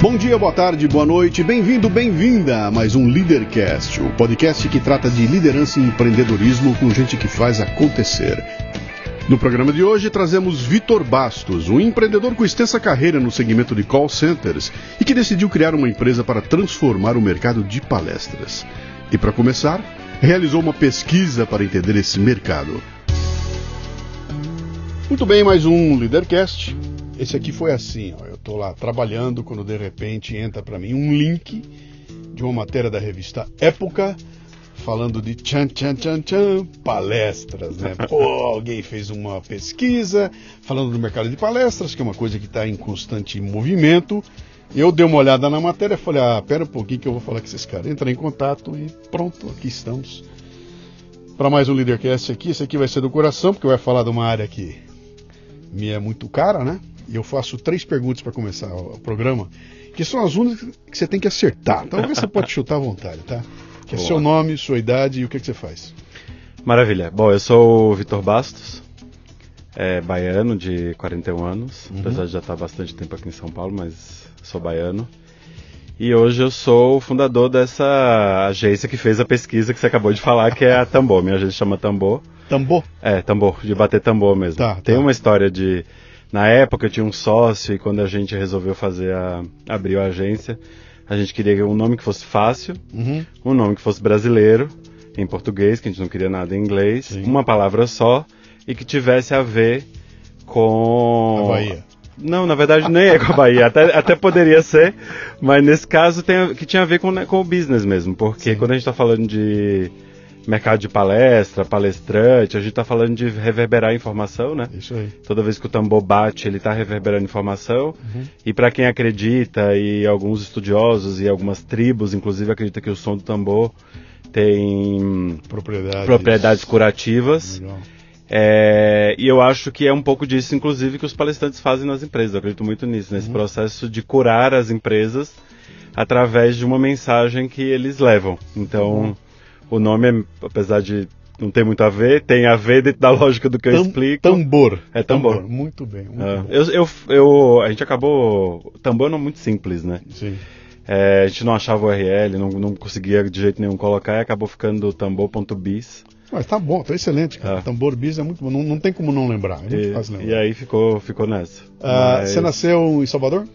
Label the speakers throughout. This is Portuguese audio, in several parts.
Speaker 1: Bom dia, boa tarde, boa noite, bem-vindo, bem-vinda a mais um Leadercast, o podcast que trata de liderança e empreendedorismo com gente que faz acontecer. No programa de hoje trazemos Vitor Bastos, um empreendedor com extensa carreira no segmento de call centers e que decidiu criar uma empresa para transformar o mercado de palestras. E para começar, realizou uma pesquisa para entender esse mercado. Muito bem, mais um Leadercast. Esse aqui foi assim, ó, eu estou lá trabalhando quando de repente entra para mim um link de uma matéria da revista Época falando de tchan tchan tchan tchan palestras, né? Pô, alguém fez uma pesquisa falando do mercado de palestras, que é uma coisa que está em constante movimento. Eu dei uma olhada na matéria e falei, ah, pera um pouquinho que eu vou falar com esses caras. Entrei em contato e pronto, aqui estamos. Para mais um Leadercast aqui, esse aqui vai ser do coração, porque vai falar de uma área que me é muito cara, né? E eu faço três perguntas para começar o programa, que são as únicas que você tem que acertar. Então você pode chutar à vontade, tá? Que é seu nome, sua idade e o que, que você faz.
Speaker 2: Maravilha. Bom, eu sou o Vitor Bastos, é, baiano de 41 anos, uhum. apesar de já estar bastante tempo aqui em São Paulo, mas sou baiano. E hoje eu sou o fundador dessa agência que fez a pesquisa que você acabou de falar, que é a Tambor. Minha agência chama Tambor.
Speaker 1: Tambor?
Speaker 2: É, tambor, de bater tambor mesmo.
Speaker 1: Tá,
Speaker 2: Tem
Speaker 1: tá.
Speaker 2: uma história de na época eu tinha um sócio e quando a gente resolveu fazer a. abriu a agência, a gente queria um nome que fosse fácil,
Speaker 1: uhum.
Speaker 2: um nome que fosse brasileiro, em português, que a gente não queria nada em inglês,
Speaker 1: Sim.
Speaker 2: uma palavra só e que tivesse a ver com.
Speaker 1: A Bahia.
Speaker 2: Não, na verdade nem é com a Bahia, até, até poderia ser, mas nesse caso tem, que tinha a ver com, né, com o business mesmo, porque
Speaker 1: Sim.
Speaker 2: quando a gente está falando de mercado de palestra, palestrante, a gente está falando de reverberar informação, né?
Speaker 1: Isso aí.
Speaker 2: Toda vez que o tambor bate, ele está reverberando informação.
Speaker 1: Uhum.
Speaker 2: E para quem acredita, e alguns estudiosos e algumas tribos, inclusive, acreditam que o som do tambor tem
Speaker 1: Propriedades.
Speaker 2: propriedades curativas.
Speaker 1: Legal.
Speaker 2: É, e eu acho que é um pouco disso, inclusive, que os palestrantes fazem nas empresas. Eu acredito muito nisso, nesse
Speaker 1: Uhum.
Speaker 2: processo de curar as empresas através de uma mensagem que eles levam. Então,
Speaker 1: Uhum.
Speaker 2: O nome, é, apesar de não ter muito a ver, tem a ver dentro da lógica do que eu
Speaker 1: Tam-
Speaker 2: explico.
Speaker 1: Tambor.
Speaker 2: É tambor.
Speaker 1: Muito bem. Muito bom.
Speaker 2: eu, eu, eu- a gente acabou. Tambor não é muito simples, né?
Speaker 1: Sim.
Speaker 2: É, a gente não achava o URL, não, não conseguia de jeito nenhum colocar e acabou ficando tambor.biz.
Speaker 1: Mas tá bom, tá excelente, cara.
Speaker 2: Ah.
Speaker 1: Tambor bis é muito bom. Não, não tem como não lembrar. É muito
Speaker 2: E,
Speaker 1: fácil
Speaker 2: e
Speaker 1: lembrar.
Speaker 2: aí ficou, ficou nessa.
Speaker 1: Ah,
Speaker 2: Mas-
Speaker 1: Você nasceu em Salvador?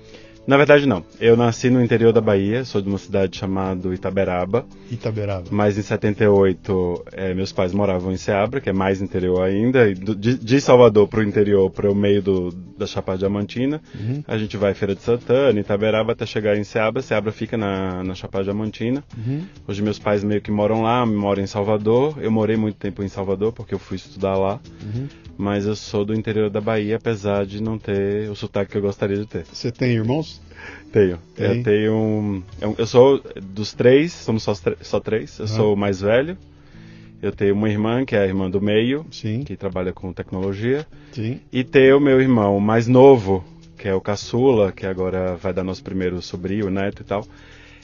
Speaker 2: Na verdade, não. Eu nasci no interior da Bahia, sou de uma cidade chamada Itaberaba,
Speaker 1: Itaberaba.
Speaker 2: mas em 78 eh, meus pais moravam em Ceabra, que é mais interior ainda. E do- de, de Salvador para o interior, para o meio do, da Chapada Diamantina,
Speaker 1: Uhum.
Speaker 2: a gente vai Feira de Santana, Itaberaba, até chegar em Ceabra. Ceabra fica na, na Chapada Diamantina.
Speaker 1: Uhum.
Speaker 2: Hoje meus pais meio que moram lá, moram em Salvador. Eu morei muito tempo em Salvador porque eu fui estudar lá.
Speaker 1: Uhum.
Speaker 2: Mas eu sou do interior da Bahia, apesar de não ter o sotaque que eu gostaria de ter.
Speaker 1: Você tem irmãos?
Speaker 2: Tenho.
Speaker 1: Tem?
Speaker 2: Eu tenho. um- Eu, sou dos três, somos só, só três. Eu
Speaker 1: Aham.
Speaker 2: sou o mais velho. Eu tenho uma irmã, que é a irmã do meio,
Speaker 1: Sim.
Speaker 2: que trabalha com tecnologia.
Speaker 1: Sim.
Speaker 2: E tenho o meu irmão mais novo, que é o caçula, que agora vai dar nosso primeiro sobrinho, neto e tal.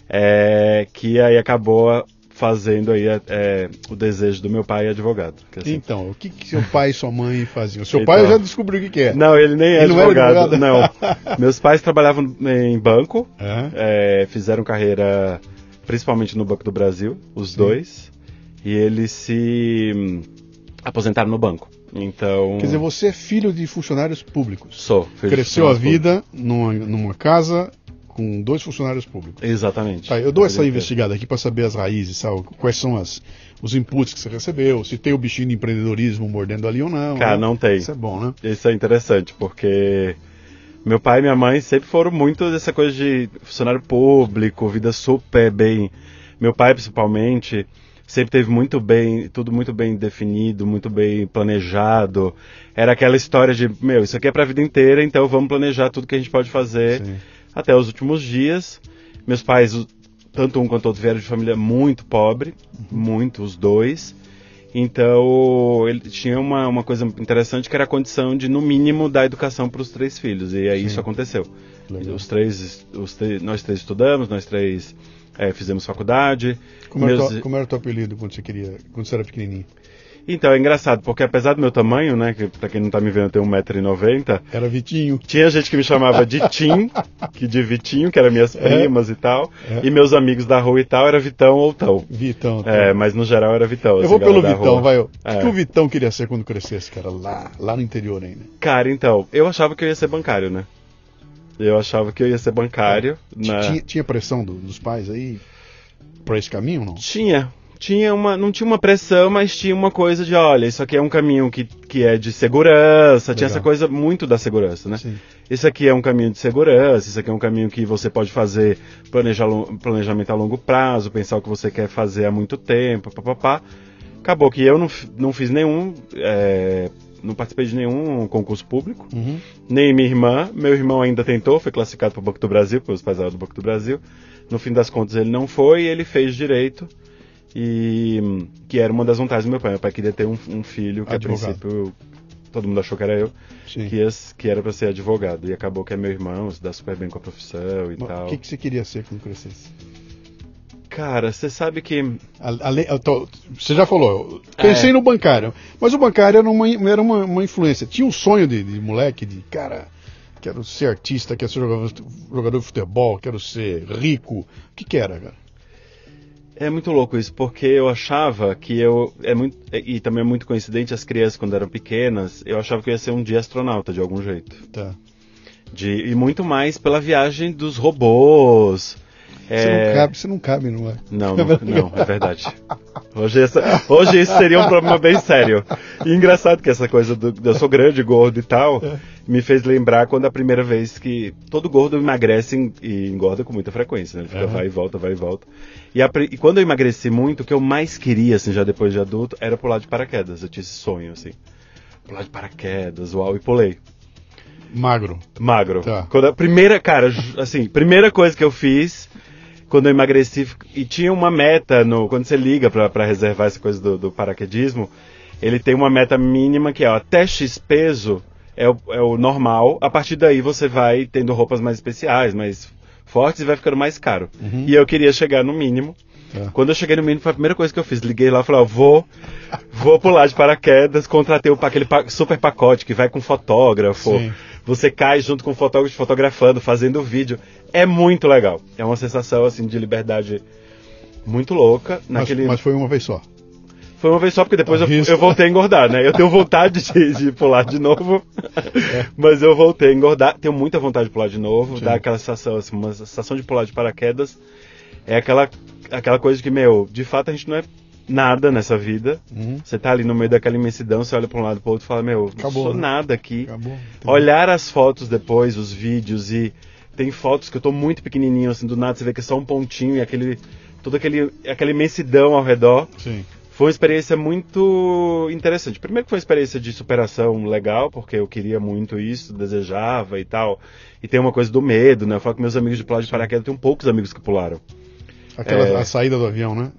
Speaker 2: É, que aí acabou fazendo aí é, o desejo do meu pai advogado. que assim-
Speaker 1: Então, o que, que seu pai e sua mãe faziam? Seu
Speaker 2: Então.
Speaker 1: pai eu já descobri o que, que é.
Speaker 2: Não, ele nem é
Speaker 1: Ele não
Speaker 2: advogado. Não,
Speaker 1: advogado?
Speaker 2: Meus pais trabalhavam em banco, é, fizeram carreira principalmente no Banco do Brasil, os
Speaker 1: Sim.
Speaker 2: dois, e eles se hum, aposentaram no banco. Então,
Speaker 1: Quer dizer, você é filho de funcionários públicos.
Speaker 2: sou. filho de
Speaker 1: Cresceu a vida numa, numa casa com dois funcionários públicos.
Speaker 2: Exatamente.
Speaker 1: Tá, eu dou essa investigada aqui para saber as raízes, sabe? quais são as, os inputs que você recebeu, se tem o bichinho de empreendedorismo mordendo ali ou não.
Speaker 2: Cara,
Speaker 1: né?
Speaker 2: não tem.
Speaker 1: Isso é bom, né?
Speaker 2: Isso é interessante, porque meu pai e minha mãe sempre foram muito dessa coisa de funcionário público, vida super bem. Meu pai, principalmente, sempre teve muito bem, tudo muito bem definido, muito bem planejado. Era aquela história de, meu, isso aqui é pra vida inteira, então vamos planejar tudo que a gente pode fazer
Speaker 1: Sim.
Speaker 2: Até os últimos dias. Meus pais, tanto um quanto outro, vieram de família muito pobre, muito, os dois. Então, ele tinha uma, uma coisa interessante que era a condição de, no mínimo, dar educação para os três filhos. E aí
Speaker 1: Sim.
Speaker 2: isso aconteceu.
Speaker 1: Legal.
Speaker 2: Os três, os três- nós três estudamos, nós três eh, fizemos faculdade.
Speaker 1: Como, era
Speaker 2: Meus-
Speaker 1: teu, como era o teu apelido quando você queria, quando você era pequenininho?
Speaker 2: Então, é engraçado, porque apesar do meu tamanho, né, que pra quem não tá me vendo eu tenho 1,90m,
Speaker 1: Era Vitinho.
Speaker 2: tinha gente que me chamava de Tim, que de Vitinho, que eram minhas
Speaker 1: É.
Speaker 2: primas e tal,
Speaker 1: É.
Speaker 2: e meus amigos da rua e tal era Vitão ou Tão.
Speaker 1: Vitão. tá.
Speaker 2: É, mas no geral era Vitão.
Speaker 1: Eu
Speaker 2: assim,
Speaker 1: vou pelo Vitão,
Speaker 2: rua.
Speaker 1: vai. O
Speaker 2: É.
Speaker 1: que o Vitão queria ser quando crescesse, cara? Lá, lá no interior ainda.
Speaker 2: Cara, então, eu achava que eu ia ser bancário, né? Eu achava que eu ia ser bancário.
Speaker 1: Ti-
Speaker 2: na-
Speaker 1: Tinha, tinha pressão do- dos pais aí pra esse caminho, não?
Speaker 2: Tinha. Tinha uma, não tinha uma pressão, mas tinha uma coisa de, olha, isso aqui é um caminho que, que é de segurança, tinha
Speaker 1: Legal.
Speaker 2: essa coisa muito da segurança, né?
Speaker 1: Sim.
Speaker 2: Isso aqui é um caminho de segurança, isso aqui é um caminho que você pode fazer planejar, planejamento a longo prazo, pensar o que você quer fazer há muito tempo, papapá. Acabou que eu não, não fiz nenhum, é, não participei de nenhum concurso público,
Speaker 1: Uhum.
Speaker 2: nem minha irmã. Meu irmão ainda tentou, foi classificado para o Banco do Brasil, porque os pais eram do Banco do Brasil. No fim das contas ele não foi, ele fez direito. E que era uma das vantagens do meu pai. Meu pai queria ter um, um filho que
Speaker 1: Advogado.
Speaker 2: a princípio todo mundo achou que era eu,
Speaker 1: Sim.
Speaker 2: que, ia- que era para ser advogado. E acabou que é meu irmão, se dá super bem com a profissão e
Speaker 1: Mas
Speaker 2: tal.
Speaker 1: O que, que você queria ser quando crescesse?
Speaker 2: Cara, você sabe que
Speaker 1: você já falou, eu pensei
Speaker 2: É.
Speaker 1: no bancário, mas o bancário era uma, era uma, uma influência. Tinha um sonho de, de moleque, de cara, quero ser artista, quero ser jogador, jogador de futebol, quero ser rico. O que, que era, cara?
Speaker 2: É muito louco isso, porque eu achava que eu. É muito, e também é muito coincidente, as crianças, quando eram pequenas, eu achava que eu ia ser um dia astronauta de algum jeito.
Speaker 1: Tá.
Speaker 2: De, e muito mais pela viagem dos robôs.
Speaker 1: Você,
Speaker 2: É,
Speaker 1: não cabe, você não cabe, não é?
Speaker 2: Não, não, não, é verdade. Hoje, essa- hoje isso seria um problema bem sério. E engraçado que essa coisa do, eu sou grande, gordo e tal, me fez lembrar quando a primeira vez que todo gordo emagrece e engorda com muita frequência, né? Ele fica
Speaker 1: Uhum.
Speaker 2: vai e volta, vai e volta. E, a e quando eu emagreci muito, o que eu mais queria, assim, já depois de adulto, era pular de paraquedas. Eu tinha esse sonho, assim. Pular de paraquedas, uau, e pulei.
Speaker 1: Magro.
Speaker 2: Magro.
Speaker 1: Tá.
Speaker 2: Quando a primeira, cara, assim, primeira coisa que eu fiz quando eu emagreci e tinha uma meta no quando você liga pra pra reservar essa coisa do, do paraquedismo, ele tem uma meta mínima que é ó, até X peso é o, é o normal. A partir daí você vai tendo roupas mais especiais, mais fortes e vai ficando mais caro.
Speaker 1: Uhum.
Speaker 2: E eu queria chegar no mínimo.
Speaker 1: Tá.
Speaker 2: Quando eu cheguei no mínimo, foi a primeira coisa que eu fiz. Liguei lá e falei, ó, vou, vou pular de paraquedas, contratei aquele super pacote que vai com fotógrafo.
Speaker 1: Sim.
Speaker 2: Você cai junto com o fotógrafo fotografando, fazendo vídeo. É muito legal. É uma sensação assim de liberdade muito louca.
Speaker 1: Mas,
Speaker 2: Naquele...
Speaker 1: mas foi uma vez só.
Speaker 2: Foi uma vez só, porque depois eu, eu voltei a engordar, né? Eu tenho vontade de, de pular de novo, mas eu voltei a engordar. Tenho muita vontade de pular de novo,
Speaker 1: Sim.
Speaker 2: dar aquela sensação, assim, uma sensação de pular de paraquedas. É aquela, aquela coisa que, meu, de fato a gente não é nada nessa vida.
Speaker 1: Uhum.
Speaker 2: Você tá ali no meio daquela imensidão, você olha pra um lado e pro outro e fala, meu, não
Speaker 1: Acabou,
Speaker 2: sou
Speaker 1: né?
Speaker 2: nada aqui.
Speaker 1: Acabou.
Speaker 2: Olhar as fotos depois, os vídeos e tem fotos que eu tô muito pequenininho, assim, do nada você vê que é só um pontinho e aquele toda aquele, aquela imensidão ao redor.
Speaker 1: Sim.
Speaker 2: Foi uma experiência muito interessante. Primeiro que foi uma experiência de superação legal, porque eu queria muito isso, desejava e tal. E tem uma coisa do medo, né? Eu falo com meus amigos de pular de paraquedas, tenho poucos amigos que pularam.
Speaker 1: Aquela,
Speaker 2: É.
Speaker 1: A saída do avião, né?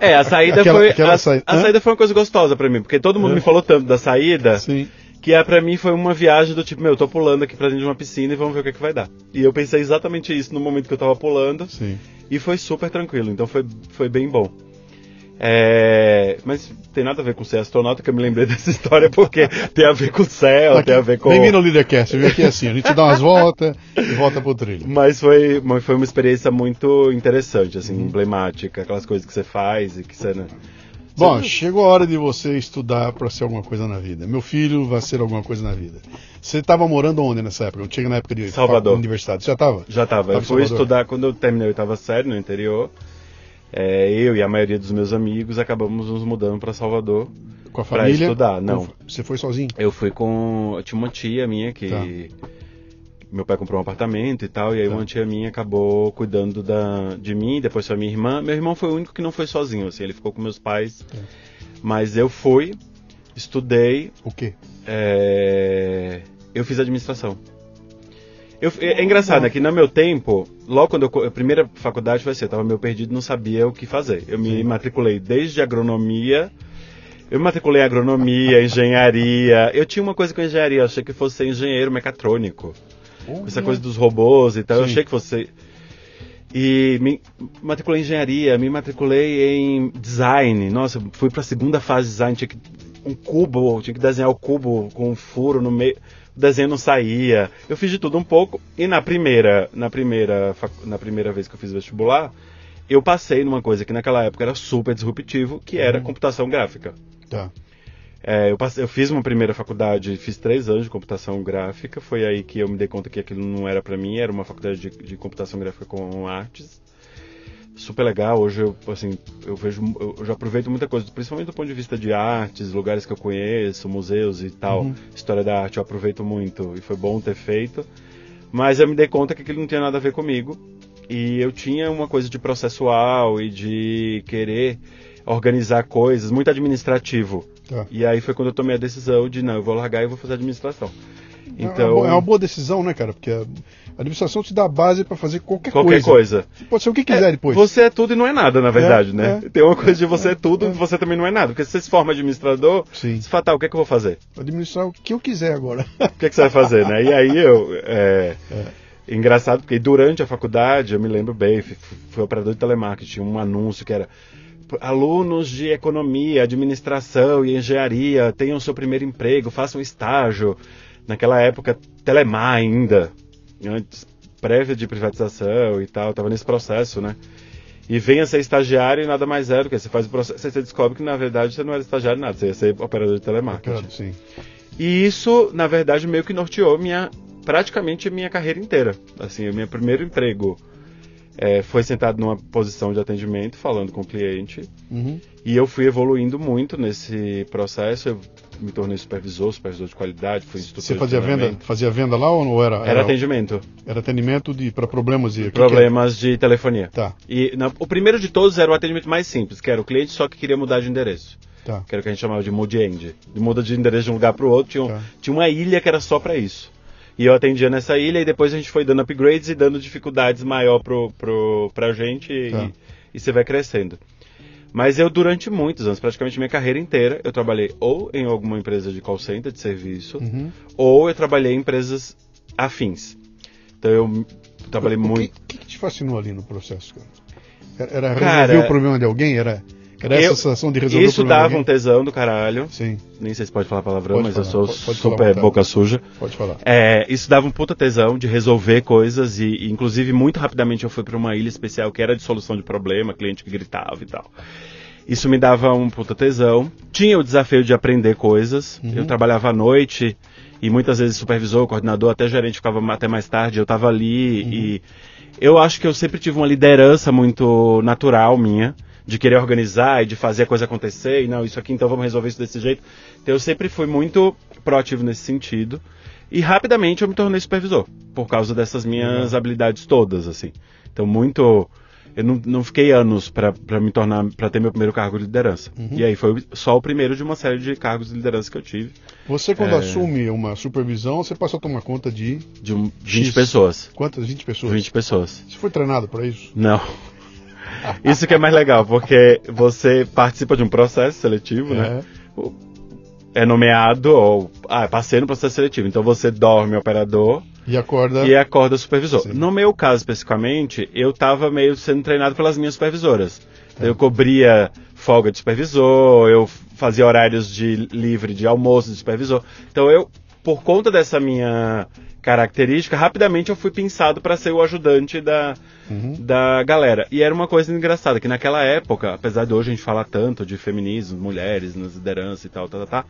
Speaker 2: É, a saída
Speaker 1: Aquela-
Speaker 2: foi
Speaker 1: aquela
Speaker 2: a,
Speaker 1: saí-
Speaker 2: a saída foi uma coisa gostosa pra mim, porque todo mundo
Speaker 1: É.
Speaker 2: me falou tanto da saída,
Speaker 1: Sim.
Speaker 2: que é, pra mim foi uma viagem do tipo, meu, eu tô pulando aqui pra dentro de uma piscina e vamos ver o que, é que vai dar. E eu pensei exatamente isso no momento que eu tava pulando.
Speaker 1: Sim.
Speaker 2: E foi super tranquilo, então foi, foi bem bom. É, mas tem nada a ver com ser astronauta, que eu me lembrei dessa história, porque tem a ver com o céu, tem a ver com.
Speaker 1: Bem-vindo ao Leadercast, viu? Aqui é assim, a gente dá umas voltas e volta pro trilho.
Speaker 2: Mas foi, mas foi uma experiência muito interessante, assim,
Speaker 1: Uhum.
Speaker 2: emblemática, aquelas coisas que você faz e que você. né,
Speaker 1: Bom, chegou a hora de você estudar para ser alguma coisa na vida. Meu filho vai ser alguma coisa na vida. Você estava morando onde nessa época? Eu tinha na época de
Speaker 2: Salvador.
Speaker 1: universidade. Você já estava?
Speaker 2: Já tava.
Speaker 1: Tava
Speaker 2: Eu fui
Speaker 1: Salvador?
Speaker 2: estudar quando eu terminei a oitava série no interior. É, eu e a maioria dos meus amigos acabamos nos mudando para Salvador.
Speaker 1: Com a
Speaker 2: Pra
Speaker 1: família?
Speaker 2: estudar, não.
Speaker 1: Você foi sozinho?
Speaker 2: Eu fui com. Eu tinha uma tia minha que.
Speaker 1: Tá.
Speaker 2: Meu pai comprou um apartamento e tal, e aí
Speaker 1: Tá.
Speaker 2: uma tia minha acabou cuidando da, de mim, depois foi a minha irmã. Meu irmão foi o único que não foi sozinho, assim, ele ficou com meus pais.
Speaker 1: Tá.
Speaker 2: Mas eu fui, estudei,
Speaker 1: O quê?
Speaker 2: é, eu fiz administração. Eu, é, é engraçado, né? Que no meu tempo, logo quando eu. A primeira faculdade foi assim, eu tava meio perdido, não sabia o que fazer. Eu me matriculei desde agronomia. Eu me matriculei em agronomia, engenharia. Eu tinha uma coisa com engenharia, eu achei que fosse ser engenheiro mecatrônico. Essa coisa dos robôs e tal, eu
Speaker 1: Sim.
Speaker 2: achei que fosse. E me matriculei em engenharia, me matriculei em design. Nossa, fui para a segunda fase de design, tinha que um cubo, tinha que desenhar o cubo com um furo no meio. O desenho não saía. Eu fiz de tudo um pouco. E na primeira, na primeira, na primeira vez que eu fiz vestibular, eu passei numa coisa que naquela época era super disruptivo, que era
Speaker 1: Uhum.
Speaker 2: computação gráfica.
Speaker 1: Tá.
Speaker 2: É, eu, passei- eu fiz uma primeira faculdade, fiz três anos de computação gráfica. Foi aí que eu me dei conta que aquilo não era pra mim. Era uma faculdade de, de computação gráfica com artes. Super legal. Hoje eu, assim, eu vejo, eu, já aproveito muita coisa, principalmente do ponto de vista de artes, lugares que eu conheço, museus e tal.
Speaker 1: Uhum.
Speaker 2: História da arte eu aproveito muito e foi bom ter feito. Mas eu me dei conta que aquilo não tinha nada a ver comigo. E eu tinha uma coisa de processual e de querer organizar coisas, muito administrativo.
Speaker 1: Tá.
Speaker 2: E aí foi quando eu tomei a decisão de, não, eu vou largar e vou fazer administração.
Speaker 1: É
Speaker 2: Então,
Speaker 1: é uma boa decisão, né, cara? Porque a administração te dá a base para fazer qualquer,
Speaker 2: qualquer coisa.
Speaker 1: Pode ser o que quiser depois.
Speaker 2: Você é tudo e não é nada, na verdade, né?
Speaker 1: é.
Speaker 2: Tem uma coisa de você é,
Speaker 1: É,
Speaker 2: tudo
Speaker 1: é.
Speaker 2: e você também não é nada. Porque se você se forma administrador,
Speaker 1: Sim.
Speaker 2: você fala, tá, o que é que eu vou fazer?
Speaker 1: Administrar o que eu quiser agora.
Speaker 2: O que é que você vai fazer, né? E aí eu. É,
Speaker 1: É.
Speaker 2: Engraçado, porque durante a faculdade, eu me lembro bem, fui, operador de telemarketing, um anúncio que era alunos de economia, administração e engenharia, tenham seu primeiro emprego, façam estágio. Naquela época, Telemar ainda, antes, prévia de privatização e tal, tava nesse processo, né? E venha ser estagiário e nada mais é do que você faz o processo, você descobre que na verdade você não era estagiário nada, você ia ser operador de telemarketing.
Speaker 1: Sim.
Speaker 2: E isso, na verdade, meio que norteou minha, praticamente a minha carreira inteira. Assim, o meu primeiro emprego é, foi sentado numa posição de atendimento, falando com o cliente.
Speaker 1: Uhum.
Speaker 2: E eu fui evoluindo muito nesse processo. Eu me tornei supervisor, supervisor de qualidade, fui instrutor
Speaker 1: Você
Speaker 2: de
Speaker 1: fazia venda, fazia venda lá ou não era?
Speaker 2: Era atendimento.
Speaker 1: era atendimento de para problemas e o que
Speaker 2: Problemas de telefonia.
Speaker 1: é? Tá,
Speaker 2: E na- o primeiro de todos era o atendimento mais simples, que era o cliente só que queria mudar de endereço.
Speaker 1: tá.
Speaker 2: que era o que a gente chamava de mood-end. De muda de endereço de um lugar para o outro, tinha,
Speaker 1: Tá.
Speaker 2: tinha uma ilha que era só para isso. E eu atendia nessa ilha e depois a gente foi dando upgrades e dando dificuldades maior pro, pro, pra gente e,
Speaker 1: Tá.
Speaker 2: e você vai crescendo. Mas eu, durante muitos anos, praticamente minha carreira inteira, eu trabalhei ou em alguma empresa de call center, de serviço,
Speaker 1: Uhum.
Speaker 2: ou eu trabalhei em empresas afins. Então eu trabalhei
Speaker 1: O
Speaker 2: muito.
Speaker 1: O que, que te fascinou ali no processo, cara? Era, era
Speaker 2: Cara,
Speaker 1: resolver o problema de alguém? Era, era essa
Speaker 2: eu-
Speaker 1: sensação de resolver
Speaker 2: Isso dava um tesão do caralho.
Speaker 1: Sim,
Speaker 2: Nem sei se pode falar palavrão,
Speaker 1: Pode
Speaker 2: mas eu
Speaker 1: falar,
Speaker 2: sou
Speaker 1: pode- pode
Speaker 2: super boca suja.
Speaker 1: pode falar.
Speaker 2: É, isso dava um puta tesão de resolver coisas e, e, inclusive, muito rapidamente eu fui para uma ilha especial que era de solução de problema, cliente que gritava e tal. Isso me dava um puta tesão. Tinha o desafio de aprender coisas.
Speaker 1: Uhum.
Speaker 2: Eu trabalhava à noite e muitas vezes supervisor, coordenador, até gerente ficava até mais tarde. Eu tava ali
Speaker 1: Uhum.
Speaker 2: e eu acho que eu sempre tive uma liderança muito natural minha. De querer organizar e de fazer a coisa acontecer, e não, isso aqui então vamos resolver isso desse jeito. Então eu sempre fui muito proativo nesse sentido. E rapidamente eu me tornei supervisor, por causa dessas minhas
Speaker 1: Legal.
Speaker 2: habilidades todas, assim. Então, muito. Eu não, não fiquei anos para me tornar, para ter meu primeiro cargo de liderança.
Speaker 1: Uhum.
Speaker 2: E aí foi só o primeiro de uma série de cargos de liderança que eu tive,
Speaker 1: Você, quando
Speaker 2: É.
Speaker 1: assume uma supervisão, você passa a tomar conta de
Speaker 2: de um, 20
Speaker 1: X.
Speaker 2: pessoas.
Speaker 1: quantas? 20 pessoas?
Speaker 2: 20 pessoas.
Speaker 1: Você foi treinado para isso?
Speaker 2: Não. Isso que é mais legal, porque você participa de um processo seletivo, né? É nomeado, ou. Ah, passei no processo seletivo. Então você dorme operador,
Speaker 1: E acorda.
Speaker 2: e acorda supervisor.
Speaker 1: Sim.
Speaker 2: No meu caso especificamente, eu estava meio sendo treinado pelas minhas supervisoras. Então, Eu cobria folga de supervisor, eu fazia horários de livre de almoço de supervisor. Então eu, por conta dessa minha característica, rapidamente eu fui pensado para ser o ajudante da,
Speaker 1: Uhum.
Speaker 2: da galera. E era uma coisa engraçada, que naquela época, apesar de hoje a gente falar tanto de feminismo, mulheres nas lideranças e tal, tá, tá, tá,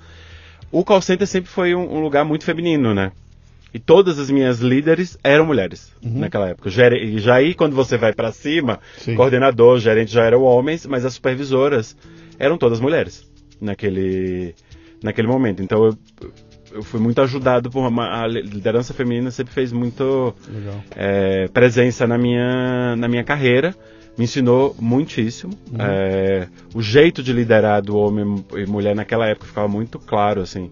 Speaker 2: o call center sempre foi um, um lugar muito feminino, né? E todas as minhas líderes eram mulheres
Speaker 1: Uhum.
Speaker 2: naquela época. E já aí, quando você vai pra cima,
Speaker 1: Sim.
Speaker 2: coordenador, gerente já eram homens, mas as supervisoras eram todas mulheres naquele, naquele momento. Então eu, eu fui muito ajudado por uma, a liderança feminina sempre fez muito é, presença na minha, na minha carreira, me ensinou muitíssimo.
Speaker 1: Uhum.
Speaker 2: É, o jeito de liderar do homem e mulher naquela época ficava muito claro, assim.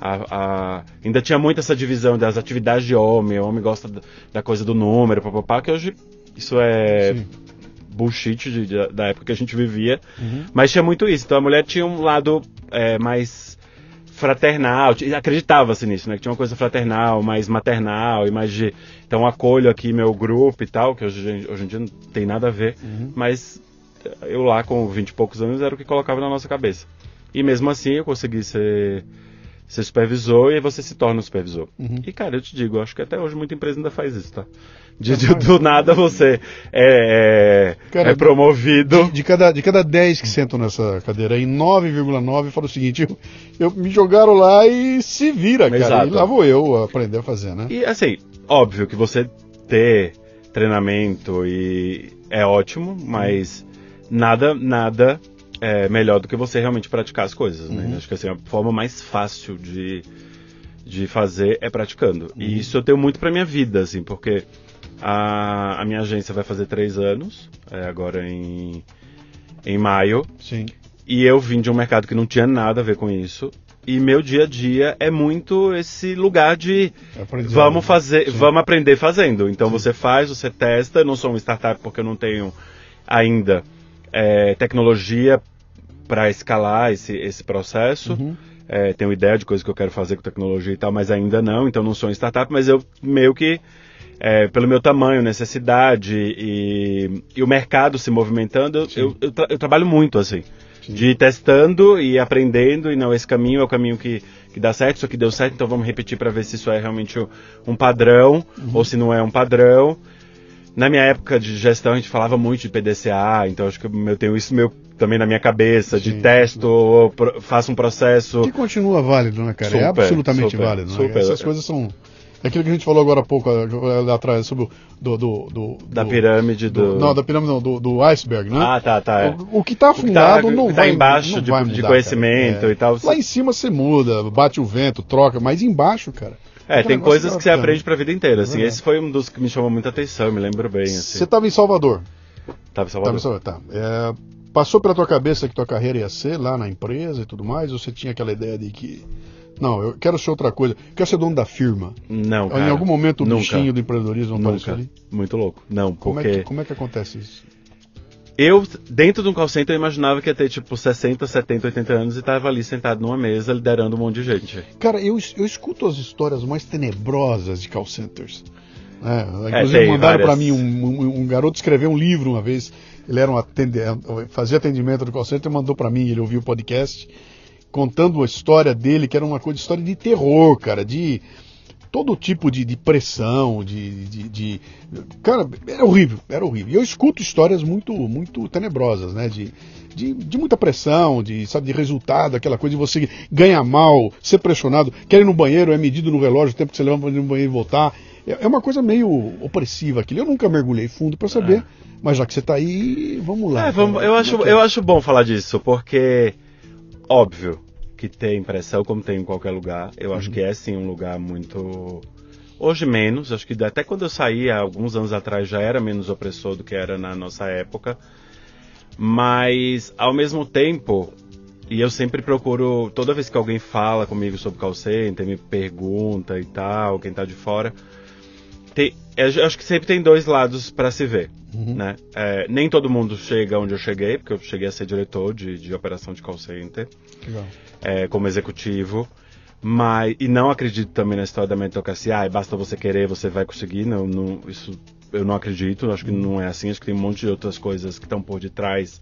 Speaker 2: A- a- ainda tinha muito essa divisão das atividades de homem, o homem gosta da, da coisa do número, papapá, que hoje isso é
Speaker 1: Sim.
Speaker 2: bullshit de- de- da época que a gente vivia.
Speaker 1: Uhum.
Speaker 2: Mas tinha muito isso. Então a mulher tinha um lado é, mais fraternal, acreditava-se nisso, né? Que tinha uma coisa fraternal, mais maternal e mais de. Então acolho aqui meu grupo e tal, que hoje, hoje em dia não tem nada a ver, uhum. mas eu lá com 20 e poucos anos era o que colocava na nossa cabeça. E mesmo assim eu consegui ser, ser supervisor e você se torna um supervisor. Uhum. E cara, eu te digo, eu acho que até hoje muita empresa ainda faz isso, tá? De, de, do nada você é, é Cara, é promovido.
Speaker 1: De, de, cada, de cada 10 que sentam nessa cadeira aí, 9,9 fala o seguinte: eu, eu, me jogaram lá e se vira, cara. Exato. E lá vou eu aprender a fazer, né?
Speaker 2: E assim, óbvio que você ter treinamento e é ótimo, mas nada, nada é melhor do que você realmente praticar as coisas, né? Uhum. Acho que assim, a forma mais fácil de, de fazer é praticando. Uhum. E isso eu tenho muito pra minha vida, assim, porque a, a minha agência vai fazer três anos, é, agora em, em maio.
Speaker 1: Sim.
Speaker 2: E eu vim de um mercado que não tinha nada a ver com isso. E meu dia a dia é muito esse lugar de vamos fazer, Sim. vamos aprender fazendo. Então Sim. você faz, você testa. Eu não sou um startup porque eu não tenho ainda é, tecnologia para escalar esse, esse processo. Uhum. É, tenho ideia de coisas que eu quero fazer com tecnologia e tal, mas ainda não. Então não sou um startup, mas eu meio que é, pelo meu tamanho, necessidade e, e o mercado se movimentando, eu, eu, tra eu, trabalho muito assim. Sim. De ir testando e aprendendo, e não, esse caminho é o caminho que, que dá certo, isso aqui deu certo, então vamos repetir para ver se isso é realmente um padrão uhum. ou se não é um padrão. Na minha época de gestão, a gente falava muito de PDCA, então acho que eu tenho isso meu, também na minha cabeça, sim, de testo, faço um processo.
Speaker 1: Que continua válido, né, cara? É super, é absolutamente super, válido. Né? Super. Essas coisas são aquilo que a gente falou agora há pouco, lá atrás, sobre o. Do, do, do,
Speaker 2: da pirâmide do...
Speaker 1: Não, da pirâmide não, do, do iceberg, né?
Speaker 2: Ah, tá, tá. É.
Speaker 1: O, o, que está afundado o que tá, não
Speaker 2: que
Speaker 1: tá vai.
Speaker 2: embaixo
Speaker 1: não
Speaker 2: de,
Speaker 1: vai mudar,
Speaker 2: de conhecimento
Speaker 1: é.
Speaker 2: e tal.
Speaker 1: Lá em cima você muda, bate o vento, troca, mas embaixo, cara.
Speaker 2: É, tem coisas que você aprende pra vida inteira, assim. É Esse foi um dos que me chamou muita atenção, me lembro bem, assim.
Speaker 1: Você estava em Salvador?
Speaker 2: Estava em Salvador. Tava em Salvador,
Speaker 1: tá. É, passou pela tua cabeça que tua carreira ia ser lá na empresa e tudo mais, ou você tinha aquela ideia de que não, eu quero ser outra coisa. Quero ser dono da firma.
Speaker 2: Não, cara.
Speaker 1: Em algum momento o nunca. bichinho do empreendedorismo
Speaker 2: apareceu ali? Muito louco. Não,
Speaker 1: como
Speaker 2: porque...
Speaker 1: É que, como é que acontece isso?
Speaker 2: Eu, dentro de um call center, eu imaginava que ia ter tipo 60, 70, 80 anos e estava ali sentado numa mesa liderando um monte de gente.
Speaker 1: Cara, eu, eu escuto as histórias mais tenebrosas de call centers. É, inclusive é, mandaram para mim um, um, um, garoto escreveu um livro uma vez. Ele era um atendente, fazia atendimento do call center, mandou para mim, ele ouviu o podcast contando a história dele, que era uma coisa, história de terror, cara, de todo tipo de, de pressão, de, de, de, Cara, era horrível, era horrível. E eu escuto histórias muito muito tenebrosas, né? De, de, de, muita pressão, de, sabe, de resultado, aquela coisa de você ganhar mal, ser pressionado, quer ir no banheiro, é medido no relógio o tempo que você leva para ir no banheiro e voltar. É, é uma coisa meio opressiva aquilo. Eu nunca mergulhei fundo para saber, é. mas já que você está aí, vamos lá.
Speaker 2: É, vamos, eu, acho, eu acho bom falar disso, porque óbvio que tem pressão, como tem em qualquer lugar. Eu uhum. acho que é sim um lugar muito. Hoje menos, acho que até quando eu saí há alguns anos atrás já era menos opressor do que era na nossa época. Mas ao mesmo tempo, e eu sempre procuro, toda vez que alguém fala comigo sobre call center, me pergunta e tal, quem tá de fora, tem, eu acho que sempre tem dois lados para se ver. Uhum. Né? É, nem todo mundo chega onde eu cheguei, porque eu cheguei a ser diretor de, de operação de call center, é, como executivo. Mas, e não acredito também na história da meritocracia, ah, basta você querer, você vai conseguir. Não, não, isso eu não acredito, acho que não é assim, acho que tem um monte de outras coisas que estão por detrás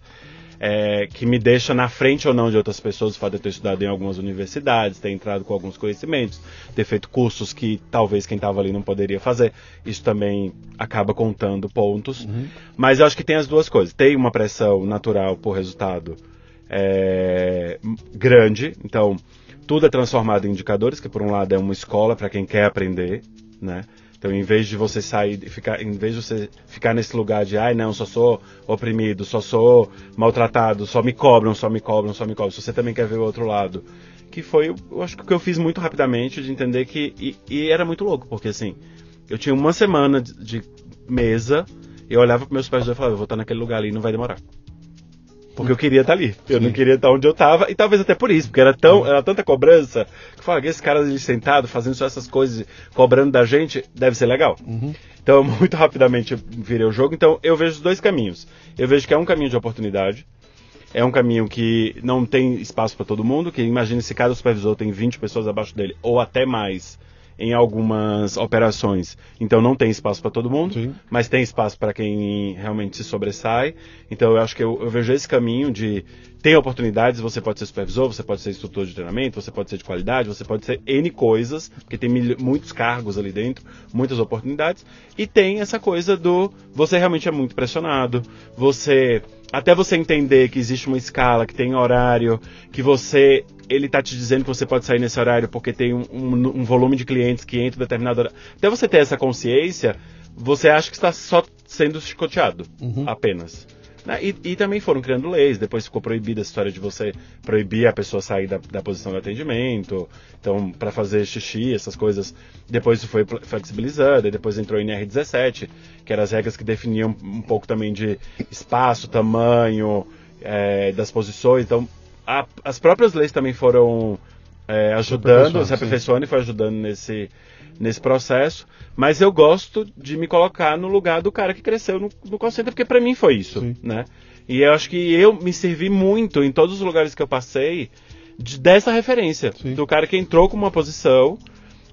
Speaker 2: é, que me deixa na frente ou não de outras pessoas, o fato de eu ter estudado em algumas universidades, ter entrado com alguns conhecimentos, ter feito cursos que talvez quem estava ali não poderia fazer. Isso também acaba contando pontos. Uhum. Mas eu acho que tem as duas coisas. Tem uma pressão natural por resultado é, grande, então tudo é transformado em indicadores, que por um lado é uma escola para quem quer aprender, né? Então, em vez de você sair, ficar, em vez de você ficar nesse lugar de, ai, não, só sou oprimido, só sou maltratado, só me cobram, só me cobram, só me cobram. Se você também quer ver o outro lado, que foi, eu acho que o que eu fiz muito rapidamente de entender que e, e era muito louco, porque assim, eu tinha uma semana de, de mesa, eu olhava para meus pais e falava, eu vou estar naquele lugar ali, não vai demorar. Porque eu queria estar ali. Eu Sim. não queria estar onde eu estava. E talvez até por isso, porque era, tão, era tanta cobrança. Que fala que esse cara ali sentado, fazendo só essas coisas, cobrando da gente, deve ser legal. Uhum. Então, muito rapidamente eu virei o jogo. Então, eu vejo os dois caminhos. Eu vejo que é um caminho de oportunidade. é um caminho que não tem espaço para todo mundo, que imagine se cada supervisor tem 20 pessoas abaixo dele, ou até mais, em algumas operações. Então não tem espaço para todo mundo,
Speaker 1: Sim.
Speaker 2: mas tem espaço para quem realmente se sobressai. Então eu acho que eu, eu vejo esse caminho de tem oportunidades, você pode ser supervisor, você pode ser instrutor de treinamento, você pode ser de qualidade, você pode ser N coisas, porque tem mil, muitos cargos ali dentro, muitas oportunidades, e tem essa coisa do você realmente é muito pressionado, você até você entender que existe uma escala, que tem horário, que você ele tá te dizendo que você pode sair nesse horário porque tem um, um, um volume de clientes que entra em determinado horário. Até você ter essa consciência, você acha que está só sendo chicoteado,
Speaker 1: Uhum.
Speaker 2: apenas. Né? E, e também foram criando leis, depois ficou proibida a história de você proibir a pessoa sair da, da posição de atendimento, então para fazer xixi, essas coisas, depois isso foi flexibilizado, e depois entrou em NR17, que eram as regras que definiam um pouco também de espaço, tamanho, é, das posições, então a- as próprias leis também foram é, ajudando, se aperfeiçoando e foi ajudando nesse, nesse processo. Mas eu gosto de me colocar no lugar do cara que cresceu no, no call center, porque pra mim foi isso,
Speaker 1: Sim.
Speaker 2: né? E eu acho que eu me servi muito em todos os lugares que eu passei de- dessa referência.
Speaker 1: Sim.
Speaker 2: Do cara que entrou com uma posição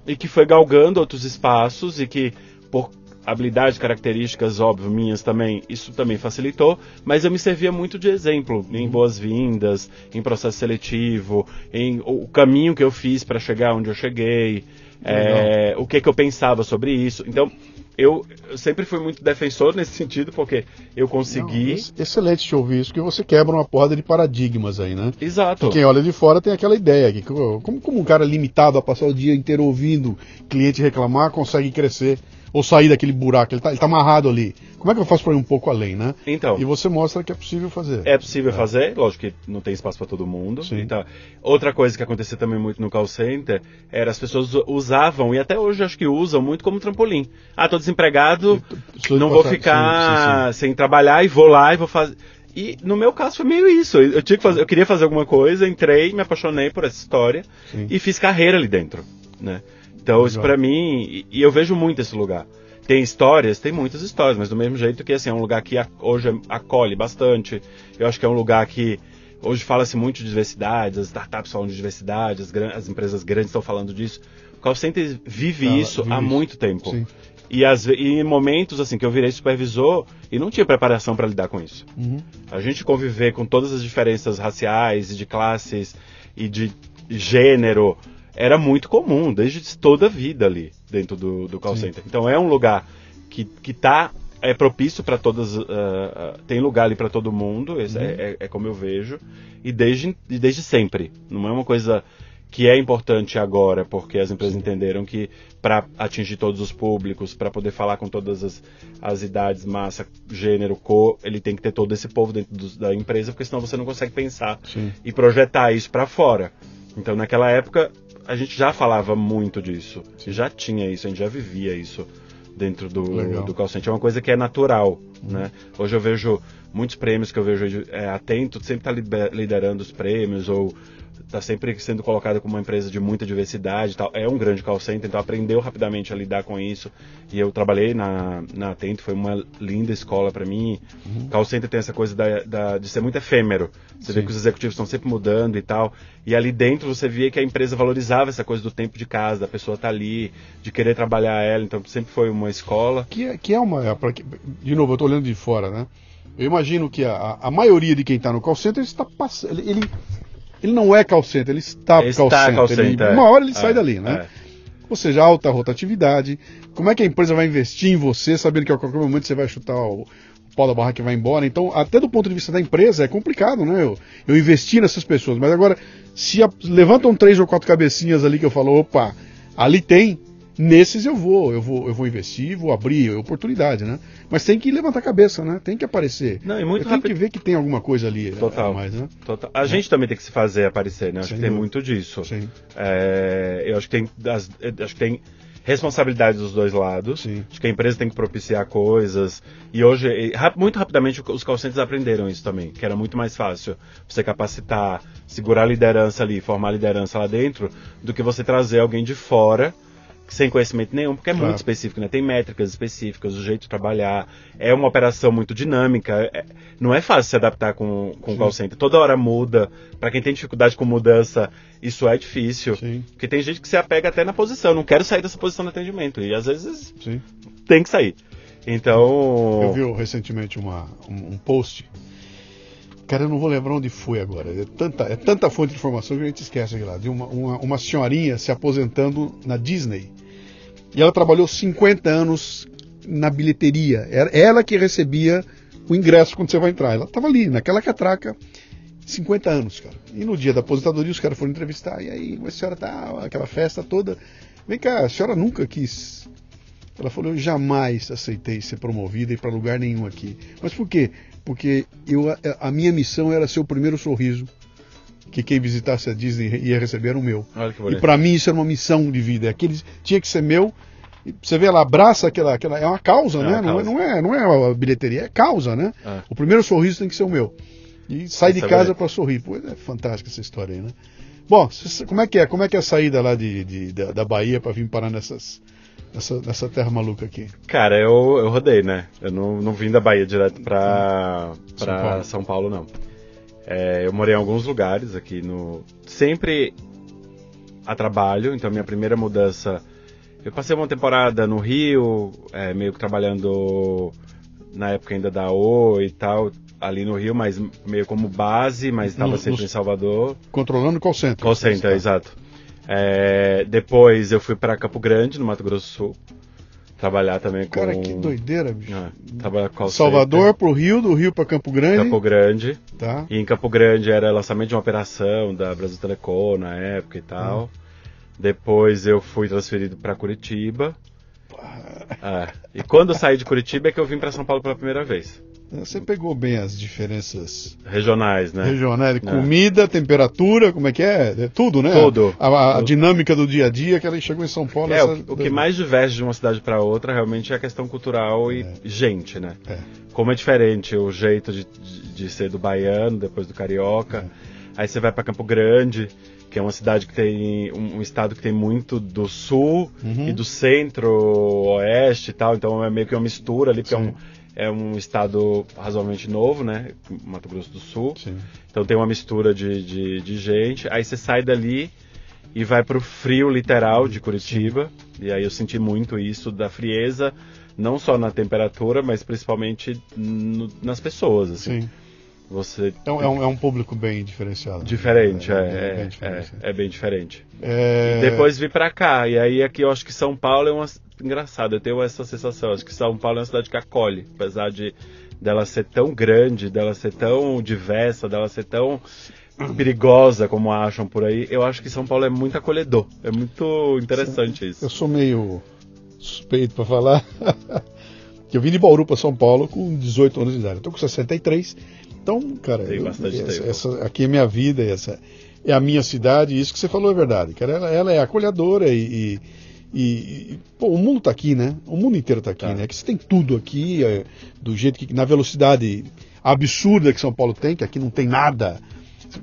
Speaker 2: e que foi galgando outros espaços e que por habilidades, características, óbvio, minhas também, isso também facilitou, mas eu me servia muito de exemplo
Speaker 1: Uhum.
Speaker 2: em boas-vindas, em processo seletivo, em o caminho que eu fiz para chegar onde eu cheguei, é, o que que eu pensava sobre isso. Então, eu, eu sempre fui muito defensor nesse sentido, porque eu consegui...
Speaker 1: Não, ex- excelente te ouvir isso, porque você quebra uma porrada de paradigmas aí, né?
Speaker 2: Exato.
Speaker 1: Quem olha de fora tem aquela ideia que como, como um cara limitado a passar o dia inteiro ouvindo cliente reclamar consegue crescer ou sair daquele buraco, ele tá, ele tá amarrado ali. Como é que eu faço para ir um pouco além, né?
Speaker 2: Então,
Speaker 1: E você mostra que é possível fazer.
Speaker 2: É possível fazer, lógico que não tem espaço para todo mundo.
Speaker 1: Sim.
Speaker 2: Então, outra coisa que acontecia também muito no call center era as pessoas usavam, e até hoje acho que usam muito como trampolim. Ah, tô desempregado, não vou
Speaker 1: passar-
Speaker 2: ficar
Speaker 1: sim, sim,
Speaker 2: sem trabalhar e vou lá e vou fazer. E no meu caso foi meio isso. Eu, tinha que fazer, eu queria fazer alguma coisa, entrei, me apaixonei por essa história
Speaker 1: Sim.
Speaker 2: e fiz carreira ali dentro, né? Então isso pra mim, e, e eu vejo muito esse lugar. Tem histórias, tem muitas histórias, mas do mesmo jeito que assim, é um lugar que hoje acolhe bastante. Eu acho que é um lugar que hoje fala-se muito de diversidade, as startups falam de diversidade, as, as empresas grandes estão falando disso. O call center vive
Speaker 1: Ela
Speaker 2: isso
Speaker 1: vive
Speaker 2: há
Speaker 1: isso.
Speaker 2: muito tempo.
Speaker 1: Sim.
Speaker 2: E, ve- e em momentos assim que eu virei supervisor e não tinha preparação para lidar com isso.
Speaker 1: Uhum.
Speaker 2: A gente conviver com todas as diferenças raciais e de classes e de gênero era muito comum desde toda a vida ali dentro do, do call
Speaker 1: Sim.
Speaker 2: center. Então é um lugar que, que tá é propício para todas ah, ah, tem lugar ali para todo mundo esse é, é- é como eu vejo e desde desde sempre não é uma coisa que é importante agora porque as empresas entenderam que para atingir todos os públicos para poder falar com todas as, as idades massa gênero cor ele tem que ter todo esse povo dentro dos- da empresa porque senão você não consegue pensar
Speaker 1: Sim.
Speaker 2: e projetar isso para fora. Então, naquela época, a gente já falava muito disso, já tinha isso, a gente já vivia isso dentro do,
Speaker 1: Legal.
Speaker 2: do call center. É uma coisa que é natural, né? Hoje eu vejo muitos prêmios que eu vejo é, atento, sempre está liderando os prêmios ou está sempre sendo colocado como uma empresa de muita diversidade tal. É um grande call center, então aprendeu rapidamente a lidar com isso. E eu trabalhei na, na Atento, foi uma linda escola para mim. Call center tem essa coisa da, da- de ser muito efêmero. Você vê
Speaker 1: Sim.
Speaker 2: que os executivos estão sempre mudando e tal. E ali dentro você via que a empresa valorizava essa coisa do tempo de casa, da pessoa estar ali, de querer trabalhar ela. Então sempre foi uma escola.
Speaker 1: Que é, que é uma. é de novo, eu estou olhando de fora, né? Eu imagino que a, a- a maioria de quem está no call center está passando. Ele, ele, não é call center, ele está,
Speaker 2: Ele
Speaker 1: call
Speaker 2: está
Speaker 1: center.
Speaker 2: call
Speaker 1: Ele-
Speaker 2: center,
Speaker 1: uma hora ele sai
Speaker 2: É,
Speaker 1: dali, né?
Speaker 2: é.
Speaker 1: Ou seja, alta rotatividade. Como é que a empresa vai investir em você, sabendo que a qualquer momento você vai chutar o, pau da barra que vai embora? Então, até do ponto de vista da empresa, é complicado, né? Eu, eu investir nessas pessoas. Mas agora, se a- levantam três ou quatro cabecinhas ali que eu falo, opa, ali tem. Nesses eu vou, eu vou, eu vou investir, vou abrir oportunidade, né? Mas tem que levantar a cabeça, né? Tem que aparecer.
Speaker 2: Não, e muito rápido-
Speaker 1: que ver que tem alguma coisa ali
Speaker 2: Total.
Speaker 1: a mais, né?
Speaker 2: Total. A gente também tem que se fazer aparecer, né? Acho
Speaker 1: Sem
Speaker 2: que tem
Speaker 1: dúvida.
Speaker 2: muito disso.
Speaker 1: Sim.
Speaker 2: É, eu acho que tem das- eu acho que tem responsabilidade dos dois lados.
Speaker 1: Sim.
Speaker 2: Acho que a empresa tem que propiciar coisas. E hoje, e muito rapidamente, os call centers aprenderam isso também, que era muito mais fácil você capacitar, segurar a liderança ali, formar a liderança lá dentro, do que você trazer alguém de fora sem conhecimento nenhum, porque é
Speaker 1: Claro.
Speaker 2: muito específico, né? Tem métricas específicas, o jeito de trabalhar, é uma operação muito dinâmica, é- não é fácil se adaptar com, com o call center. Toda hora muda, para quem tem dificuldade com mudança, isso é difícil.
Speaker 1: Sim,
Speaker 2: Porque tem gente que se apega até na posição, não quero sair dessa posição de atendimento, e às vezes
Speaker 1: sim.
Speaker 2: tem que sair. Então,
Speaker 1: Eu vi recentemente uma, um, um post. Cara, eu não vou lembrar onde foi agora. É tanta, é tanta fonte de informação que a gente esquece aqui lá. De uma, uma, uma senhorinha se aposentando na Disney. E ela trabalhou 50 anos na bilheteria. Era ela que recebia o ingresso quando você vai entrar. Ela estava ali, naquela catraca, 50 anos, cara. E no dia da aposentadoria os caras foram entrevistar. E aí, a senhora tá, aquela festa toda. Vem cá, a senhora nunca quis ela falou: Eu jamais aceitei ser promovida e para lugar nenhum aqui. Mas por quê? Porque eu, a, a minha missão era ser o primeiro sorriso que quem visitasse a Disney ia receber o meu. E para mim isso era uma missão de vida. Aquele tinha que ser meu. Você vê, ela abraça aquela, aquela é uma causa,
Speaker 2: É
Speaker 1: né?
Speaker 2: uma
Speaker 1: Não, é,
Speaker 2: causa.
Speaker 1: não é, não é a bilheteria, é causa, né?
Speaker 2: É.
Speaker 1: O primeiro sorriso tem que ser o meu. E sai de
Speaker 2: é
Speaker 1: casa para sorrir. Pô, é fantástica essa história aí, né? Bom, como é que é? Como é que é a saída lá de, de- da, da Bahia para vir parar nessas, nessa, nessa terra maluca aqui?
Speaker 2: Cara, eu, eu rodei, né? Eu não, não vim da Bahia direto pra,
Speaker 1: São
Speaker 2: pra
Speaker 1: Paulo.
Speaker 2: São Paulo, não. É, eu morei em alguns lugares aqui no. Sempre a trabalho, então minha primeira mudança. Eu passei uma temporada no Rio, é, meio que trabalhando na época ainda da O e tal, ali no Rio, mas meio como base, mas estava sempre
Speaker 1: no-
Speaker 2: em Salvador.
Speaker 1: Controlando o call center.
Speaker 2: Call center, exato. É, depois eu fui para Campo Grande, no Mato Grosso do Sul, trabalhar também com.
Speaker 1: Cara, que doideira, bicho.
Speaker 2: É, trabalhar com
Speaker 1: Salvador pro Rio, do Rio para Campo Grande.
Speaker 2: Campo Grande.
Speaker 1: Tá.
Speaker 2: E em Campo Grande era lançamento de uma operação da Brasil Telecom na época e tal.
Speaker 1: Hum.
Speaker 2: Depois eu fui transferido para Curitiba. É, E quando eu saí de Curitiba é que eu vim para São Paulo pela primeira vez.
Speaker 1: Você pegou bem as diferenças
Speaker 2: Regionais, né?
Speaker 1: regionais,
Speaker 2: É.
Speaker 1: comida, temperatura, como é que é? É tudo, né?
Speaker 2: Tudo.
Speaker 1: A, a- dinâmica do dia a dia, que ela chegou em São Paulo.
Speaker 2: É,
Speaker 1: essa-
Speaker 2: o, o que mais diverge de uma cidade para outra realmente é a questão cultural e gente, né?
Speaker 1: É.
Speaker 2: Como é diferente o jeito de, de, de ser do baiano, depois do carioca.
Speaker 1: É.
Speaker 2: Aí você vai para Campo Grande, que é uma cidade que tem um, um estado que tem muito do sul
Speaker 1: Uhum.
Speaker 2: e do centro-oeste e tal, então é meio que uma mistura ali, porque é um, é um estado razoavelmente novo, né? Mato Grosso do Sul.
Speaker 1: Sim.
Speaker 2: Então tem uma mistura de, de, de gente. Aí você sai dali e vai pro frio literal de Curitiba. E aí eu senti muito isso da frieza, não só na temperatura, mas principalmente no- nas pessoas. Assim.
Speaker 1: Sim.
Speaker 2: Você
Speaker 1: É um, é um- é público bem diferenciado.
Speaker 2: diferente, é,
Speaker 1: bem-
Speaker 2: é,
Speaker 1: bem
Speaker 2: é,
Speaker 1: diferente.
Speaker 2: é bem diferente.
Speaker 1: É,
Speaker 2: Depois vi pra cá, e aí aqui eu acho que São Paulo é uma. Engraçado, eu tenho essa sensação. Acho que São Paulo é uma cidade que acolhe, apesar de dela ser tão grande, dela ser tão diversa, dela ser tão perigosa como acham por aí. Eu acho que São Paulo é muito acolhedor. É muito interessante isso.
Speaker 1: Eu sou meio suspeito para falar. que eu vim de Bauru para São Paulo com 18 anos de idade. Eu tô com 63. Então, cara,
Speaker 2: Tem
Speaker 1: eu-
Speaker 2: bastante
Speaker 1: essa,
Speaker 2: tempo.
Speaker 1: essa- aqui é minha vida, essa é a minha cidade. E isso que você falou é verdade, cara. Ela, ela é acolhedora e, e, e- pô, o mundo tá aqui, né? O mundo inteiro tá aqui,
Speaker 2: Tá.
Speaker 1: né? Que você tem tudo aqui, é, do jeito que na velocidade absurda que São Paulo tem, que aqui não tem nada.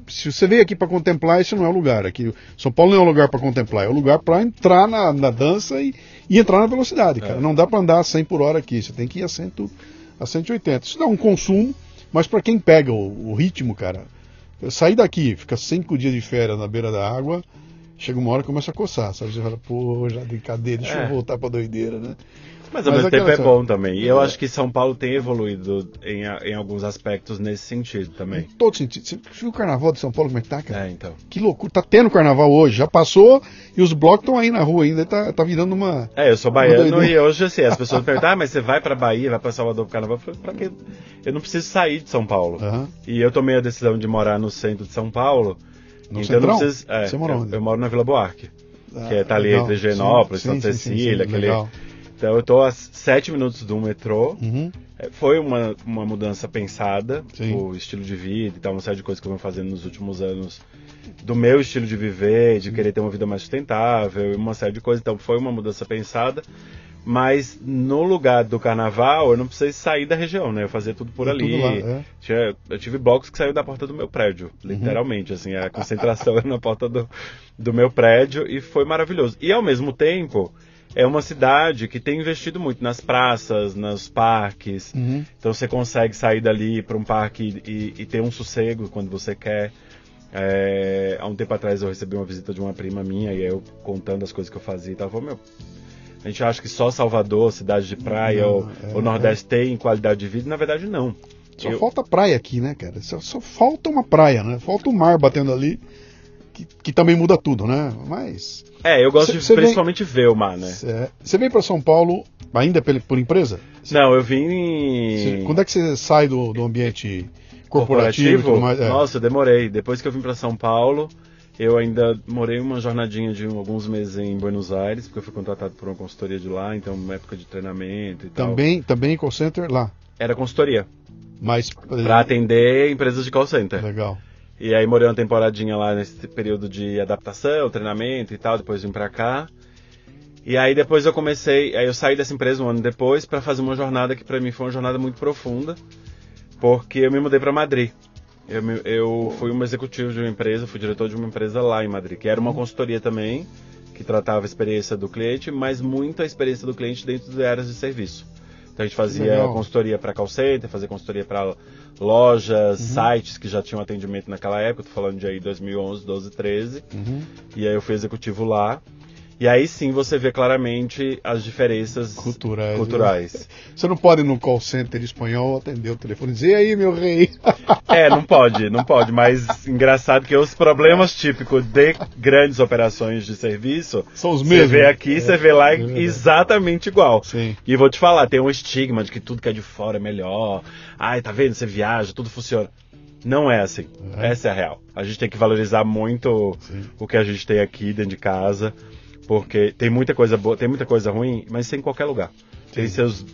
Speaker 1: Se você veio aqui para contemplar, esse não é o lugar. Aqui, São Paulo não é um lugar para contemplar, é um lugar para entrar na, na dança e, e entrar na velocidade, cara.
Speaker 2: É.
Speaker 1: Não dá para andar a 100 por hora aqui, você tem que ir a, 100, a 180. Isso dá um consumo, mas para quem pega o, o ritmo, cara, sair daqui, fica cinco dias de férias na beira da água, chega uma hora que começa a coçar, sabe? Você fala, pô, já de cadeia, deixa
Speaker 2: É.
Speaker 1: eu voltar pra doideira, né?
Speaker 2: Mas ao
Speaker 1: Mas
Speaker 2: mesmo tempo é bom também. E eu
Speaker 1: É.
Speaker 2: acho que São Paulo tem evoluído em, em alguns aspectos nesse sentido também.
Speaker 1: Em todo sentido. Você viu o carnaval de São Paulo como é que tá, cara?
Speaker 2: É, então.
Speaker 1: Que loucura. Tá tendo carnaval hoje, já passou e os blocos estão aí na rua ainda, tá, tá virando uma.
Speaker 2: É, eu sou baiano e hoje, assim, as pessoas perguntam, ah, mas você vai pra Bahia, vai pra Salvador pro carnaval? Eu falei, pra quê? Eu não preciso sair de São Paulo.
Speaker 1: Aham.
Speaker 2: E eu tomei a decisão de morar no centro de São Paulo.
Speaker 1: No
Speaker 2: então eu
Speaker 1: centrão?
Speaker 2: não preciso. É,
Speaker 1: Você mora
Speaker 2: eu,
Speaker 1: onde?
Speaker 2: eu moro na Vila Buarque.
Speaker 1: Ah,
Speaker 2: que tá ali
Speaker 1: legal.
Speaker 2: entre Higienópolis,
Speaker 1: Sim,
Speaker 2: Santa
Speaker 1: sim,
Speaker 2: Cecília, aquele.
Speaker 1: legal.
Speaker 2: Então eu tô a sete minutos do metrô.
Speaker 1: Uhum.
Speaker 2: É, Foi uma, uma mudança pensada,
Speaker 1: Sim.
Speaker 2: o estilo de vida e tal, uma série de coisas que eu venho fazendo nos últimos anos do meu estilo de viver, de querer ter uma vida mais sustentável, e uma série de coisas. Então foi uma mudança pensada. Mas no lugar do carnaval, eu não precisei sair da região, né? Eu fazia tudo por
Speaker 1: É
Speaker 2: ali.
Speaker 1: tudo lá, é.
Speaker 2: Tinha- eu tive blocos que saíram da porta do meu prédio, literalmente, assim, a concentração era na porta do, do meu prédio e foi maravilhoso. E ao mesmo tempo, é uma cidade que tem investido muito nas praças, nos parques.
Speaker 1: Uhum.
Speaker 2: Então você consegue sair dali para um parque e, e, ter um sossego quando você quer. É, há um tempo atrás eu recebi uma visita de uma prima minha e eu contando as coisas que eu fazia e tal, falou, meu, a gente acha que só Salvador, cidade de praia
Speaker 1: Não,
Speaker 2: ou,
Speaker 1: é,
Speaker 2: ou Nordeste tem qualidade de vida, na verdade não.
Speaker 1: Só
Speaker 2: Eu-
Speaker 1: falta praia aqui, né, cara? Só, só falta uma praia, né? Falta o mar batendo ali, que, que também muda tudo, né? Mas.
Speaker 2: É, eu gosto
Speaker 1: Cê-
Speaker 2: de
Speaker 1: cê vem-
Speaker 2: principalmente ver o mar, né?
Speaker 1: cê- Você veio para São Paulo ainda pela- por empresa?
Speaker 2: Não, eu vim
Speaker 1: Cê- Quando é que você sai do, do ambiente corporativo, tudo mais? É.
Speaker 2: Nossa, eu demorei. Depois que eu vim para São Paulo, eu ainda morei uma jornadinha de alguns meses em Buenos Aires, porque eu fui contratado por uma consultoria de lá, então uma época de treinamento e tal.
Speaker 1: Também, também call center lá.
Speaker 2: Era consultoria,
Speaker 1: Mas.
Speaker 2: para atender empresas de call center.
Speaker 1: Legal.
Speaker 2: E aí morei uma temporadinha lá nesse período de adaptação, treinamento e tal, depois vim pra cá. E aí depois eu comecei, aí eu saí dessa empresa um ano depois para fazer uma jornada que pra mim foi uma jornada muito profunda, porque eu me mudei para Madrid. Eu, eu fui um executivo de uma empresa, fui diretor de uma empresa lá em Madrid, que era uma consultoria também, que tratava a experiência do cliente, mas muito a experiência do cliente dentro de áreas de serviço. Então a gente fazia
Speaker 1: Legal.
Speaker 2: consultoria para call center, fazia consultoria para lojas, sites que já tinham atendimento naquela época, tô falando de aí 2011, 12, 13.
Speaker 1: Uhum.
Speaker 2: E aí eu fui executivo lá. E aí sim você vê claramente as diferenças
Speaker 1: Culturais.
Speaker 2: culturais.
Speaker 1: Você não pode ir no call center espanhol atender o telefone e dizer, e aí, meu rei?
Speaker 2: É, não pode, não pode, mas engraçado que os problemas típicos de grandes operações de serviço,
Speaker 1: São os
Speaker 2: você
Speaker 1: mesmos.
Speaker 2: vê aqui, você vê lá
Speaker 1: é
Speaker 2: exatamente igual.
Speaker 1: Sim.
Speaker 2: E vou te falar, tem um estigma de que tudo que é de fora é melhor. Ai, tá vendo? Você viaja, tudo funciona. Não é assim.
Speaker 1: É.
Speaker 2: Essa é a real. A gente tem que valorizar muito
Speaker 1: Sim.
Speaker 2: o que a gente tem aqui dentro de casa, porque tem muita coisa boa, tem muita coisa ruim, mas isso é em qualquer lugar. Tem
Speaker 1: Sim.
Speaker 2: seus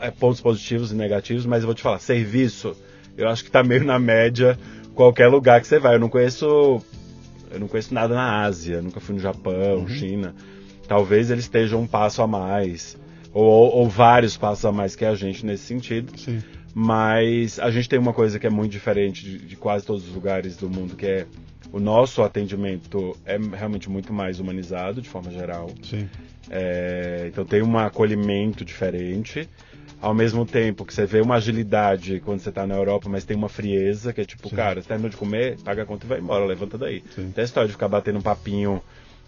Speaker 2: eh, pontos positivos e negativos, mas eu vou te falar, serviço, eu acho que tá meio na média qualquer lugar que você vai. Eu não conheço eu não conheço nada na Ásia, nunca fui no Japão,
Speaker 1: Uhum.
Speaker 2: China. Talvez eles estejam um passo a mais, ou, ou- ou vários passos a mais que a gente nesse sentido.
Speaker 1: Sim.
Speaker 2: Mas a gente tem uma coisa que é muito diferente de, de quase todos os lugares do mundo, que é o nosso atendimento é realmente muito mais humanizado, de forma geral.
Speaker 1: Sim.
Speaker 2: É, então tem um acolhimento diferente. Ao mesmo tempo que você vê uma agilidade quando você está na Europa, mas tem uma frieza, que é tipo,
Speaker 1: Sim.
Speaker 2: cara, você terminou de comer, paga a conta e vai embora, levanta daí.
Speaker 1: Sim.
Speaker 2: Tem a história de ficar batendo um papinho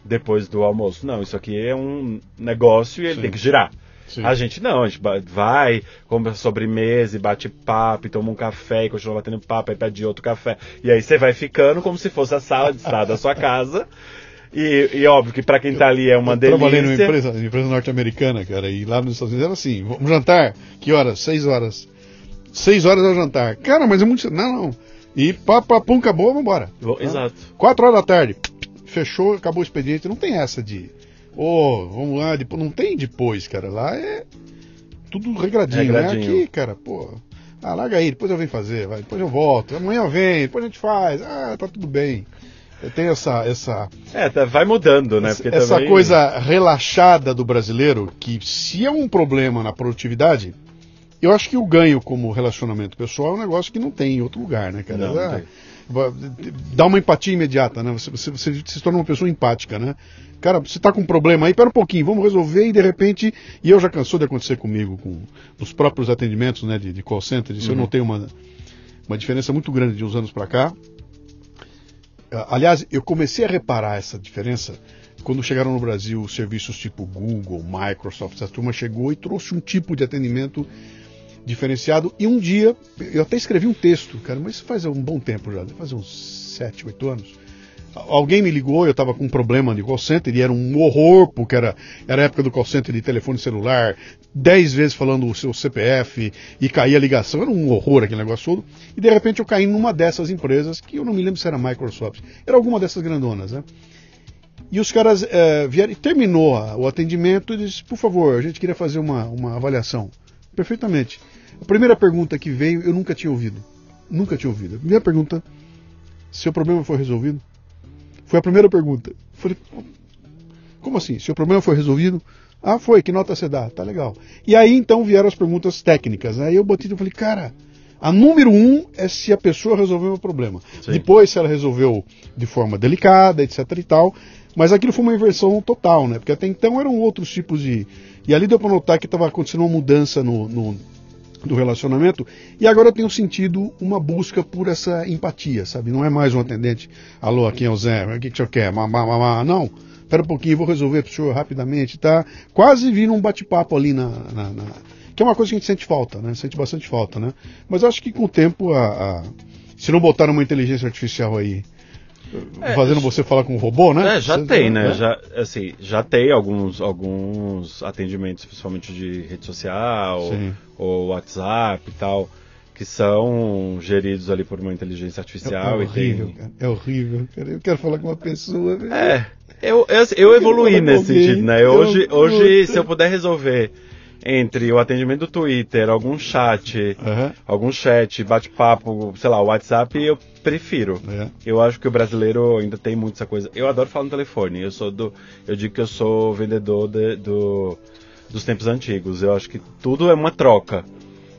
Speaker 2: depois do almoço. Não, isso aqui é um negócio e ele
Speaker 1: Sim.
Speaker 2: tem que girar.
Speaker 1: Sim.
Speaker 2: A gente não, a gente vai, compra sobremesa e bate papo, e toma um café e continua batendo papo, aí pede outro café. E aí você vai ficando como se fosse a sala de estar da sua casa. E, e óbvio que pra quem tá ali é uma
Speaker 1: eu
Speaker 2: delícia.
Speaker 1: trabalhei numa empresa, numa empresa norte-americana, cara, e lá nos Estados Unidos era assim, vamos jantar, que horas? Seis horas. Seis horas é o jantar. Cara, mas é muito... Não, não. E pá, pá, pum, acabou, vambora.
Speaker 2: Exato.
Speaker 1: Quatro horas da tarde, fechou, acabou o expediente. Não tem essa de, ô, vamos lá, depois. Não tem depois, cara. Lá é tudo regradinho,
Speaker 2: Regradinho.
Speaker 1: né? Aqui, cara, pô. Ah, larga aí, depois eu venho fazer, vai, depois eu volto. Amanhã eu venho, depois a gente faz. Ah, tá tudo bem. Tem essa, essa,
Speaker 2: É, tá- vai mudando, né? Porque
Speaker 1: essa
Speaker 2: também-
Speaker 1: coisa relaxada do brasileiro, que se é um problema na produtividade, eu acho que o ganho como relacionamento pessoal é um negócio que não tem em outro lugar, né, cara?
Speaker 2: Não, não
Speaker 1: Ah,
Speaker 2: tem.
Speaker 1: Dá uma empatia imediata, né? Você, você, você se torna uma pessoa empática, né? Cara, você tá com um problema aí, pera um pouquinho, vamos resolver e de repente. E eu já cansou de acontecer comigo, com os próprios atendimentos né, de, de call center, isso eu
Speaker 2: Uhum.
Speaker 1: notei uma, uma diferença muito grande de uns anos para cá. Ah, Aliás, eu comecei a reparar essa diferença quando chegaram no Brasil serviços tipo Google, Microsoft. Essa turma chegou e trouxe um tipo de atendimento diferenciado. E um dia, eu até escrevi um texto, cara, mas isso faz um bom tempo já, fazer uns 7, 8 anos. Alguém me ligou, eu estava com um problema de call center e era um horror, porque era, era época do call center de telefone celular, 10 vezes falando o seu CPF e caía a ligação, era um horror aquele negócio todo. E de repente eu caí numa dessas empresas, que eu não me lembro se era Microsoft, era alguma dessas grandonas, né? E os caras eh, vieram terminou o atendimento e disse, por favor, a gente queria fazer uma, uma avaliação. Perfeitamente. A primeira pergunta que veio eu nunca tinha ouvido. Nunca tinha ouvido. A primeira pergunta, seu problema foi resolvido? Foi a primeira pergunta. Falei, como assim? Seu problema foi resolvido? Ah, foi, que nota você dá? Tá legal. E aí então vieram as perguntas técnicas. Aí eu botei e falei, cara, A número um é se a pessoa resolveu o problema.
Speaker 2: Sim.
Speaker 1: Depois, se ela resolveu de forma delicada, etc e tal. Mas aquilo foi uma inversão total, né? Porque até então eram outros tipos de. E ali deu para notar que estava acontecendo uma mudança no, no, do relacionamento. E agora eu tenho sentido uma busca por essa empatia, sabe? Não é mais um atendente. Alô, aqui é o Zé, o que, que o senhor quer? Mamá. Não. Espera um pouquinho, vou resolver para o senhor rapidamente, tá? Quase vindo um bate-papo ali na, na, na, Que é uma coisa que a gente sente falta, né? Sente bastante falta, né? Mas acho que com o tempo, a, a... se não botaram uma inteligência artificial aí é, fazendo você falar com um robô, né?
Speaker 2: É, já você tem, né? Já, assim, já tem alguns, alguns atendimentos, principalmente de rede social Sim. ou WhatsApp e tal, que são geridos ali por uma inteligência artificial.
Speaker 1: É, é horrível, tem... cara. É horrível, cara. Eu quero falar com uma pessoa.
Speaker 2: É, eu, eu, eu evoluí nesse sentido, né? Hoje, hoje, se eu puder resolver entre o atendimento do Twitter, algum chat, uhum. algum chat, bate-papo, sei lá, o WhatsApp, eu prefiro. É. Eu acho que o brasileiro ainda tem muito essa coisa. Eu adoro falar no telefone. Eu sou do, eu digo que eu sou vendedor de, do, dos tempos antigos. Eu acho que tudo é uma troca.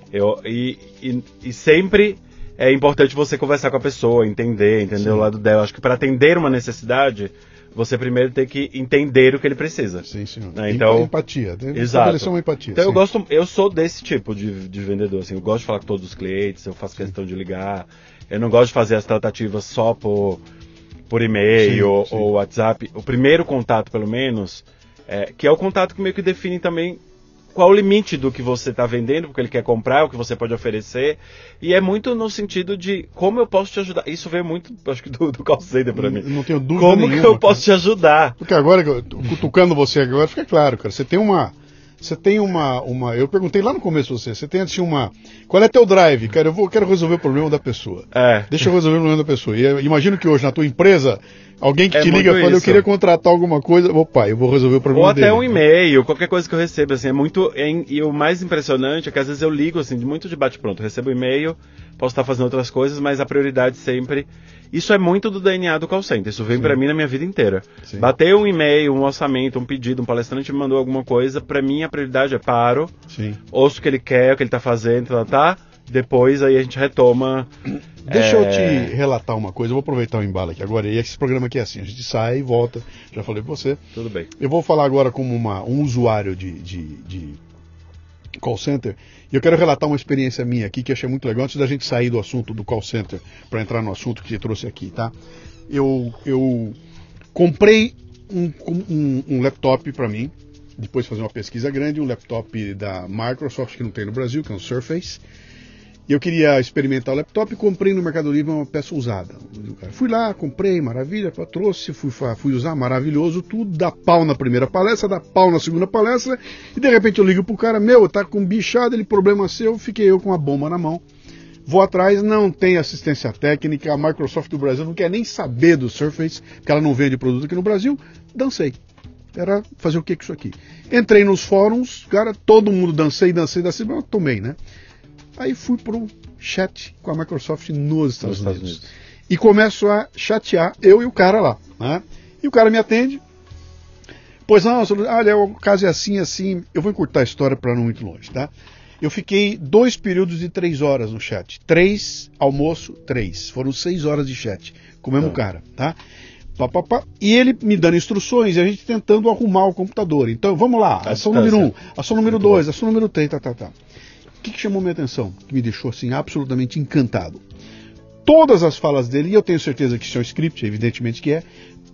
Speaker 2: Eu, e, e, e sempre é importante você conversar com a pessoa, entender, entender Sim. o lado dela. Eu acho que para atender uma necessidade você primeiro tem que entender o que ele precisa.
Speaker 1: Sim, senhor. Né? Então, empatia.
Speaker 2: Exato.
Speaker 1: uma empatia.
Speaker 2: Então sim. eu gosto, eu sou desse tipo de, de vendedor. Assim, eu gosto de falar com todos os clientes, eu faço questão de ligar. Eu não gosto de fazer as tratativas só por, por e-mail ou, ou WhatsApp. O primeiro contato, pelo menos, é, que é o contato que meio que define também qual o limite do que você está vendendo, porque ele quer comprar, o que você pode oferecer. E é muito no sentido de como eu posso te ajudar. Isso veio muito, acho que, do, do call center para mim.
Speaker 1: Não tenho dúvida
Speaker 2: Como
Speaker 1: nenhuma,
Speaker 2: que eu cara. posso te ajudar?
Speaker 1: Porque agora, cutucando você agora, fica claro, cara. Você tem uma você tem uma, uma. Eu perguntei lá no começo você, você tem assim uma. Qual é teu drive? Cara, eu vou, quero resolver o problema da pessoa.
Speaker 2: É.
Speaker 1: Deixa eu resolver o problema da pessoa. E imagino que hoje na tua empresa, alguém que é te liga e fala, eu queria contratar alguma coisa, opa, eu vou resolver o problema
Speaker 2: Ou até
Speaker 1: dele.
Speaker 2: um e-mail, qualquer coisa que eu recebo, assim, é muito. É, e o mais impressionante é que às vezes eu ligo, assim, de muito de bate-pronto. Recebo um e-mail, posso estar fazendo outras coisas, mas a prioridade sempre isso é muito do DNA do call center. Isso vem para mim na minha vida inteira. Sim. Bateu um e-mail, um orçamento, um pedido, um palestrante me mandou alguma coisa, para mim a prioridade é paro, Sim. ouço o que ele quer, o que ele tá fazendo, tá, tá. Depois aí a gente retoma.
Speaker 1: Deixa é... eu te relatar uma coisa, eu vou aproveitar o embalo aqui agora. E esse programa aqui é assim, a gente sai e volta. Já falei pra você.
Speaker 2: Tudo bem.
Speaker 1: Eu vou falar agora como uma, um usuário de, de, de call center. E eu quero relatar uma experiência minha aqui que achei muito legal, antes da gente sair do assunto do call center, para entrar no assunto que você trouxe aqui, tá? Eu, eu comprei um, um, um laptop para mim, depois de fazer uma pesquisa grande, um laptop da Microsoft que não tem no Brasil, que é um Surface. E eu queria experimentar o laptop e comprei no Mercado Livre uma peça usada. Fui lá, comprei, maravilha, trouxe, fui, fui usar, maravilhoso, tudo, dá pau na primeira palestra, dá pau na segunda palestra, e de repente eu ligo pro cara, meu, tá com bichado, ele problema seu, fiquei eu com a bomba na mão. Vou atrás, não tem assistência técnica, a Microsoft do Brasil não quer nem saber do Surface, porque ela não vende produto aqui no Brasil, dancei. Era fazer o que com isso aqui? Entrei nos fóruns, cara, todo mundo dancei, dancei, dancei, mas tomei, né? Aí fui para o chat com a Microsoft nos Estados, nos Unidos. Unidos. E começo a chatear eu e o cara lá. Né? E o cara me atende. Pois não, olha, o caso é assim, assim. Eu vou encurtar a história para não ir muito longe, tá? Eu fiquei dois períodos de três horas no chat. Três, almoço, três. Foram seis horas de chat com o mesmo tá. cara, tá? Pá, pá, pá. E ele me dando instruções e a gente tentando arrumar o computador. Então, vamos lá. Ação número um, ação número dois, ação número três, tá, tá, tá que, que chamou minha atenção, que me deixou assim absolutamente encantado? Todas as falas dele, e eu tenho certeza que isso é um script, evidentemente que é,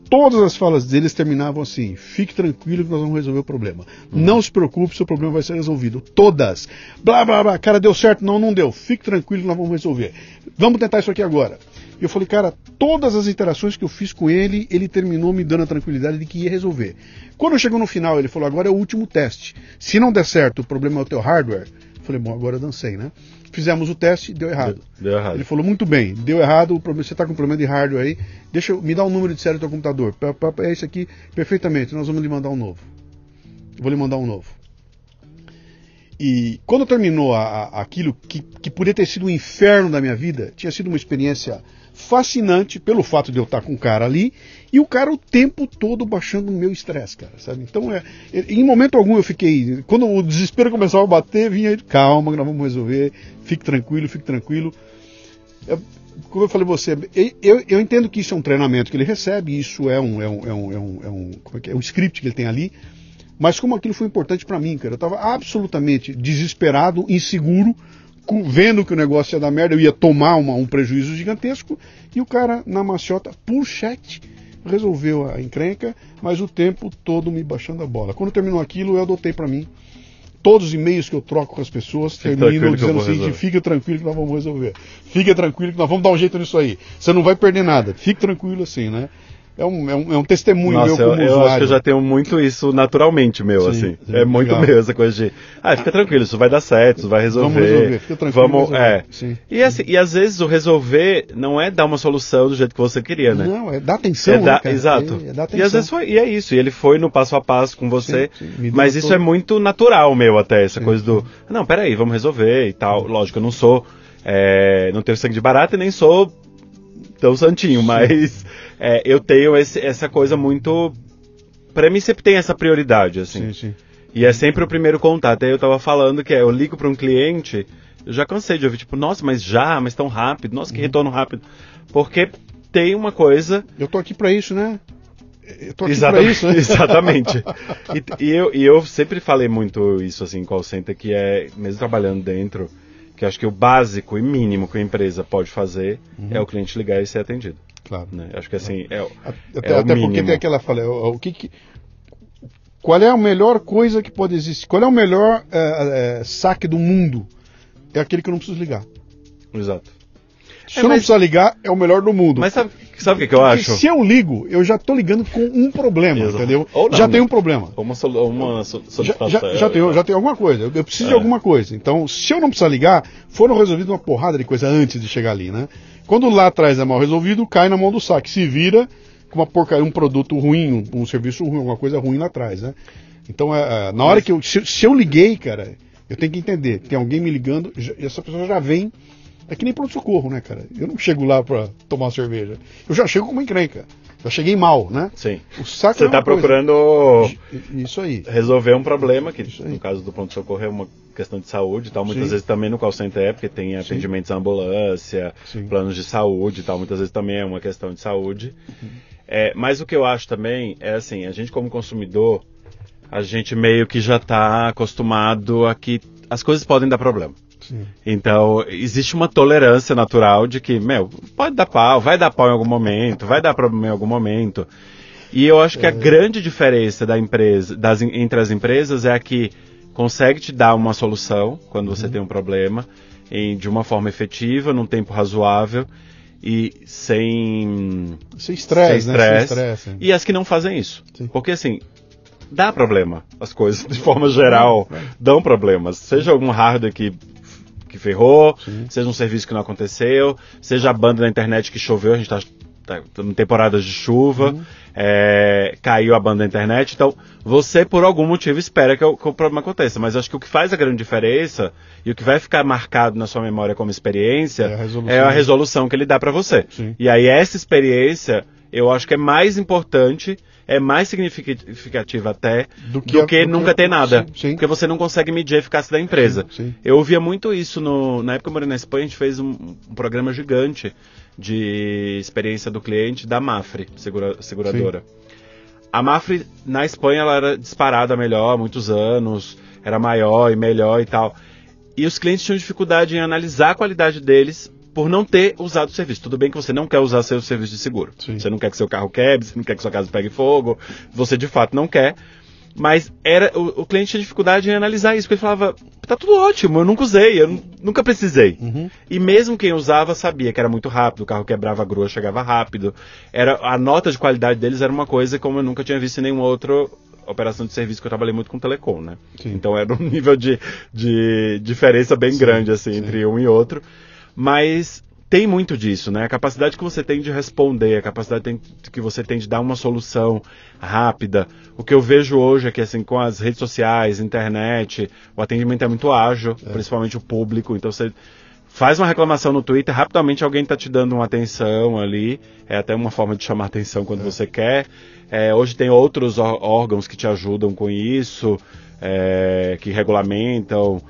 Speaker 1: todas as falas deles terminavam assim: fique tranquilo que nós vamos resolver o problema. Uhum. Não se preocupe, seu problema vai ser resolvido. Todas. Blá, blá, blá. Cara, deu certo? Não, não deu. Fique tranquilo que nós vamos resolver. Vamos tentar isso aqui agora. E eu falei, cara, todas as interações que eu fiz com ele, ele terminou me dando a tranquilidade de que ia resolver. Quando chegou no final, ele falou: agora é o último teste. Se não der certo, o problema é o teu hardware Falei, bom, agora dancei, né? Fizemos o teste, deu errado.
Speaker 2: Deu, deu errado.
Speaker 1: Ele falou, muito bem, deu errado, você está com problema de hardware aí, deixa, me dá o um número de série do teu computador. É esse aqui, perfeitamente, nós vamos lhe mandar um novo. Vou lhe mandar um novo. E quando terminou a, a, aquilo que, que poderia ter sido um inferno da minha vida, tinha sido uma experiência fascinante pelo fato de eu estar com o cara ali e o cara o tempo todo baixando o meu estresse, cara, sabe? Então, é, em momento algum eu fiquei. Quando o desespero começava a bater, vinha, calma, que nós vamos resolver, fique tranquilo, fique tranquilo. É, como eu falei você, eu, eu entendo que isso é um treinamento que ele recebe, isso é um, é um, é um, é um, é um, como é que é? um script que ele tem ali, mas como aquilo foi importante para mim, cara, eu estava absolutamente desesperado, inseguro, vendo que o negócio ia dar merda, eu ia tomar uma, um prejuízo gigantesco, e o cara na maciota, por chat, resolveu a encrenca, mas o tempo todo me baixando a bola. Quando terminou aquilo, eu adotei para mim todos os e-mails que eu troco com as pessoas Fique terminam dizendo o seguinte: fica tranquilo que nós vamos resolver. Fica tranquilo que nós vamos dar um jeito nisso aí. Você não vai perder nada. Fique tranquilo assim, né? É um, é um, é um testemunho
Speaker 2: Nossa,
Speaker 1: meu como
Speaker 2: eu,
Speaker 1: eu
Speaker 2: acho que eu já tenho muito isso naturalmente meu, sim, assim. Sim, é muito legal. meu essa coisa de, ah, fica tranquilo, isso vai dar certo, isso vai resolver. Vamos resolver, fica tranquilo. Vamos, é. Sim. E, assim, e às vezes o resolver não é dar uma solução do jeito que você queria, né?
Speaker 1: Não, é dar atenção, é né, dar,
Speaker 2: Exato.
Speaker 1: É, é dar
Speaker 2: atenção. E às vezes foi, e é isso, e ele foi no passo a passo com você, mas isso todo... é muito natural meu até, essa coisa do, não, peraí, vamos resolver e tal. Lógico, eu não sou, é, não tenho sangue de barata e nem sou tão santinho, mas é, eu tenho esse, essa coisa muito. Pra mim sempre tem essa prioridade, assim. Sim, sim. E é sempre o primeiro contato. Aí eu tava falando que é, eu ligo para um cliente, eu já cansei de ouvir, tipo, nossa, mas já, mas tão rápido, nossa, que uhum. retorno rápido. Porque tem uma coisa.
Speaker 1: Eu tô aqui para isso, né?
Speaker 2: Eu tô aqui exatamente, isso, né? Exatamente. e, e, eu, e eu sempre falei muito isso, assim, em call center, que é, mesmo trabalhando dentro, que acho que o básico e mínimo que a empresa pode fazer uhum. é o cliente ligar e ser atendido. Claro. Né? Acho que assim, é,
Speaker 1: até, é até porque tem aquela fala, o, o que, que, qual é a melhor coisa que pode existir? Qual é o melhor é, é, saque do mundo? É aquele que eu não preciso ligar.
Speaker 2: Exato.
Speaker 1: Se é, eu não precisar ligar, é o melhor do mundo.
Speaker 2: Mas sabe, sabe o que, que, eu acho?
Speaker 1: Se eu ligo, eu já estou ligando com um problema, Exato. entendeu? Não, já tem um problema.
Speaker 2: Uma, uma solicitação.
Speaker 1: Já, já, já, tem, já tem alguma coisa. Eu preciso de é. alguma coisa. Então, se eu não precisar ligar, foram resolvidas uma porrada de coisa antes de chegar ali, né? Quando lá atrás é mal resolvido, cai na mão do saque. Se vira com uma porcaria, um produto ruim, um, um serviço ruim, alguma coisa ruim lá atrás, né? Então, é, é, na hora Mas... que eu. Se, se, eu liguei, cara, eu tenho que entender. Tem alguém me ligando, essa pessoa já vem. É que nem pronto-socorro, né, cara? Eu não chego lá pra tomar uma cerveja. Eu já chego com uma encrenca. Já cheguei mal, né?
Speaker 2: Sim. O saco Você está é procurando
Speaker 1: isso aí.
Speaker 2: resolver um problema, que no caso do pronto-socorro é uma questão de saúde e tal. Muitas Sim. vezes também no call center é porque tem atendimentos à ambulância, Sim. planos de saúde e tal. Muitas vezes também é uma questão de saúde. Uhum. É, mas o que eu acho também é assim, a gente como consumidor, a gente meio que já está acostumado a que as coisas podem dar problema. Sim. Então, existe uma tolerância natural de que, meu, pode dar pau, vai dar pau em algum momento, vai dar problema em algum momento. E eu acho que a é. grande diferença da empresa, das, entre as empresas é a que consegue te dar uma solução quando você uhum. tem um problema, em, de uma forma efetiva, num tempo razoável e sem
Speaker 1: sem estresse, né? Sem
Speaker 2: e as que não fazem isso. Sim. Porque assim, dá problema. As coisas, de forma geral, é, é. dão problemas. Seja algum hardware que que ferrou, Sim. seja um serviço que não aconteceu, seja a banda na internet que choveu, a gente está tá, em temporadas de chuva, uhum. é, caiu a banda na internet, então você por algum motivo espera que o, que o, problema aconteça, mas acho que o que faz a grande diferença e o que vai ficar marcado na sua memória como experiência é a resolução, é a resolução que ele dá para você. Sim. E aí essa experiência eu acho que é mais importante é mais significativa até do que, do que do nunca que... ter nada. Sim, sim. Porque você não consegue medir a eficácia da empresa. Sim, eu ouvia muito isso no, na época que eu morei na Espanha, a gente fez um, um programa gigante de experiência do cliente da Mafre, segura, seguradora. A Mafre na Espanha ela era disparada melhor há muitos anos, era maior e melhor e tal. E os clientes tinham dificuldade em analisar a qualidade deles por não ter usado o serviço. Tudo bem que você não quer usar seu serviço de seguro. Sim. Você não quer que seu carro quebre, você não quer que sua casa pegue fogo, você de fato não quer. Mas era o, o cliente tinha dificuldade em analisar isso, porque ele falava, tá tudo ótimo, eu nunca usei, eu nunca precisei. Uhum. E mesmo quem usava sabia que era muito rápido, o carro quebrava a grua, chegava rápido. Era, a nota de qualidade deles era uma coisa como eu nunca tinha visto em nenhuma outra operação de serviço que eu trabalhei muito com telecom, né? Sim. Então era um nível de, de diferença bem sim, grande, assim, sim. entre um e outro. Mas tem muito disso, né? A capacidade que você tem de responder, a capacidade que você tem de dar uma solução rápida. O que eu vejo hoje é que, assim, com as redes sociais, internet, o atendimento é muito ágil, é. principalmente o público. Então, você faz uma reclamação no Twitter, rapidamente alguém está te dando uma atenção ali. É até uma forma de chamar atenção quando é. você quer. É, hoje tem outros órgãos que te ajudam com isso, é, que regulamentam.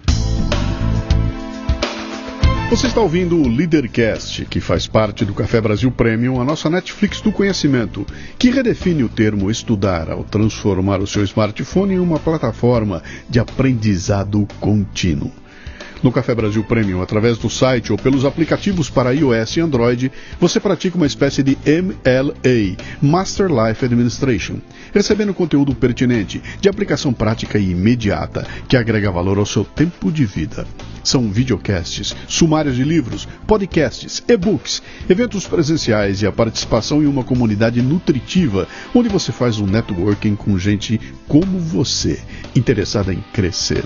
Speaker 1: Você está ouvindo o Leadercast, que faz parte do Café Brasil Premium, a nossa Netflix do conhecimento, que redefine o termo estudar ao transformar o seu smartphone em uma plataforma de aprendizado contínuo. No Café Brasil Premium, através do site ou pelos aplicativos para iOS e Android, você pratica uma espécie de MLA, Master Life Administration, recebendo conteúdo pertinente, de aplicação prática e imediata, que agrega valor ao seu tempo de vida. São videocasts, sumários de livros, podcasts, e-books, eventos presenciais e a participação em uma comunidade nutritiva, onde você faz um networking com gente como você, interessada em crescer.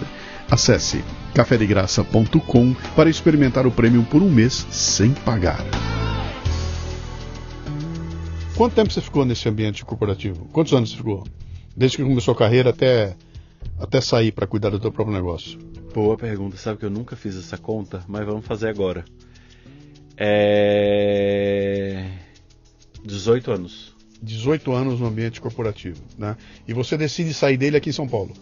Speaker 1: Acesse cafedegraça.com para experimentar o prêmio por um mês sem pagar. Quanto tempo você ficou nesse ambiente corporativo? Quantos anos você ficou? Desde que começou a carreira até, até sair para cuidar do seu próprio negócio?
Speaker 2: Boa pergunta. Sabe que eu nunca fiz essa conta, mas vamos fazer agora. É... 18 anos.
Speaker 1: 18 anos no ambiente corporativo, né? E você decide sair dele aqui em São Paulo?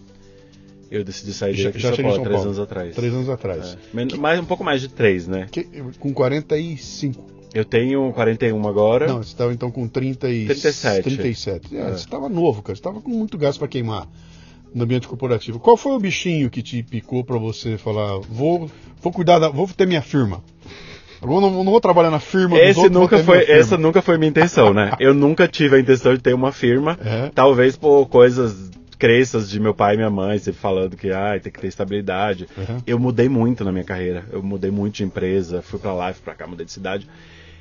Speaker 2: Eu decidi sair daqui já, já São Paulo, São três Paulo. anos atrás.
Speaker 1: Três anos atrás.
Speaker 2: É. Que... Mais, um pouco mais de três, né?
Speaker 1: Que... Com 45.
Speaker 2: Eu tenho 41 agora.
Speaker 1: Não, você estava então com 30 e... 37. 37. É, é. Você estava novo, cara. Você estava com muito gás para queimar no ambiente corporativo. Qual foi o bichinho que te picou para você falar, vou, vou cuidar da, vou ter minha firma? Eu não, não vou trabalhar na firma
Speaker 2: Esse outros, nunca foi, essa nunca foi minha intenção, né? Eu nunca tive a intenção de ter uma firma, é. talvez por coisas crenças de meu pai e minha mãe, sempre falando que ah, tem que ter estabilidade. Uhum. Eu mudei muito na minha carreira. Eu mudei muito de empresa, fui para lá, fui para cá, mudei de cidade.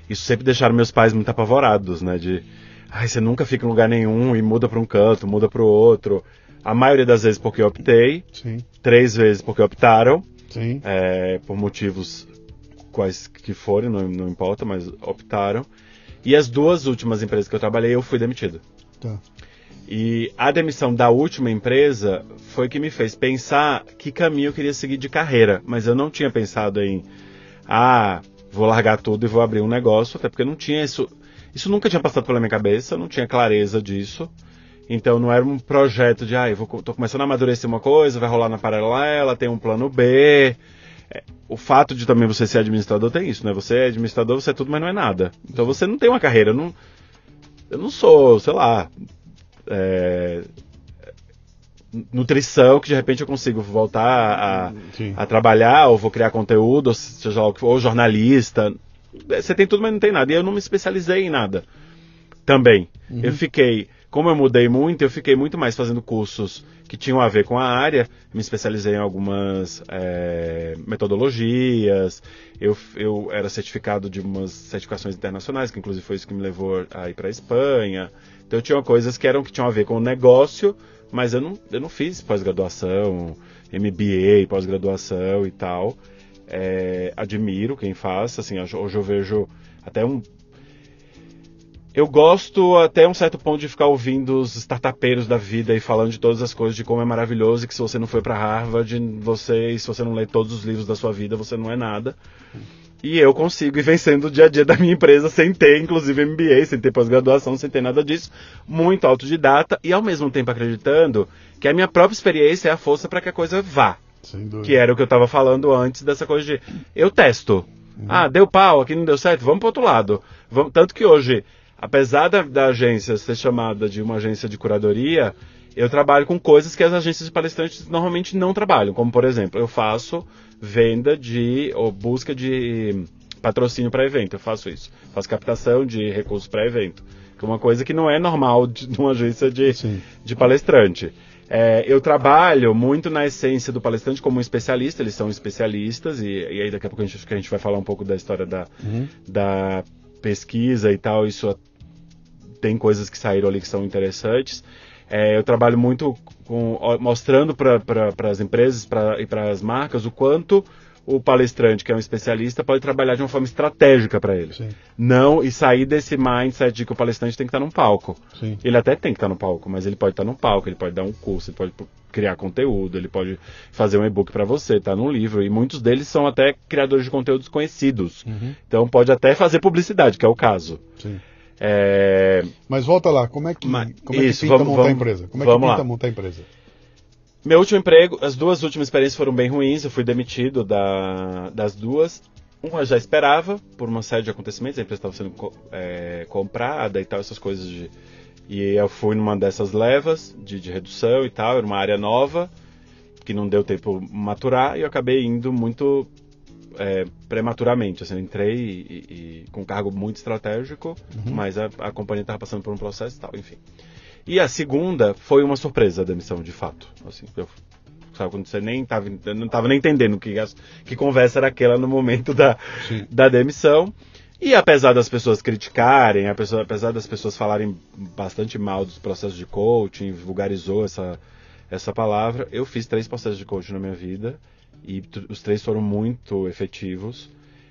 Speaker 2: Isso sempre deixaram meus pais muito apavorados, né? De, ai, você nunca fica em lugar nenhum e muda para um canto, muda para o outro. A maioria das vezes porque eu optei. Sim. Três vezes porque optaram. Sim. É, por motivos quais que forem, não, não importa, mas optaram. E as duas últimas empresas que eu trabalhei, eu fui demitido. Tá. E a demissão da última empresa foi que me fez pensar que caminho eu queria seguir de carreira. Mas eu não tinha pensado em, ah, vou largar tudo e vou abrir um negócio, até porque não tinha isso. Isso nunca tinha passado pela minha cabeça, não tinha clareza disso. Então não era um projeto de, ah, eu vou, tô começando a amadurecer uma coisa, vai rolar na paralela, tem um plano B. É, o fato de também você ser administrador tem isso, né? Você é administrador, você é tudo, mas não é nada. Então você não tem uma carreira. Eu não, eu não sou, sei lá, é, nutrição que de repente eu consigo voltar a, a, trabalhar, ou vou criar conteúdo, ou seja ou jornalista. Você tem tudo, mas não tem nada. E eu não me especializei em nada também. Uhum. Eu fiquei, como eu mudei muito, eu fiquei muito mais fazendo cursos que tinham a ver com a área. Me especializei em algumas é, metodologias. Eu, eu era certificado de umas certificações internacionais, que inclusive foi isso que me levou a ir para a Espanha. Então tinha coisas que eram que tinham a ver com o negócio, mas eu não, eu não fiz pós-graduação, MBA, pós-graduação e tal. É, admiro quem faz, assim, hoje eu vejo até um eu gosto até um certo ponto de ficar ouvindo os startupeiros da vida e falando de todas as coisas, de como é maravilhoso e que se você não foi para Harvard, você, se você não lê todos os livros da sua vida, você não é nada. E eu consigo ir vencendo o dia a dia da minha empresa sem ter, inclusive, MBA, sem ter pós-graduação, sem ter nada disso. Muito autodidata e, ao mesmo tempo, acreditando que a minha própria experiência é a força para que a coisa vá. Que era o que eu estava falando antes dessa coisa de eu testo. Uhum. Ah, deu pau, aqui não deu certo, vamos para outro lado. Vamos... Tanto que hoje, apesar da, da agência ser chamada de uma agência de curadoria, eu trabalho com coisas que as agências de palestrantes normalmente não trabalham. Como, por exemplo, eu faço venda de ou busca de patrocínio para evento. Eu faço isso. Faço captação de recursos para evento. Que é uma coisa que não é normal de, de uma agência de, de palestrante. É, eu trabalho muito na essência do palestrante como um especialista, eles são especialistas, e, e aí daqui a pouco a gente, a gente vai falar um pouco da história da, uhum. da pesquisa e tal. Isso tem coisas que saíram ali que são interessantes. É, eu trabalho muito com, mostrando para as empresas pra, e para as marcas o quanto o palestrante, que é um especialista, pode trabalhar de uma forma estratégica para ele.
Speaker 1: Sim.
Speaker 2: Não, e sair desse mindset de que o palestrante tem que estar num palco.
Speaker 1: Sim.
Speaker 2: Ele até tem que estar no palco, mas ele pode estar no palco, ele pode dar um curso, ele pode criar conteúdo, ele pode fazer um e-book para você, tá num livro, e muitos deles são até criadores de conteúdos conhecidos.
Speaker 1: Uhum.
Speaker 2: Então pode até fazer publicidade, que é o caso.
Speaker 1: Sim.
Speaker 2: É,
Speaker 1: Mas volta lá, como é que,
Speaker 2: Mas-
Speaker 1: como é que
Speaker 2: isso,
Speaker 1: pinta
Speaker 2: vamos-
Speaker 1: montar a
Speaker 2: vamos-
Speaker 1: empresa? Como é que pinta
Speaker 2: lá.
Speaker 1: montar a empresa?
Speaker 2: Meu último emprego, as duas últimas experiências foram bem ruins, eu fui demitido da- das duas. Uma já esperava, por uma série de acontecimentos, a empresa estava sendo é, comprada e tal, essas coisas de. E eu fui numa dessas levas de, de redução e tal, era uma área nova, que não deu tempo maturar, e eu acabei indo muito é, prematuramente. Assim, eu entrei e, e- com um cargo muito estratégico, mas a, a companhia estava passando por um processo e tal, enfim. E a segunda foi uma surpresa a demissão, de fato. Assim, eu, sabe, quando você nem estava não estava nem entendendo que, que conversa era aquela no momento da,
Speaker 1: Sim.
Speaker 2: da demissão. E apesar das pessoas criticarem, pessoa- apesar das pessoas falarem bastante mal dos processos de coaching, vulgarizou essa, essa palavra, eu fiz três processos de coaching na minha vida e os três foram muito efetivos.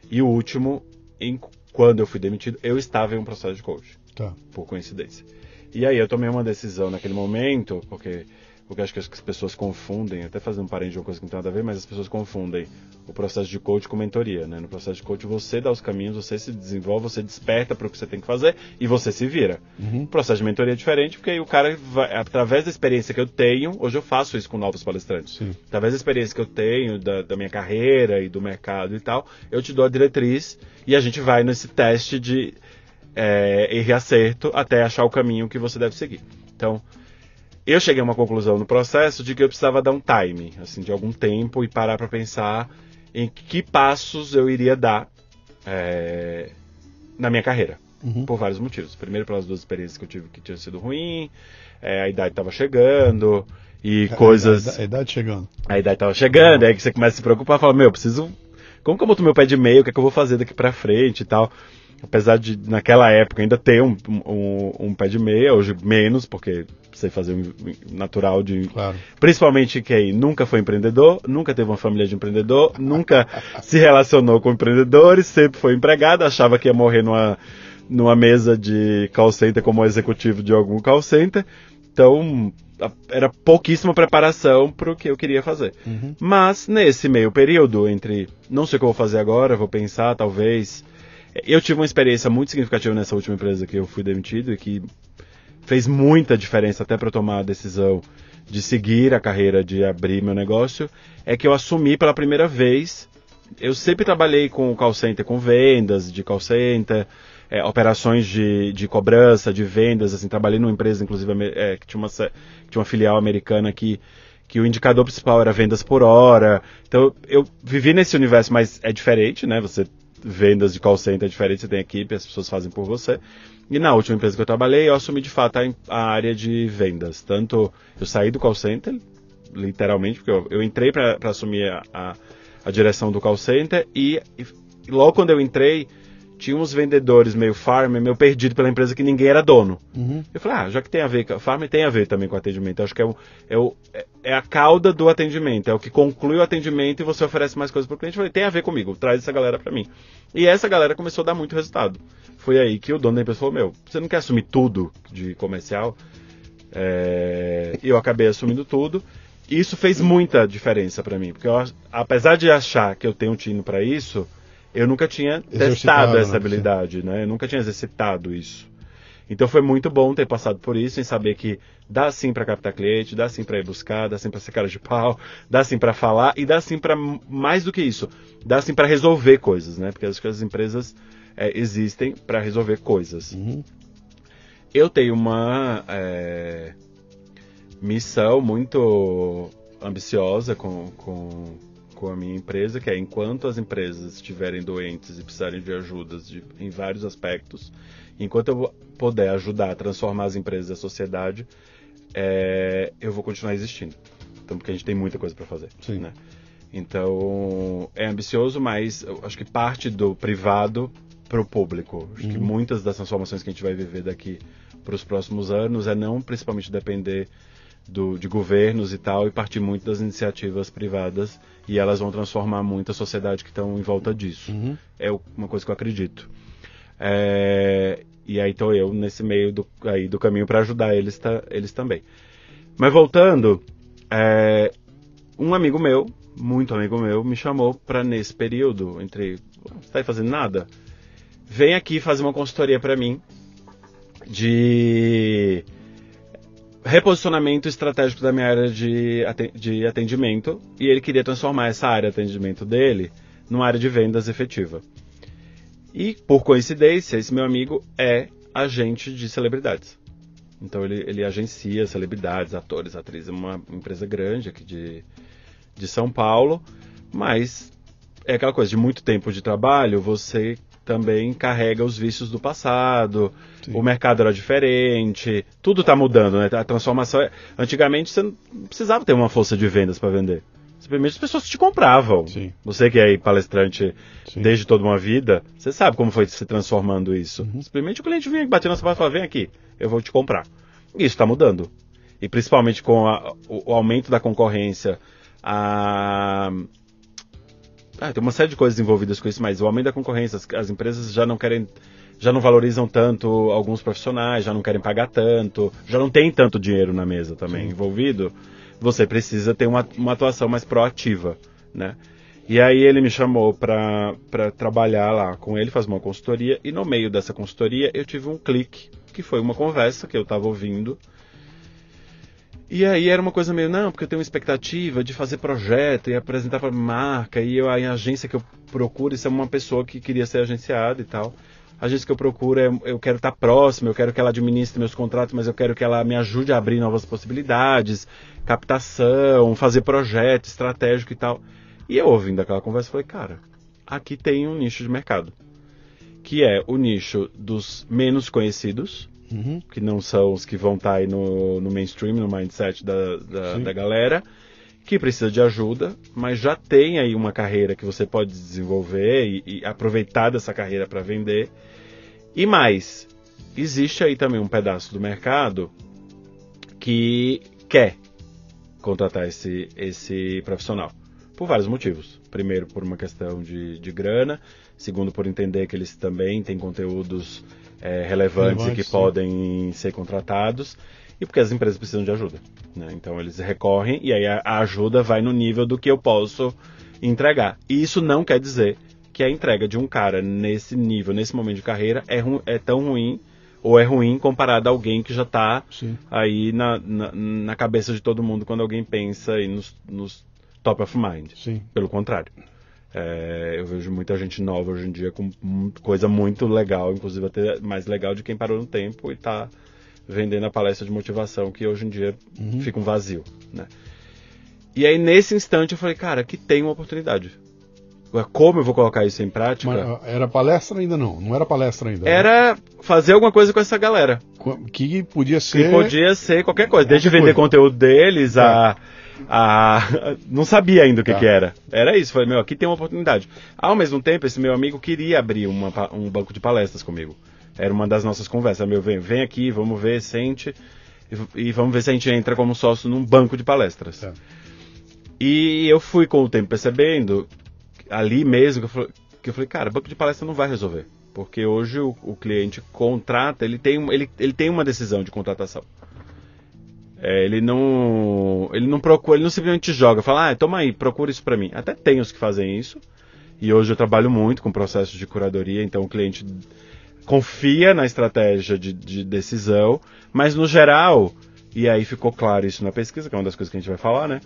Speaker 2: E o último, em- quando eu fui demitido, eu estava em um processo de coaching
Speaker 1: Tá.
Speaker 2: por coincidência. E aí eu tomei uma decisão naquele momento, porque, porque acho que as pessoas confundem, até fazendo um parênteses de uma coisa que não tem nada a ver, mas as pessoas confundem o processo de coach com mentoria, né? No processo de coach você dá os caminhos, você se desenvolve, você desperta para o que você tem que fazer e você se vira.
Speaker 1: Uhum.
Speaker 2: O processo de mentoria é diferente, porque aí o cara, vai, através da experiência que eu tenho, hoje eu faço isso com novos palestrantes.
Speaker 1: Sim.
Speaker 2: Através da experiência que eu tenho, da, da minha carreira e do mercado e tal, eu te dou a diretriz e a gente vai nesse teste de é, erro e acerto até achar o caminho que você deve seguir. Então, eu cheguei a uma conclusão no processo de que eu precisava dar um time, assim, de algum tempo e parar para pensar em que passos eu iria dar é, na minha carreira,
Speaker 1: Uhum.
Speaker 2: por vários motivos. Primeiro, pelas duas experiências que eu tive que tinham sido ruim, é, a idade estava chegando e coisas.
Speaker 1: A, a, a idade chegando.
Speaker 2: A idade tava chegando, aí que você começa a se preocupar, fala, meu, eu preciso. Como que eu boto meu pé de meio? O que é que eu vou fazer daqui pra frente e tal? Apesar de, naquela época, ainda ter um, um, um pé de meia, hoje menos, porque sei fazer um natural de.
Speaker 1: Claro.
Speaker 2: Principalmente quem nunca foi empreendedor, nunca teve uma família de empreendedor, nunca se relacionou com empreendedores, sempre foi empregado, achava que ia morrer numa, numa mesa de call center como executivo de algum call center. Então, era pouquíssima preparação para o que eu queria fazer.
Speaker 1: Uhum.
Speaker 2: Mas nesse meio período, entre não sei o que eu vou fazer agora, vou pensar, talvez. Eu tive uma experiência muito significativa nessa última empresa que eu fui demitido e que fez muita diferença até para tomar a decisão de seguir a carreira de abrir meu negócio. É que eu assumi pela primeira vez. Eu sempre trabalhei com call center, com vendas de call center, é, operações de, de cobrança, de vendas. Assim, trabalhei numa empresa, inclusive, é, que tinha uma, que tinha uma filial americana que que o indicador principal era vendas por hora. Então eu vivi nesse universo, mas é diferente, né? Você vendas de call center é diferente, você tem equipe, as pessoas fazem por você. E na última empresa que eu trabalhei, eu assumi de fato a, a área de vendas. Tanto eu saí do call center, literalmente, porque eu, eu entrei para assumir a, a, a direção do call center e, e logo quando eu entrei, tinha uns vendedores meio farm, meio perdido pela empresa que ninguém era dono.
Speaker 1: Uhum.
Speaker 2: Eu falei, ah, já que tem a ver com farm, tem a ver também com atendimento. Eu acho que é, o, é, o, é- é a cauda do atendimento, é o que conclui o atendimento e você oferece mais coisas para o cliente. Eu falei, tem a ver comigo, traz essa galera para mim. E essa galera começou a dar muito resultado. Foi aí que o dono da empresa falou, meu, você não quer assumir tudo de comercial? É, E eu acabei assumindo tudo. Isso fez muita diferença para mim, porque eu, apesar de achar que eu tenho um tino para isso, eu nunca tinha testado essa
Speaker 1: né?
Speaker 2: habilidade, né? Eu nunca tinha exercitado isso. Então foi muito bom ter passado por isso, em saber que dá sim para captar cliente, dá sim para ir buscar, dá sim para ser cara de pau, dá sim para falar e dá sim para mais do que isso, dá sim para resolver coisas, né? Porque acho que as empresas é, existem para resolver coisas.
Speaker 1: Uhum.
Speaker 2: Eu tenho uma é, missão muito ambiciosa com, com, com a minha empresa, que é enquanto as empresas estiverem doentes e precisarem de ajudas de, em vários aspectos, enquanto eu puder ajudar a transformar as empresas e a sociedade, é, eu vou continuar existindo. Então, porque a gente tem muita coisa para fazer.
Speaker 1: Sim.
Speaker 2: Né? Então, é ambicioso, mas acho que parte do privado para o público. Acho que
Speaker 1: Uhum.
Speaker 2: muitas das transformações que a gente vai viver daqui para os próximos anos é não principalmente depender do, de governos e tal, e partir muito das iniciativas privadas, e elas vão transformar muito a sociedade que estão em volta disso.
Speaker 1: Uhum.
Speaker 2: É uma coisa que eu acredito. É, e aí estou eu nesse meio do, aí, do caminho para ajudar eles, tá, eles também. Mas voltando, é, um amigo meu, muito amigo meu, me chamou para nesse período, entre. Você tá aí fazendo nada? Vem aqui fazer uma consultoria para mim de reposicionamento estratégico da minha área de, atendimento e ele queria transformar essa área de atendimento dele numa área de vendas efetiva. E, por coincidência, esse meu amigo é agente de celebridades. Então ele, ele agencia celebridades, atores, atrizes, uma empresa grande aqui de, de São Paulo, mas é aquela coisa de muito tempo de trabalho, você também carrega os vícios do passado, Sim. o mercado era diferente, tudo está mudando, né? A transformação é... Antigamente você não precisava ter uma força de vendas para vender. Simplesmente as pessoas te compravam.
Speaker 1: Sim.
Speaker 2: Você que é palestrante Sim. desde toda uma vida, você sabe como foi se transformando isso. Uhum. Simplesmente o cliente vinha bater na sua porta e falava, vem aqui, eu vou te comprar. E isso está mudando. E principalmente com a, o, o aumento da concorrência, a ah, tem uma série de coisas envolvidas com isso, mas o aumento da concorrência, as, as, empresas já não querem, já não valorizam tanto alguns profissionais, já não querem pagar tanto, já não tem tanto dinheiro na mesa também Sim. envolvido. Você precisa ter uma, uma atuação mais proativa, né? E aí ele me chamou para trabalhar lá com ele, fazer uma consultoria, e no meio dessa consultoria eu tive um clique, que foi uma conversa que eu estava ouvindo, e aí era uma coisa meio, não, porque eu tenho uma expectativa de fazer projeto e apresentar para marca, e eu, a agência que eu procuro, isso é uma pessoa que queria ser agenciada e tal. A agência que eu procuro, é, eu quero estar próximo, eu quero que ela administre meus contratos, mas eu quero que ela me ajude a abrir novas possibilidades, captação, fazer projeto estratégico e tal. E eu ouvindo aquela conversa, falei, cara, aqui tem um nicho de mercado, que é o nicho dos menos conhecidos, uhum. que não são os que vão estar tá aí no, no mainstream, no mindset da, da, da, galera, que precisa de ajuda, mas já tem aí uma carreira que você pode desenvolver e, e aproveitar dessa carreira para vender. E mais, existe aí também um pedaço do mercado que quer contratar esse, esse profissional. Por vários motivos. Primeiro, por uma questão de, de grana. Segundo, por entender que eles também têm conteúdos é, relevantes Relevante, e que sim. podem ser contratados e porque as empresas precisam de ajuda. Né? Então eles recorrem e aí a, ajuda vai no nível do que eu posso entregar. E isso não quer dizer que a entrega de um cara nesse nível, nesse momento de carreira, é, é tão ruim ou é ruim comparado a alguém que já está aí na, na, na, cabeça de todo mundo quando alguém pensa aí nos, nos top of mind.
Speaker 1: Sim.
Speaker 2: Pelo contrário. É, eu vejo muita gente nova hoje em dia com coisa muito legal, inclusive até mais legal de quem parou no tempo e está vendendo a palestra de motivação que hoje em dia uhum. fica um vazio, né? E aí nesse instante eu falei, cara, que tem uma oportunidade. Como eu vou colocar isso em prática?
Speaker 1: Mas, era palestra ainda não? Não era palestra ainda?
Speaker 2: Né? Era né? fazer alguma coisa com essa galera.
Speaker 1: Que podia ser.
Speaker 2: Que podia ser qualquer coisa, desde vender coisa. conteúdo deles é a... não sabia ainda o que, tá. que era. Era isso, falei, meu, aqui tem uma oportunidade. Ao mesmo tempo, esse meu amigo queria abrir uma, um banco de palestras comigo. Era uma das nossas conversas. Meu, vem, vem aqui, vamos ver, sente e, e vamos ver se a gente entra como sócio num banco de palestras. Tá. E eu fui com o tempo percebendo, ali mesmo, que eu, falei, que eu falei, cara, banco de palestra não vai resolver. Porque hoje o, o cliente contrata, ele tem, ele, ele tem uma decisão de contratação. É, ele não. Ele não procura, ele não simplesmente joga, fala, ah, toma aí, procura isso para mim. Até tem os que fazem isso. E hoje eu trabalho muito com processos de curadoria, então o cliente confia na estratégia de, de decisão, mas no geral, e aí ficou claro isso na pesquisa, que é uma das coisas que a gente vai falar, né?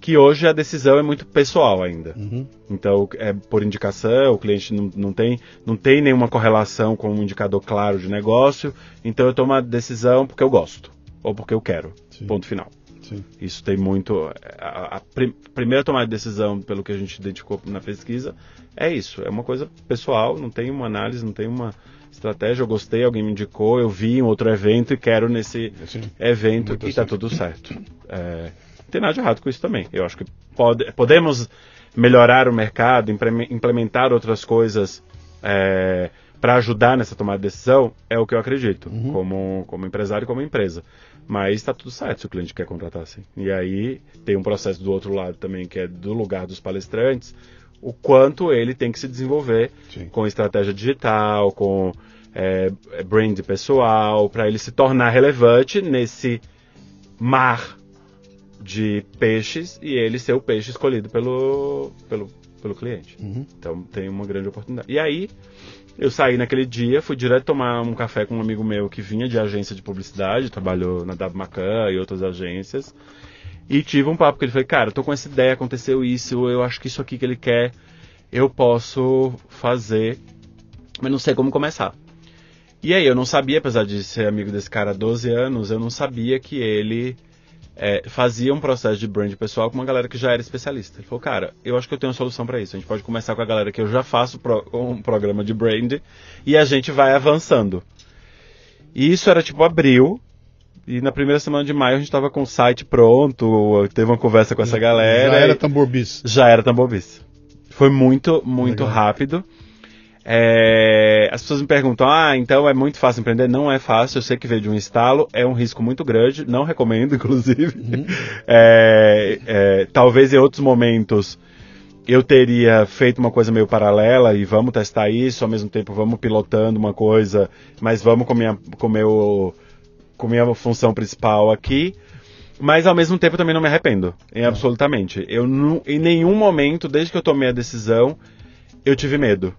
Speaker 2: Que hoje a decisão é muito pessoal ainda. Uhum. Então, é por indicação, o cliente não, não, tem, não tem nenhuma correlação com um indicador claro de negócio, então eu tomo a decisão porque eu gosto ou porque eu quero. Sim. Ponto final.
Speaker 1: Sim.
Speaker 2: Isso tem muito. A, a prim, primeira tomada de decisão, pelo que a gente identificou na pesquisa, é isso. É uma coisa pessoal, não tem uma análise, não tem uma estratégia. Eu gostei, alguém me indicou, eu vi em outro evento e quero nesse Sim. evento muito e está tudo certo. É, não tem nada de errado com isso também. Eu acho que pode, podemos melhorar o mercado, implementar outras coisas. É, para ajudar nessa tomada de decisão, é o que eu acredito,
Speaker 1: Uhum.
Speaker 2: como, como empresário e como empresa. Mas está tudo certo se o cliente quer contratar assim. E aí tem um processo do outro lado também, que é do lugar dos palestrantes, o quanto ele tem que se desenvolver
Speaker 1: Sim.
Speaker 2: com estratégia digital, com é, brand pessoal, para ele se tornar relevante nesse mar de peixes e ele ser o peixe escolhido pelo, pelo, pelo cliente.
Speaker 1: Uhum.
Speaker 2: Então tem uma grande oportunidade. E aí, eu saí naquele dia, fui direto tomar um café com um amigo meu que vinha de agência de publicidade, trabalhou na W Macan e outras agências. E tive um papo com ele, falei, cara, eu tô com essa ideia, aconteceu isso, eu acho que isso aqui que ele quer, eu posso fazer, mas não sei como começar. E aí, eu não sabia, apesar de ser amigo desse cara há 12 anos, eu não sabia que ele é, fazia um processo de brand pessoal com uma galera que já era especialista. Ele falou, cara, eu acho que eu tenho uma solução para isso. A gente pode começar com a galera que eu já faço pro, um programa de brand e a gente vai avançando. E isso era tipo abril. E na primeira semana de maio a gente tava com o site pronto, teve uma conversa com essa galera.
Speaker 1: Já era tambor bis.
Speaker 2: já era Tamborbis. Foi muito, muito
Speaker 1: Legal.
Speaker 2: rápido. É, as pessoas me perguntam, ah, então é muito fácil empreender? Não é fácil, eu sei que veio de um estalo, é um risco muito grande, não recomendo, inclusive.
Speaker 1: Uhum.
Speaker 2: É, é, talvez em outros momentos eu teria feito uma coisa meio paralela e vamos testar isso, ao mesmo tempo vamos pilotando uma coisa, mas vamos com minha, com meu, com minha função principal aqui. Mas ao mesmo tempo também não me arrependo, em absolutamente. Eu não, em nenhum momento, desde que eu tomei a decisão, eu tive medo.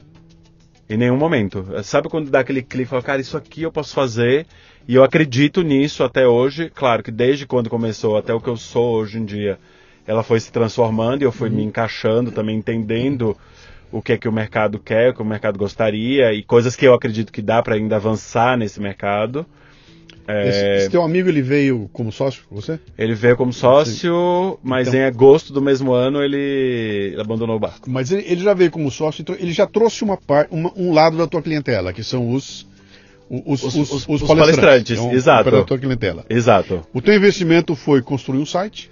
Speaker 2: Em nenhum momento. Sabe quando dá aquele clique e fala, cara, isso aqui eu posso fazer e eu acredito nisso até hoje. Claro que desde quando começou até o que eu sou hoje em dia, ela foi se transformando e eu fui me encaixando também, entendendo o que é que o mercado quer, o que o mercado gostaria e coisas que eu acredito que dá para ainda avançar nesse mercado. É,
Speaker 1: Esse, esse teu amigo, ele veio como sócio com você?
Speaker 2: ele veio como sócio, mas
Speaker 1: Então-
Speaker 2: em agosto do mesmo ano ele abandonou o barco.
Speaker 1: Mas ele, ele já veio como sócio, então ele já trouxe uma par, uma- um lado da tua clientela, que são os, os,
Speaker 2: Os-
Speaker 1: os,
Speaker 2: os-
Speaker 1: palestrantes.
Speaker 2: palestrantes,
Speaker 1: Então,
Speaker 2: exato.
Speaker 1: Tua clientela.
Speaker 2: Exato.
Speaker 1: O teu investimento foi construir um site.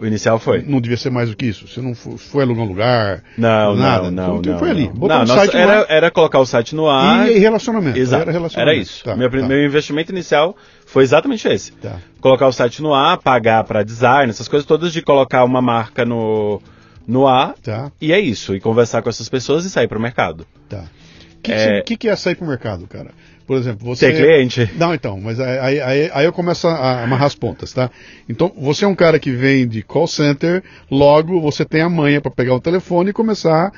Speaker 2: O inicial foi.
Speaker 1: Não devia ser mais do que isso. Você não foi, foi alugar um lugar.
Speaker 2: Não,
Speaker 1: nada.
Speaker 2: não, não.
Speaker 1: Então
Speaker 2: não,
Speaker 1: foi ali. Botou
Speaker 2: Não,
Speaker 1: um site
Speaker 2: era, era colocar o site no ar.
Speaker 1: E, relacionamento.
Speaker 2: Exato.
Speaker 1: Era,
Speaker 2: Era,
Speaker 1: relacionamento.
Speaker 2: isso.
Speaker 1: Tá,
Speaker 2: meu,
Speaker 1: tá,
Speaker 2: meu investimento inicial foi exatamente esse.
Speaker 1: tá.
Speaker 2: Colocar o site no ar, pagar para design, essas coisas todas de colocar uma marca no, no ar.
Speaker 1: Tá,
Speaker 2: E é isso. E conversar com essas pessoas e sair para o mercado.
Speaker 1: tá. O que,
Speaker 2: É.
Speaker 1: que, que é sair pro mercado, cara? Por exemplo, você.
Speaker 2: Ter cliente.
Speaker 1: Não, então, mas aí, aí- aí, aí eu começo a amarrar as pontas, tá? Então, você é um cara que vem de call center, logo você tem a manha para pegar o telefone e começar a,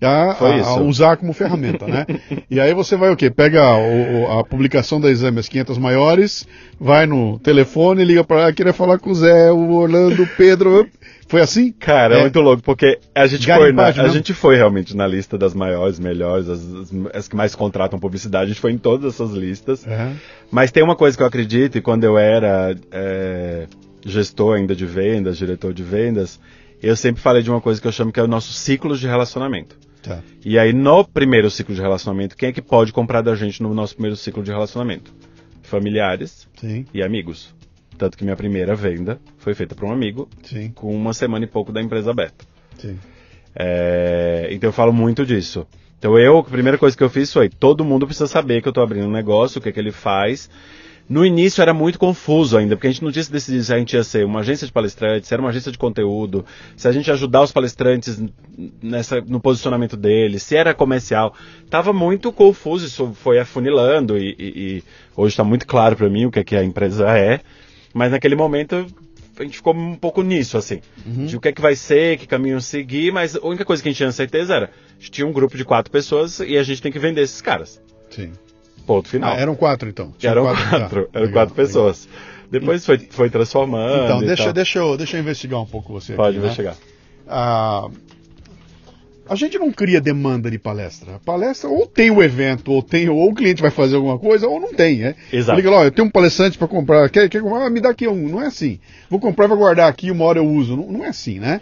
Speaker 1: A- a
Speaker 2: isso.
Speaker 1: usar como ferramenta, né? e aí você vai o quê? Pega o- a publicação da exame as 500 maiores, vai no telefone, liga para lá, queria falar com o Zé, o Orlando, o Pedro. Foi assim?
Speaker 2: Cara, é,
Speaker 1: É.
Speaker 2: muito louco, porque a gente, foi na-
Speaker 1: Garimpagem,
Speaker 2: a gente foi realmente na lista das maiores, melhores, as, as- as que mais contratam publicidade, a gente foi em todas essas listas.
Speaker 1: É.
Speaker 2: Mas tem uma coisa que eu acredito, e quando eu era é, gestor ainda de vendas, diretor de vendas, eu sempre falei de uma coisa que eu chamo que é o nosso ciclo de relacionamento.
Speaker 1: Tá.
Speaker 2: E aí, no primeiro ciclo de relacionamento, quem é que pode comprar da gente no nosso primeiro ciclo de relacionamento? Familiares
Speaker 1: Sim,
Speaker 2: e amigos. Tanto que minha primeira venda foi feita para um amigo
Speaker 1: sim,
Speaker 2: com uma semana e pouco da empresa aberta. É, então eu falo muito disso. Então eu, a primeira coisa que eu fiz foi, todo mundo precisa saber que eu estou abrindo um negócio, o que, é que ele faz. No início era muito confuso ainda, porque a gente não tinha se decidido se a gente ia ser uma agência de palestrantes, se era uma agência de conteúdo, se a gente ia ajudar os palestrantes nessa, no posicionamento deles, se era comercial. Tava muito confuso, isso foi afunilando e, e- e hoje está muito claro para mim o que, é que a empresa é. Mas naquele momento a gente ficou um pouco nisso, assim. De o que é que vai ser, que caminho seguir, mas a única coisa que a gente tinha certeza era, a gente tinha um grupo de quatro pessoas e a gente tem que vender esses caras.
Speaker 1: sim.
Speaker 2: Ponto final.
Speaker 1: Ah, eram quatro então. Tinha
Speaker 2: eram
Speaker 1: tá.
Speaker 2: quatro, eram
Speaker 1: Legal,
Speaker 2: quatro pessoas. Depois foi, foi transformando.
Speaker 1: legal. Então, deixa, deixa, eu, deixa eu investigar um pouco você
Speaker 2: Pode
Speaker 1: aqui, né?
Speaker 2: investigar.
Speaker 1: Ah, a gente não cria demanda de palestra. A palestra ou tem o evento, ou tem, ou o cliente vai fazer alguma coisa, ou não tem, né?
Speaker 2: Exato.
Speaker 1: Liga lá, eu tenho um palestrante para comprar, quer, quer? Ah, me dá aqui um. Não é assim. Vou comprar e vou guardar aqui, uma hora eu uso. Não, não é assim, né?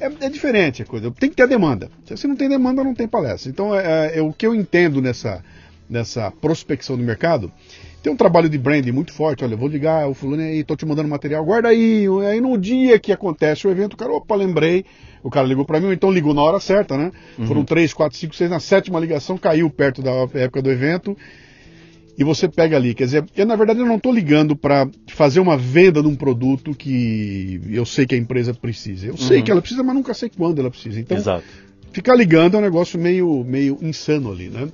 Speaker 1: É, é diferente a coisa. Tem que ter a demanda. Se não tem demanda, não tem palestra. Então, é, é, o que eu entendo nessa, nessa prospecção do mercado, tem um trabalho de branding muito forte. Olha, eu vou ligar o fulano aí, tô te mandando material, guarda aí. Aí no dia que acontece o evento, o cara, opa, lembrei. O cara ligou para mim, então ligou na hora certa, né? Uhum. Foram três, quatro, cinco, seis, na sétima ligação caiu perto da época do evento e você pega ali. Quer dizer, eu, na verdade eu não estou ligando para fazer uma venda de um produto que eu sei que a empresa precisa. Eu uhum. sei que ela precisa, mas nunca sei quando ela precisa. Então,
Speaker 2: Exato.
Speaker 1: ficar ligando é um negócio meio, meio insano ali, né?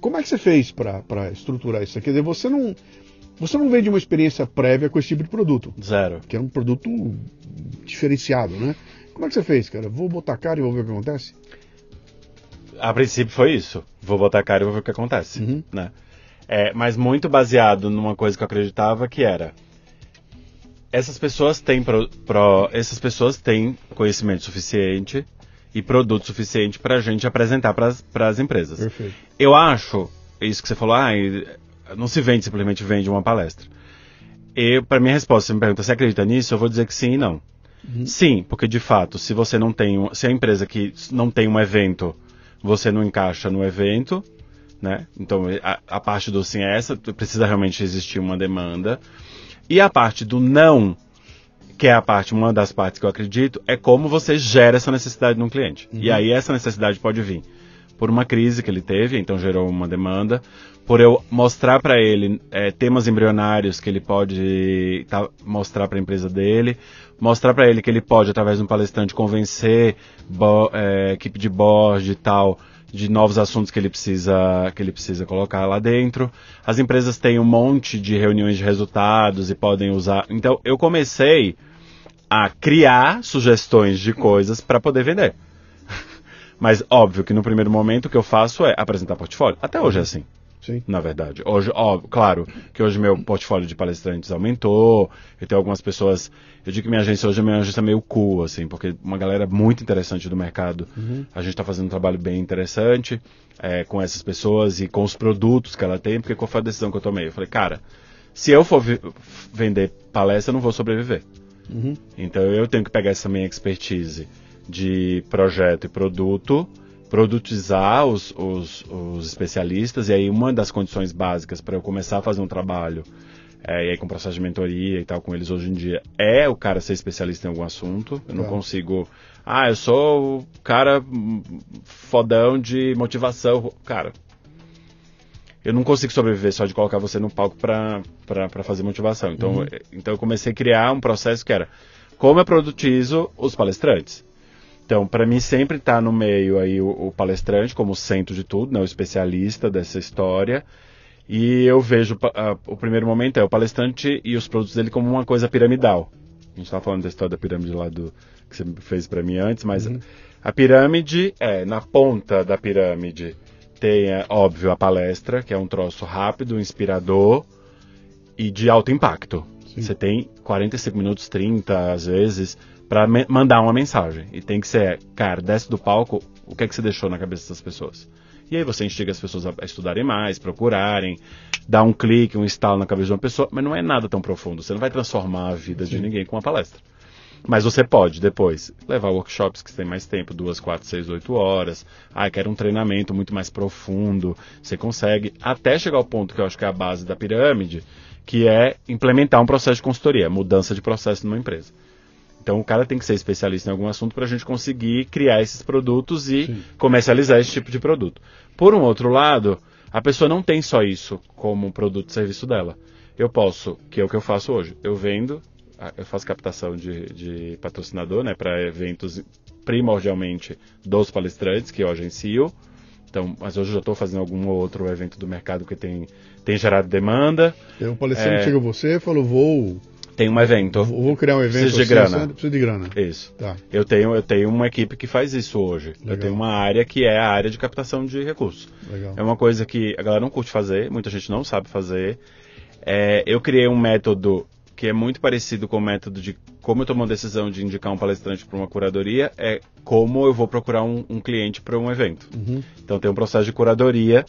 Speaker 1: Como é que você fez para estruturar isso? Quer dizer, você não, você não vende uma experiência prévia com esse tipo de produto.
Speaker 2: Zero.
Speaker 1: Que é um produto diferenciado, né? Como é que você fez, cara? Vou botar cara e vou ver o que acontece?
Speaker 2: A princípio foi isso. Vou botar cara e vou ver o que acontece, uhum. né? É, mas muito baseado numa coisa que eu acreditava que era essas pessoas têm pro, pro, essas pessoas têm conhecimento suficiente e produto suficiente para a gente apresentar para as empresas.
Speaker 1: Perfeito.
Speaker 2: Eu acho isso que você falou, ah, não se vende simplesmente vende uma palestra. E para minha resposta, você me pergunta, você acredita nisso? Eu vou dizer que sim e não. Uhum. Sim, porque de fato, se você não tem, se a empresa que não tem um evento, você não encaixa no evento, né? Então a, a parte do sim é essa, precisa realmente existir uma demanda. E a parte do não, que é a parte, uma das partes que eu acredito, é como você gera essa necessidade no cliente. Uhum. E aí essa necessidade pode vir por uma crise que ele teve, então gerou uma demanda, por eu mostrar para ele é, temas embrionários que ele pode tá, mostrar para a empresa dele, mostrar para ele que ele pode, através de um palestrante, convencer bo, é, equipe de board e tal, de novos assuntos que ele precisa que ele precisa colocar lá dentro. As empresas têm um monte de reuniões de resultados e podem usar. Então eu comecei a criar sugestões de coisas para poder vender. Mas óbvio que no primeiro momento o que eu faço é apresentar portfólio. Até hoje é assim.
Speaker 1: Sim.
Speaker 2: Na verdade. Hoje, ó, claro que hoje meu portfólio de palestrantes aumentou. Eu tenho algumas pessoas. Eu digo que minha agência hoje é minha agência meio cool, assim, porque uma galera muito interessante do mercado. Uhum. A gente está fazendo um trabalho bem interessante é, com essas pessoas e com os produtos que ela tem, porque qual foi a decisão que eu tomei? Eu falei, cara, se eu for vender palestra, eu não vou sobreviver. Uhum. Então eu tenho que pegar essa minha expertise de projeto e produto produtizar os, os, os, especialistas, e aí uma das condições básicas para eu começar a fazer um trabalho, é, e aí com processo de mentoria e tal com eles hoje em dia, é o cara ser especialista em algum assunto. Eu não é. consigo. Ah, eu sou o cara fodão de motivação. Cara, eu não consigo sobreviver só de colocar você no palco para fazer motivação. Então, uhum. então eu comecei a criar um processo que era como eu produtizo os palestrantes. Então, para mim sempre está no meio aí o, o, palestrante como centro de tudo, né, o especialista dessa história. E eu vejo o primeiro momento é o palestrante e os produtos dele como uma coisa piramidal. A gente estava falando da história da pirâmide lá do que você fez para mim antes, mas uhum. a pirâmide é na ponta da pirâmide tem, é, óbvio, a palestra, que é um troço rápido, inspirador e de alto impacto. Sim. Você tem 45 minutos, 30 às vezes, para mandar uma mensagem. E tem que ser, cara, desce do palco, o que é que você deixou na cabeça dessas pessoas? E aí você instiga as pessoas a estudarem mais, procurarem, dar um clique, um estalo na cabeça de uma pessoa, mas não é nada tão profundo. Você não vai transformar a vida Sim. de ninguém com uma palestra. Mas você pode, depois, levar workshops que tem mais tempo, duas, quatro, seis, oito horas. Ah, quero um treinamento muito mais profundo. Você consegue, até chegar ao ponto que eu acho que é a base da pirâmide, que é implementar um processo de consultoria, mudança de processo numa empresa. Então o cara tem que ser especialista em algum assunto para a gente conseguir criar esses produtos e Sim. comercializar esse tipo de produto. Por um outro lado, a pessoa não tem só isso como produto e serviço dela. Eu posso, que é o que eu faço hoje, eu vendo, eu faço captação de, de patrocinador né, para eventos primordialmente dos palestrantes que eu agencio. Então, mas hoje eu já estou fazendo algum outro evento do mercado que tem, tem gerado demanda.
Speaker 1: Tem um palestrante é... chega você e falou, vou
Speaker 2: tem um evento.
Speaker 1: Vou criar um evento.
Speaker 2: Preciso de assim, grana.
Speaker 1: Preciso de grana.
Speaker 2: Isso. Tá. Eu tenho, eu tenho uma equipe que faz isso hoje. Legal. Eu tenho uma área que é a área de captação de recursos.
Speaker 1: Legal.
Speaker 2: É uma coisa que a galera não curte fazer, muita gente não sabe fazer. É, eu criei um método que é muito parecido com o método de como eu tomo uma decisão de indicar um palestrante para uma curadoria, é como eu vou procurar um, um cliente para um evento. Uhum. Então tem um processo de curadoria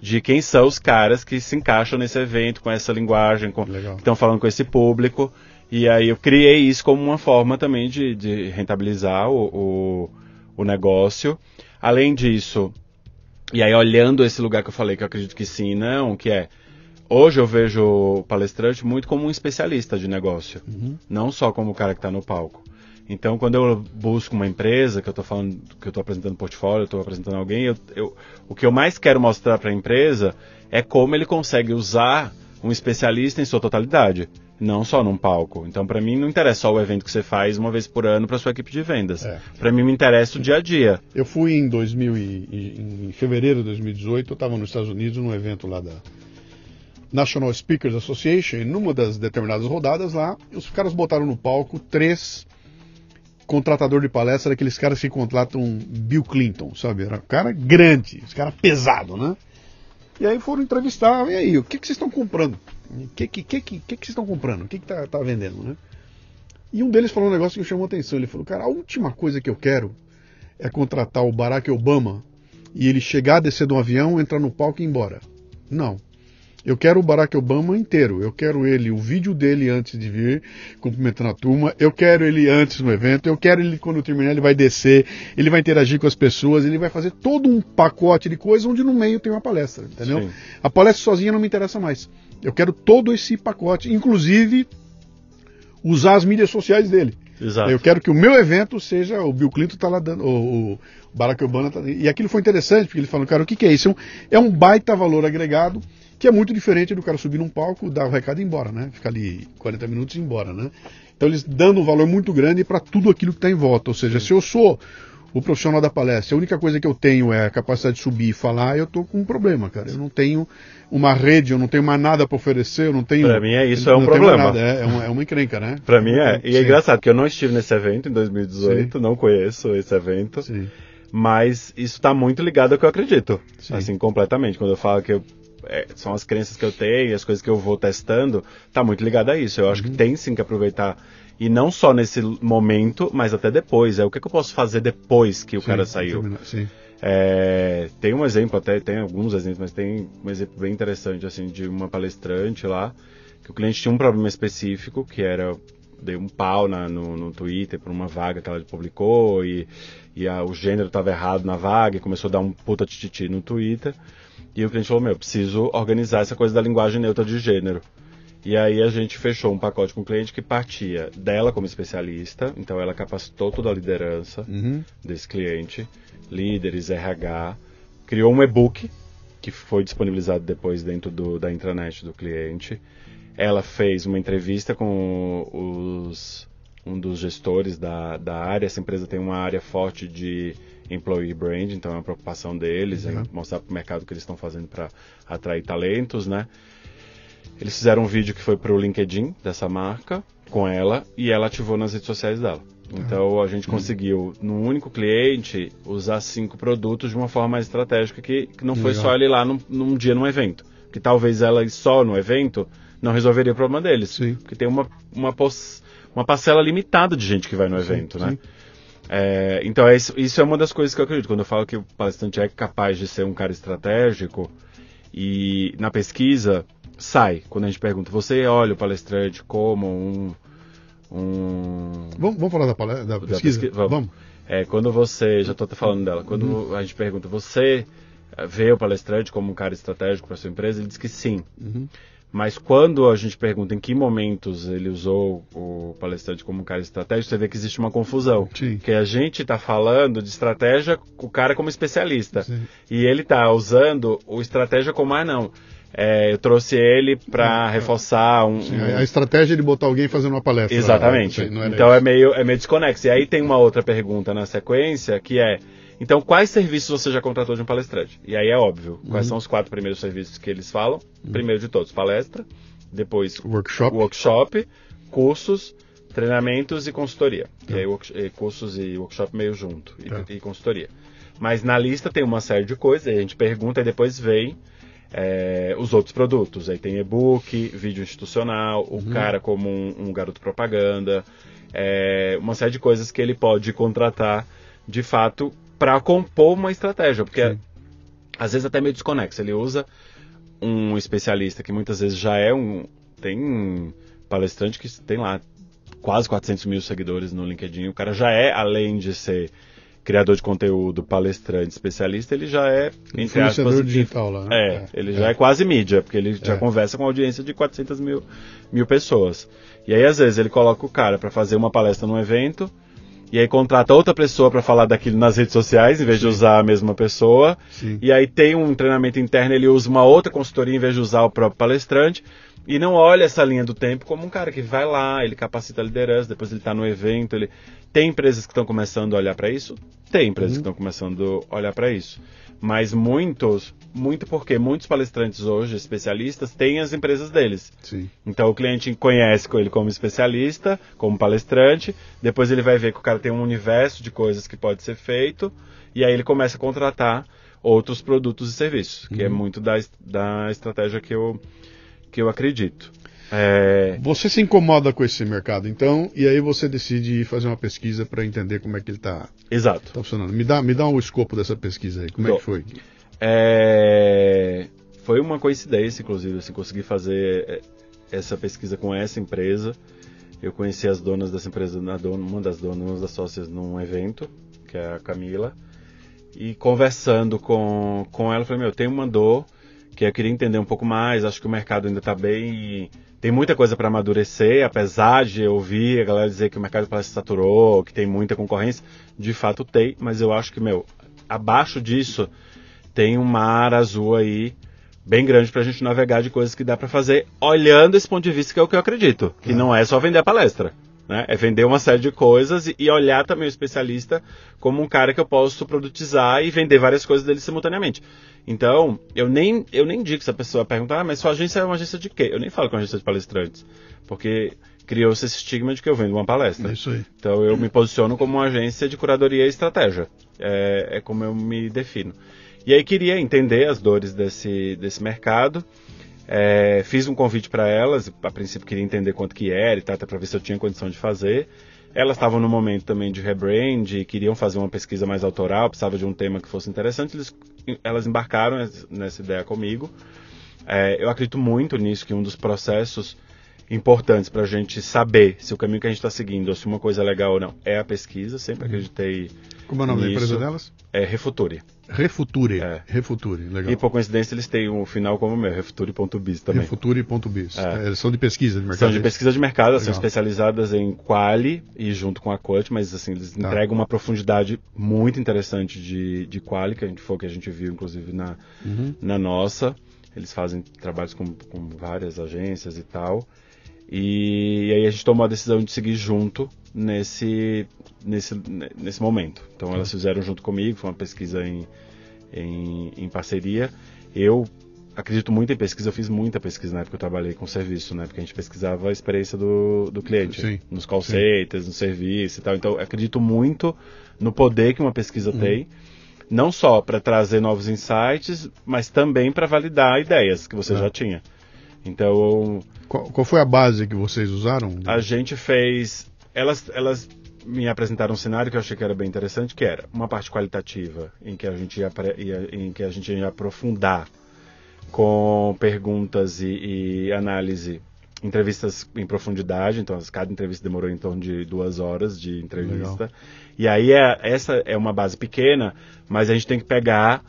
Speaker 2: de quem são os caras que se encaixam nesse evento, com essa linguagem, com, que estão falando com esse público. E aí eu criei isso como uma forma também de, de rentabilizar o, o, o, negócio. Além disso, e aí olhando esse lugar que eu falei, que eu acredito que sim e não, que é hoje eu vejo o palestrante muito como um especialista de negócio,
Speaker 1: Uhum.
Speaker 2: não só como o cara que está no palco. Então, quando eu busco uma empresa, que eu estou falando, que eu estou apresentando portfólio, estou apresentando alguém, eu, eu- o que eu mais quero mostrar para a empresa é como ele consegue usar um especialista em sua totalidade, não só num palco. Então, para mim, não interessa só o evento que você faz uma vez por ano para sua equipe de vendas.
Speaker 1: É.
Speaker 2: Para mim, me interessa o dia a dia.
Speaker 1: Eu fui em 2000 e, e- em fevereiro de 2018, eu estava nos Estados Unidos num evento lá da National Speakers Association, e numa das determinadas rodadas lá, os caras botaram no palco três contratador de palestra, aqueles caras que contratam Bill Clinton, sabe? Era um cara grande, os cara pesado, né? E aí foram entrevistar, e aí, o que, que vocês estão comprando? O que, que, que, que, que vocês estão comprando? O que, que tá, vendendo, né? E um deles falou um negócio que me chamou atenção. Ele falou, cara, a última coisa que eu quero é contratar o Barack Obama e ele chegar, descer de um avião, entrar no palco e ir embora. Não. Eu quero o Barack Obama inteiro. Eu quero ele, o vídeo dele antes de vir, cumprimentando a turma. Eu quero ele antes no evento. Eu quero ele quando terminar, ele vai descer, ele vai interagir com as pessoas, ele vai fazer todo um pacote de coisas onde no meio tem uma palestra, entendeu?
Speaker 2: Sim.
Speaker 1: A palestra sozinha não me interessa mais. Eu quero todo esse pacote, inclusive usar as mídias sociais dele.
Speaker 2: Exato.
Speaker 1: Eu quero que o meu evento seja o Bill Clinton tá lá dando, o, o Barack Obama tá, e aquilo foi interessante porque ele falou, cara, o que, que é isso? É um, é um baita valor agregado que é muito diferente do cara subir num palco, dar o recado e ir embora, né? Ficar ali 40 minutos e ir embora, né? Então eles dando um valor muito grande para tudo aquilo que está em volta. Ou seja, se eu sou o profissional da palestra, a única coisa que eu tenho é a capacidade de subir e falar, eu tô com um problema, cara. Eu não tenho uma rede, eu não tenho mais nada para oferecer, eu não tenho.
Speaker 2: Pra mim é isso,
Speaker 1: eu
Speaker 2: é um problema.
Speaker 1: É, é, uma, é uma encrenca, né?
Speaker 2: Pra mim é. E é
Speaker 1: Sim.
Speaker 2: engraçado que eu não estive nesse evento em 2018, não conheço esse evento.
Speaker 1: Sim.
Speaker 2: Mas isso tá muito ligado ao que eu acredito.
Speaker 1: Sim.
Speaker 2: Assim, completamente. Quando eu falo que eu- é, são as crenças que eu tenho, as coisas que eu vou testando, tá muito ligado a isso. Eu acho
Speaker 1: Uhum.
Speaker 2: que tem sim que aproveitar. E não só nesse momento, mas até depois. É o que, que eu posso fazer depois que o cara
Speaker 1: Sim,
Speaker 2: saiu.
Speaker 1: termina- Sim.
Speaker 2: É, tem um exemplo, até tem alguns exemplos, mas tem um exemplo bem interessante, assim, de uma palestrante lá, que o cliente tinha um problema específico, que era, deu um pau na- no, no Twitter por uma vaga que ela publicou, e, e a- o gênero estava errado na vaga, e começou a dar um puta tititi no Twitter, e o cliente falou, meu, preciso organizar essa coisa da linguagem neutra de gênero. E aí a gente fechou um pacote com o cliente que partia dela como especialista, então ela capacitou toda a liderança,
Speaker 1: Uhum.
Speaker 2: desse cliente, líderes, RH, criou um e-book que foi disponibilizado depois dentro do- da intranet do cliente. Ela fez uma entrevista com os, um dos gestores da, da área. Essa empresa tem uma área forte de employee brand, então é uma preocupação deles
Speaker 1: Uhum.
Speaker 2: em mostrar para o mercado o que eles estão fazendo para atrair talentos, né? Eles fizeram um vídeo que foi para o LinkedIn dessa marca com ela e ela ativou nas redes sociais dela. Então a gente conseguiu, num único cliente, usar cinco produtos de uma forma mais estratégica que, que não foi
Speaker 1: Legal.
Speaker 2: só ele lá num, num dia num evento. Que talvez ela ir só no evento não resolveria o problema deles.
Speaker 1: Sim.
Speaker 2: Porque tem uma, uma, uma parcela limitada de gente que vai no
Speaker 1: Sim,
Speaker 2: evento, né?
Speaker 1: sim.
Speaker 2: É, então é isso, isso é uma das coisas que eu acredito. Quando eu falo que o palestrante é capaz de ser um cara estratégico e na pesquisa sai quando a gente pergunta, você olha o palestrante como um, um
Speaker 1: Vamos, vamos falar da, palestra, da pesquisa?
Speaker 2: pesqui- vamos. é, quando você, já estou até falando dela, quando
Speaker 1: Uhum.
Speaker 2: a gente pergunta, você vê o palestrante como um cara estratégico para sua empresa? Ele diz que sim.
Speaker 1: Uhum.
Speaker 2: Mas quando a gente pergunta em que momentos ele usou o palestrante como um cara estratégico, você vê que existe uma confusão.
Speaker 1: Sim.
Speaker 2: Porque a gente está falando de estratégia, o cara como especialista.
Speaker 1: Sim.
Speaker 2: E ele está usando o estratégia como, ah, não. é, eu trouxe ele para reforçar um.
Speaker 1: Sim, a estratégia de botar alguém fazendo uma palestra.
Speaker 2: Exatamente.
Speaker 1: Sei, era
Speaker 2: então é meio, é meio desconexo. E aí tem uma outra pergunta na sequência que é: então quais serviços você já contratou de um palestrante? E aí é óbvio. Quais
Speaker 1: Uhum.
Speaker 2: são os quatro primeiros serviços que eles falam? Primeiro de todos, palestra. Depois,
Speaker 1: Workshop.
Speaker 2: workshop, cursos, treinamentos e consultoria. E aí e cursos e workshop meio junto. E,
Speaker 1: Tá.
Speaker 2: e consultoria. Mas na lista tem uma série de coisas, a gente pergunta e depois vem é, os outros produtos. Aí tem e-book, vídeo institucional, o cara como um, um garoto propaganda, é, uma série de coisas que ele pode contratar de fato para compor uma estratégia, porque
Speaker 1: Sim.
Speaker 2: às vezes até meio desconexo. Ele usa um especialista que muitas vezes já é um. Tem um palestrante que tem lá quase 400 mil seguidores no LinkedIn. O cara já é, além de ser criador de conteúdo, palestrante, especialista, ele já é,
Speaker 1: entre aspas, digital lá,
Speaker 2: né? É, é ele é. já é quase mídia, porque ele já é. conversa com uma audiência de 400 mil, mil pessoas. E aí, às vezes, ele coloca o cara para fazer uma palestra num evento, e aí contrata outra pessoa para falar daquilo nas redes sociais, em vez Sim. de usar a mesma pessoa. Sim. E aí tem um treinamento interno, ele usa uma outra consultoria em vez de usar o próprio palestrante. E não olha essa linha do tempo como um cara que vai lá, ele capacita a liderança, depois ele está no evento, ele tem empresas que estão começando a olhar para isso? Tem empresas uhum. que estão começando a olhar para isso. Mas muitos, muito porque muitos palestrantes hoje, especialistas, têm as empresas deles.
Speaker 1: Sim.
Speaker 2: Então o cliente conhece ele como especialista, como palestrante, depois ele vai ver que o cara tem um universo de coisas que pode ser feito, e aí ele começa a contratar outros produtos e serviços, que é uhum. é muito da, da estratégia que eu, que eu acredito.
Speaker 1: É... Você se incomoda com esse mercado, então, e aí você decide fazer uma pesquisa para entender como é que ele está
Speaker 2: Exato.
Speaker 1: Tá funcionando. Me dá, me dá um escopo dessa pesquisa aí, como é que foi?
Speaker 2: É... Foi uma coincidência, inclusive, assim, conseguir fazer é, essa pesquisa com essa empresa. Eu conheci as donas dessa empresa, uma das donas, uma das sócias, num evento, que é a Camila, e conversando com, com ela, falei, meu, tem uma dor que eu queria entender um pouco mais, acho que o mercado ainda está bem tem muita coisa para amadurecer, apesar de eu ouvir a galera dizer que o mercado parece saturou, que tem muita concorrência, de fato tem, mas eu acho que, meu, abaixo disso tem um mar azul aí bem grande para a gente navegar de coisas que dá para fazer, olhando esse ponto de vista que é o que eu acredito, que é. não é só vender a palestra. Né? É vender uma série de coisas e, olhar também o especialista como um cara que eu posso produtizar e vender várias coisas dele simultaneamente. Então, eu nem, eu nem digo se a pessoa perguntar, ah, mas sua agência é uma agência de quê? Eu nem falo com é uma agência de palestrantes, porque criou-se esse estigma de que eu vendo uma palestra.
Speaker 1: É isso aí.
Speaker 2: Então, eu me posiciono como uma agência de curadoria e estratégia. É, é como eu me defino. E aí queria entender as dores desse, desse mercado é, fiz um convite para elas, a princípio queria entender quanto que era e tal, até para ver se eu tinha condição de fazer. Elas estavam no momento também de rebrand, queriam fazer uma pesquisa mais autoral, precisava de um tema que fosse interessante, eles, elas embarcaram nessa ideia comigo. É, eu acredito muito nisso, que um dos processos importantes para a gente saber se o caminho que a gente está seguindo, ou se uma coisa é legal ou não, é a pesquisa. Sempre uhum. acreditei.
Speaker 1: Como é o nome da empresa delas?
Speaker 2: É Refuture.
Speaker 1: Refuture. É. Refuture, legal.
Speaker 2: E por coincidência eles têm um final como o meu, refuture.biz também.
Speaker 1: Refuture.biz. É. Eles são de pesquisa de mercado.
Speaker 2: São de é pesquisa de mercado, legal. são especializadas em quali e junto com a quant, mas assim, eles tá. entregam uma profundidade muito interessante de, de quali, que a gente, foi o que a gente viu inclusive na, uhum. na nossa. Eles fazem trabalhos com, com várias agências e tal. E, e, aí a gente tomou a decisão de seguir junto nesse, nesse, nesse momento. Então elas fizeram junto comigo, foi uma pesquisa em, em, em parceria. Eu acredito muito em pesquisa, eu fiz muita pesquisa na época que eu trabalhei com serviço, né? Porque a gente pesquisava a experiência do, do cliente,
Speaker 1: sim,
Speaker 2: nos call centers, no serviço e tal. Então, acredito muito no poder que uma pesquisa uhum. tem, não só para trazer novos insights, mas também para validar ideias que você é. já tinha. Então.
Speaker 1: Qual, qual, foi a base que vocês usaram?
Speaker 2: A gente fez. Elas, elas me apresentaram um cenário que eu achei que era bem interessante, que era uma parte qualitativa, em que a gente ia, ia em que a gente ia aprofundar com perguntas e, e análise entrevistas em profundidade, então cada entrevista demorou em torno de duas horas de entrevista. Legal. E aí é, essa é uma base pequena, mas a gente tem que pegar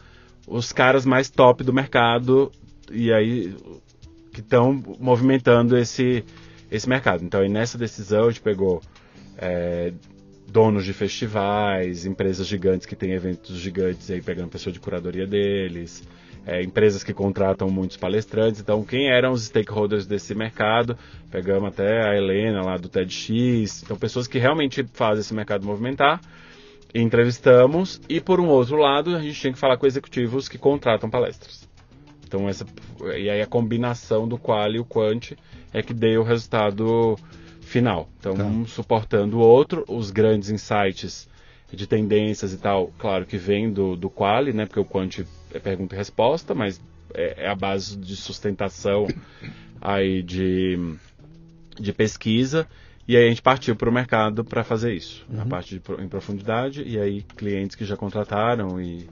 Speaker 2: os caras mais top do mercado e aí que estão movimentando esse, esse mercado. Então, nessa decisão, a gente pegou é, donos de festivais, empresas gigantes que têm eventos gigantes, aí pegando pessoa de curadoria deles, é, empresas que contratam muitos palestrantes. Então, quem eram os stakeholders desse mercado? Pegamos até a Helena lá do TEDx. Então, pessoas que realmente fazem esse mercado movimentar. Entrevistamos e, por um outro lado, a gente tinha que falar com executivos que contratam palestras. Então essa e aí a combinação do qual e o quant é que deu o resultado final. Então tá. um suportando o outro, os grandes insights de tendências e tal, claro que vem do, do quali, né? Porque o quant é pergunta e resposta, mas é, é a base de sustentação aí de, de pesquisa. E aí a gente partiu para o mercado para fazer isso, uhum. a parte de, em profundidade, e aí clientes que já contrataram e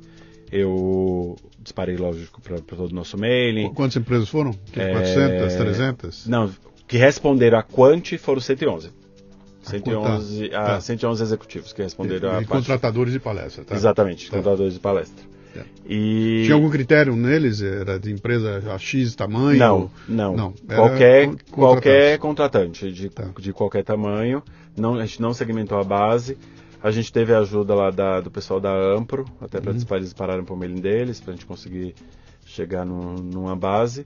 Speaker 2: eu disparei, lógico, para todo o nosso mailing.
Speaker 1: Quantas empresas foram? É... 400, 300?
Speaker 2: Não, que responderam a Quant foram 111. 111, a,
Speaker 1: Tá.
Speaker 2: 111 executivos que responderam
Speaker 1: E
Speaker 2: a parte-
Speaker 1: contratadores de palestra, tá?
Speaker 2: Exatamente,
Speaker 1: Tá.
Speaker 2: contratadores de palestra.
Speaker 1: Tá.
Speaker 2: E
Speaker 1: Tinha algum critério neles? Era de empresa a X tamanho?
Speaker 2: Não, não.
Speaker 1: Não,
Speaker 2: Qualquer, qualquer contratante de,
Speaker 1: Tá.
Speaker 2: de qualquer tamanho. Não, a gente não segmentou a base. A gente teve a ajuda lá da- do pessoal da Ampro, até
Speaker 1: Uhum.
Speaker 2: para eles pararam para o mailing deles, para a gente conseguir chegar num- numa base.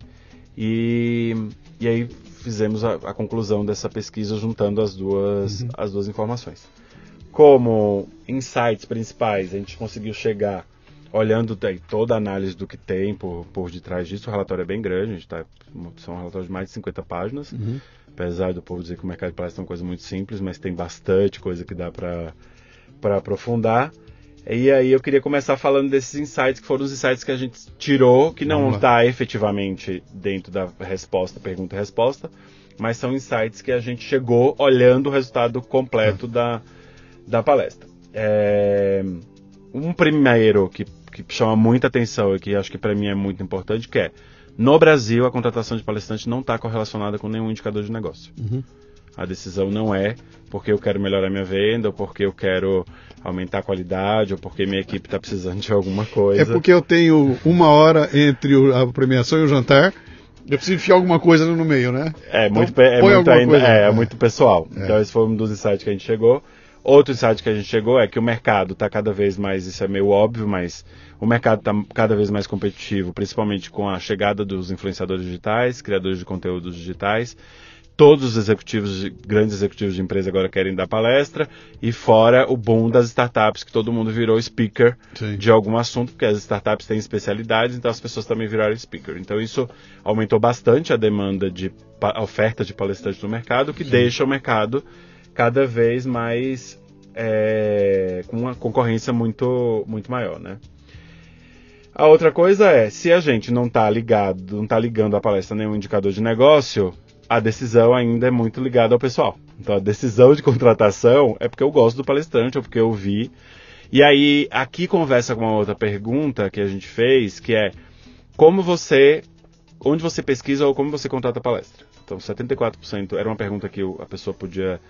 Speaker 2: E, e aí fizemos a, a conclusão dessa pesquisa juntando as duas,
Speaker 1: Uhum.
Speaker 2: as duas informações. Como insights principais, a gente conseguiu chegar olhando daí toda a análise do que tem por, por detrás disso. O relatório é bem grande, a gente tá, são um relatório de mais de 50 páginas.
Speaker 1: Uhum.
Speaker 2: Apesar do povo dizer que o mercado de palestra é uma coisa muito simples, mas tem bastante coisa que dá para aprofundar. E aí eu queria começar falando desses insights, que foram os insights que a gente tirou, que não está efetivamente dentro da resposta, pergunta e resposta, mas são insights que a gente chegou olhando o resultado completo da, da palestra. É, um primeiro que, que chama muita atenção e que acho que para mim é muito importante, que é, no Brasil, a contratação de palestrante não está correlacionada com nenhum indicador de negócio.
Speaker 1: Uhum.
Speaker 2: A decisão não é porque eu quero melhorar minha venda, ou porque eu quero aumentar a qualidade, ou porque minha equipe está precisando de alguma coisa.
Speaker 1: É porque eu tenho uma hora entre a premiação e o jantar. Eu preciso enfiar alguma coisa no meio, né?
Speaker 2: É muito,
Speaker 1: Então,
Speaker 2: pe- é muito ainda, é, é muito pessoal.
Speaker 1: É.
Speaker 2: Então esse foi um dos insights que a gente chegou. Outro insight que a gente chegou é que o mercado está cada vez mais, isso é meio óbvio, mas o mercado está cada vez mais competitivo, principalmente com a chegada dos influenciadores digitais, criadores de conteúdos digitais. Todos os executivos, de- grandes executivos de empresa agora querem dar palestra, e fora o boom das startups, que todo mundo virou speaker
Speaker 1: Sim.
Speaker 2: de algum assunto, porque as startups têm especialidades, então as pessoas também viraram speaker. Então isso aumentou bastante a demanda de a oferta de palestrantes no mercado, que deixa o mercado cada vez mais é, com uma concorrência muito, muito maior, né? A outra coisa é, se a gente não está ligado, não está ligando a palestra a nenhum indicador de negócio, a decisão ainda é muito ligada ao pessoal. Então a decisão de contratação é porque eu gosto do palestrante ou porque eu vi. E aí aqui conversa com uma outra pergunta que a gente fez, que é como você, onde você pesquisa ou como você contrata a palestra. Então 74% era uma pergunta que a pessoa podia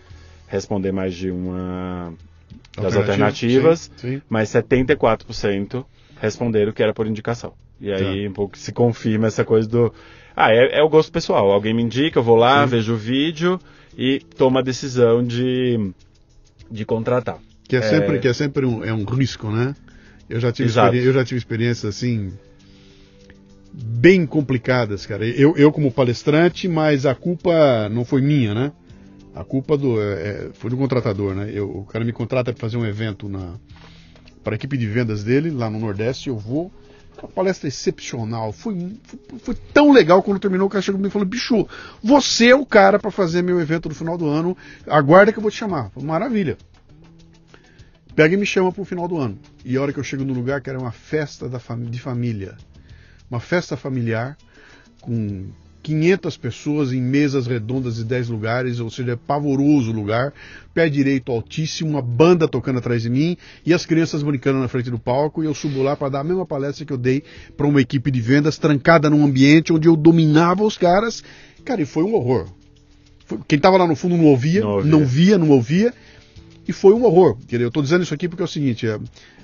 Speaker 2: responder mais de uma das alternativas,
Speaker 1: Sim, sim.
Speaker 2: mas 74% responderam que era por indicação. E aí um pouco se confirma essa coisa do. Ah, é, é o gosto pessoal. Alguém me indica, eu vou lá,
Speaker 1: Sim.
Speaker 2: vejo o vídeo e tomo a decisão de, de contratar.
Speaker 1: Que é,
Speaker 2: É.
Speaker 1: sempre, que é sempre um, é um risco, né? Eu já, tive eu já tive experiências assim bem complicadas, cara. Eu, eu como palestrante, mas a culpa não foi minha, né? A culpa do é, é, foi do contratador, né? Eu, o cara me contrata para fazer um evento na para a equipe de vendas dele lá no Nordeste. Eu vou uma palestra excepcional. Foi, foi, foi tão legal quando terminou. O cara chegou comigo e falou: Bicho, você é o cara para fazer meu evento no final do ano. Aguarda que eu vou te chamar. Falei, Maravilha pega e me chama pro final do ano. E a hora que eu chego no lugar, que era uma festa da fami- de família. Uma festa familiar com 500 pessoas em mesas redondas de 10 lugares, ou seja, é pavoroso o lugar. Pé direito altíssimo, uma banda tocando atrás de mim e as crianças brincando na frente do palco. E eu subo lá para dar a mesma palestra que eu dei para uma equipe de vendas trancada num ambiente onde eu dominava os caras. Cara, e foi um horror. Quem estava lá no fundo não ouvia,
Speaker 2: Não ouvia.
Speaker 1: não via, não ouvia e foi um horror. Eu estou dizendo isso aqui porque é o seguinte: é,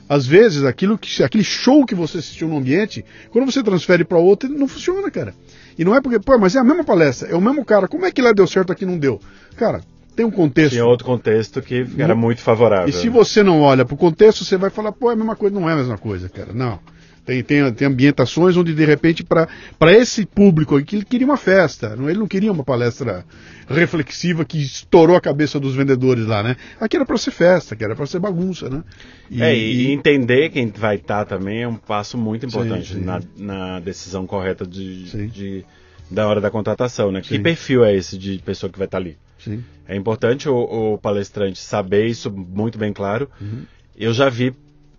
Speaker 1: às vezes aquilo que, aquele show que você assistiu no ambiente, quando você transfere para outro, não funciona, cara. E não é porque, pô, mas é a mesma palestra, é o mesmo cara. Como é que lá deu certo aqui não deu? Cara, tem um contexto.
Speaker 2: Tinha outro contexto que era
Speaker 1: Mu-
Speaker 2: muito favorável.
Speaker 1: E se você não olha para o contexto, você vai falar, pô, é a mesma coisa. Não é a mesma coisa, cara. Não. Tem, tem, tem ambientações onde, de repente, para esse público aqui, ele queria uma festa. Não, ele não queria uma palestra reflexiva que estourou a cabeça dos vendedores lá, né? Aqui era para ser festa, que era para ser bagunça, né? E,
Speaker 2: É, e, e entender quem vai estar também é um passo muito importante
Speaker 1: sim.
Speaker 2: Na, na decisão correta de,
Speaker 1: Sim.
Speaker 2: de- da hora da contratação, né? Que
Speaker 1: Sim.
Speaker 2: perfil é esse de pessoa que vai estar ali?
Speaker 1: Sim.
Speaker 2: É importante o, o palestrante saber isso muito bem claro.
Speaker 1: Uhum.
Speaker 2: Eu já vi,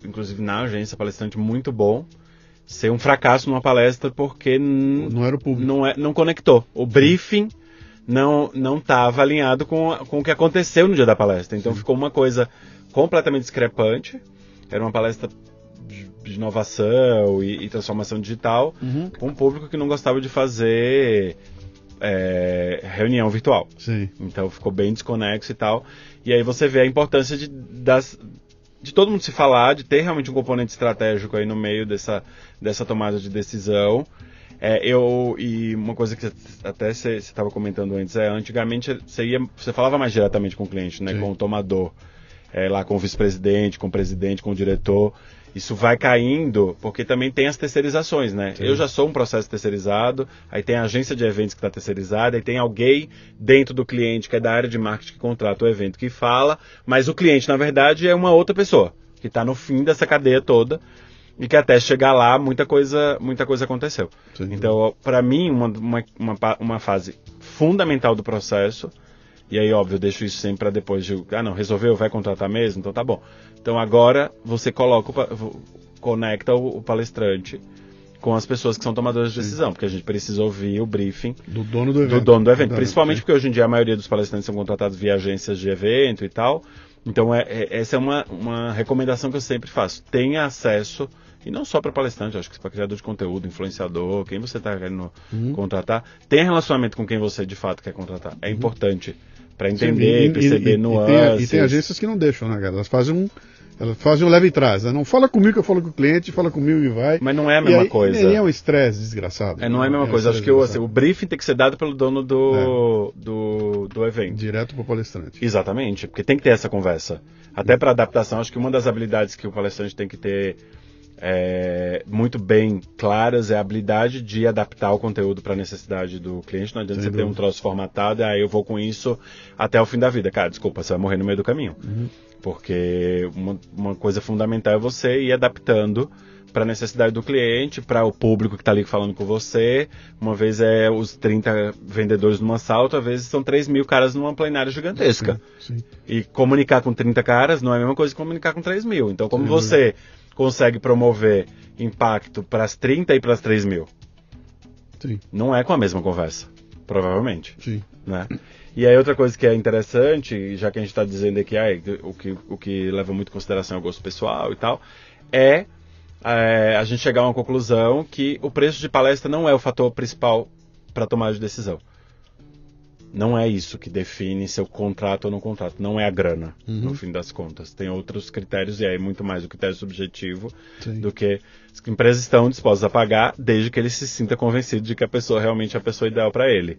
Speaker 2: inclusive na agência, palestrante muito bom ser um fracasso numa palestra porque
Speaker 1: Não era o público.
Speaker 2: não, é, não conectou. O briefing não não estava alinhado com, com o que aconteceu no dia da palestra. Então ficou uma coisa completamente discrepante. Era uma palestra de, de inovação e, e transformação digital
Speaker 1: Uhum.
Speaker 2: com um público que não gostava de fazer é, reunião virtual.
Speaker 1: Sim.
Speaker 2: Então ficou bem desconexo e tal. E aí você vê a importância de, das, de todo mundo se falar, de ter realmente um componente estratégico aí no meio dessa, dessa tomada de decisão. É, eu e uma coisa que até você estava comentando antes é antigamente você ia você falava mais diretamente com o cliente, né,
Speaker 1: Sim.
Speaker 2: com o tomador, é, lá com o vice-presidente, com o presidente, com o diretor. Isso vai caindo porque também tem as terceirizações, né?
Speaker 1: Sim.
Speaker 2: Eu já sou um processo terceirizado, aí tem a agência de eventos que está terceirizada, aí tem alguém dentro do cliente que é da área de marketing que contrata o evento que fala, mas o cliente na verdade é uma outra pessoa que está no fim dessa cadeia toda e que até chegar lá muita coisa muita coisa aconteceu.
Speaker 1: Sim.
Speaker 2: Então, para mim, uma, uma, uma, uma fase fundamental do processo, e aí, óbvio, eu deixo isso sempre para depois de, ah, não, resolveu, vai contratar mesmo, então tá bom. Então agora você coloca, o conecta o, o palestrante com as pessoas que são tomadoras de decisão, porque a gente precisa ouvir o briefing
Speaker 1: Do dono do evento.
Speaker 2: do dono do evento. Principalmente porque hoje em dia a maioria dos palestrantes são contratados via agências de evento e tal. Então é, é- essa é uma, uma recomendação que eu sempre faço. Tenha acesso, e não só para palestrante, acho que para criador de conteúdo, influenciador, quem você está querendo
Speaker 1: Uhum.
Speaker 2: contratar, tenha relacionamento com quem você de fato quer contratar. É importante para
Speaker 1: Sim,
Speaker 2: entender,
Speaker 1: e- e-
Speaker 2: perceber
Speaker 1: e- e
Speaker 2: nuances.
Speaker 1: tem, e tem agências que não deixam, né, cara? Elas fazem um. Elas fazem um leve e trás. Né? Não fala comigo que eu falo com o cliente, fala comigo e vai.
Speaker 2: Mas não é a
Speaker 1: E
Speaker 2: mesma
Speaker 1: aí-
Speaker 2: coisa.
Speaker 1: E aí é um estresse desgraçado.
Speaker 2: É, não é a mesma
Speaker 1: um
Speaker 2: coisa. Acho que o, assim, o briefing tem que ser dado pelo dono
Speaker 1: É.
Speaker 2: do, do, do evento.
Speaker 1: Direto pro palestrante.
Speaker 2: Exatamente, porque tem que ter essa conversa. Até para adaptação, acho que uma das habilidades que o palestrante tem que ter é, muito bem claras é a habilidade de adaptar o conteúdo para a necessidade do cliente. Não adianta
Speaker 1: Sem
Speaker 2: você ter um
Speaker 1: dúvida.
Speaker 2: troço formatado e aí eu vou com isso até o fim da vida. Cara, desculpa, você vai morrer no meio do caminho.
Speaker 1: Uhum.
Speaker 2: Porque uma, uma coisa fundamental é você ir adaptando para a necessidade do cliente, para o público que está ali falando com você. Uma vez é os 30 vendedores numa sala, outra vez são 3 mil caras numa plenária gigantesca.
Speaker 1: Sim, sim.
Speaker 2: E comunicar com 30 caras não é a mesma coisa que comunicar com 3 mil. Então, como
Speaker 1: Sem
Speaker 2: você consegue promover impacto para as 30 e para as 3 mil?
Speaker 1: Sim,
Speaker 2: Não é com a mesma conversa, provavelmente.
Speaker 1: sim.
Speaker 2: Né? E aí outra coisa que é interessante, já que a gente está dizendo aqui, ah, o, que, o que leva muito em consideração é o gosto pessoal e tal, é, é, a gente chegar a uma conclusão que o preço de palestra não é o fator principal para tomar de decisão. Não é isso que define se eu contrato ou não contrato. Não é a grana,
Speaker 1: Uhum.
Speaker 2: no fim das contas. Tem outros critérios, e aí muito mais o critério subjetivo
Speaker 1: Sim.
Speaker 2: do que as empresas estão dispostas a pagar, desde que ele se sinta convencido de que a pessoa realmente é a pessoa ideal para ele.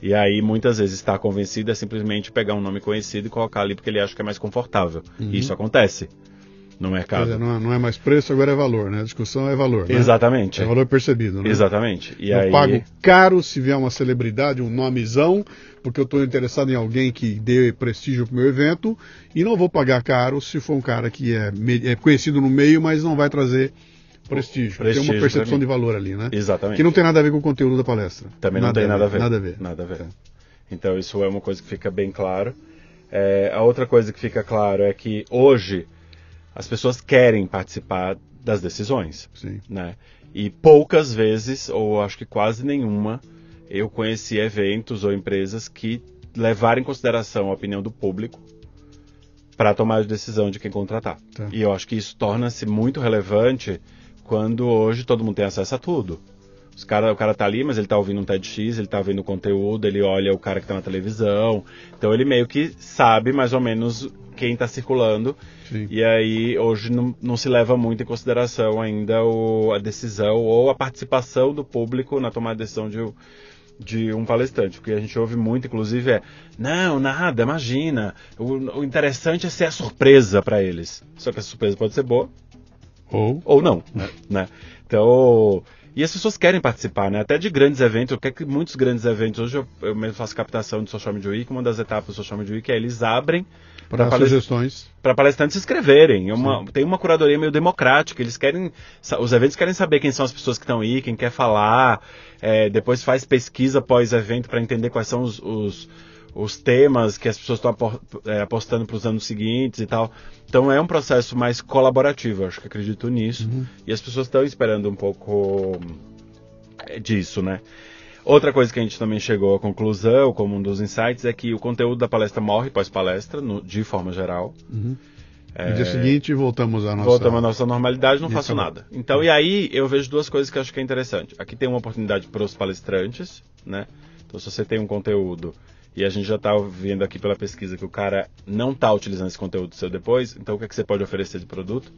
Speaker 2: E aí, muitas vezes, estar convencido é simplesmente pegar um nome conhecido e colocar ali porque ele acha que é mais confortável.
Speaker 1: Uhum.
Speaker 2: E isso acontece no
Speaker 1: Quer
Speaker 2: mercado.
Speaker 1: dizer, não, é, não é mais preço, agora é valor, né? A discussão é valor. Né?
Speaker 2: Exatamente.
Speaker 1: É valor percebido, né?
Speaker 2: Exatamente. E
Speaker 1: eu
Speaker 2: aí,
Speaker 1: pago caro se vier uma celebridade, um nomezão, porque eu estou interessado em alguém que dê prestígio para o meu evento, e não vou pagar caro se for um cara que é, é conhecido no meio, mas não vai trazer prestígio. tem
Speaker 2: Prestígio
Speaker 1: uma percepção de valor ali, né?
Speaker 2: Exatamente.
Speaker 1: Que não tem nada a ver com o conteúdo da palestra.
Speaker 2: Também não tem nada a ver.
Speaker 1: Nada a ver.
Speaker 2: Nada a ver.
Speaker 1: É.
Speaker 2: Então isso é uma coisa que fica bem claro. É, a outra coisa que fica claro é que hoje as pessoas querem participar das decisões.
Speaker 1: Sim.
Speaker 2: né? E poucas vezes, ou acho que quase nenhuma, eu conheci eventos ou empresas que levaram em consideração a opinião do público para tomar a decisão de quem contratar.
Speaker 1: Tá.
Speaker 2: E eu acho que isso torna-se muito relevante quando hoje todo mundo tem acesso a tudo. Os cara, o cara tá ali, mas ele tá ouvindo um TEDx, ele tá vendo conteúdo, ele olha o cara que tá na televisão. Então ele meio que sabe mais ou menos quem tá circulando.
Speaker 1: Sim.
Speaker 2: E aí hoje não, não se leva muito em consideração ainda o, a decisão ou a participação do público na tomada de decisão de, de um palestrante. O que a gente ouve muito, inclusive, é não, nada, imagina. O, o interessante é ser a surpresa para eles. Só que a surpresa pode ser boa
Speaker 1: Ou
Speaker 2: ou não, né? Então, e as pessoas querem participar, né? Até de grandes eventos, eu quero que muitos grandes eventos, hoje eu, eu mesmo faço captação de Social Media Week, uma das etapas do Social Media Week é eles abrem
Speaker 1: para sugestões.
Speaker 2: para palestrantes se inscreverem. É uma- tem uma curadoria meio democrática. Eles querem, os eventos querem saber quem são as pessoas que estão aí, quem quer falar. é, depois faz pesquisa pós-evento para entender quais são os, os, os temas que as pessoas estão é, apostando para os anos seguintes e tal. Então é um processo mais colaborativo. Acho que acredito nisso. E as pessoas estão esperando um pouco é, disso, né? Outra coisa que a gente também chegou à conclusão, como um dos insights, é que o conteúdo da palestra morre pós-palestra, de forma geral.
Speaker 1: No dia seguinte, voltamos à nossa.
Speaker 2: Voltamos à nossa normalidade, não faço nada. Então, e aí eu vejo duas coisas que eu acho que é interessante. Aqui tem uma oportunidade para os palestrantes, né? Então, se você tem um conteúdo e a gente já está vendo aqui pela pesquisa que o cara não está utilizando esse conteúdo seu depois, então o que, é que você pode oferecer de produto?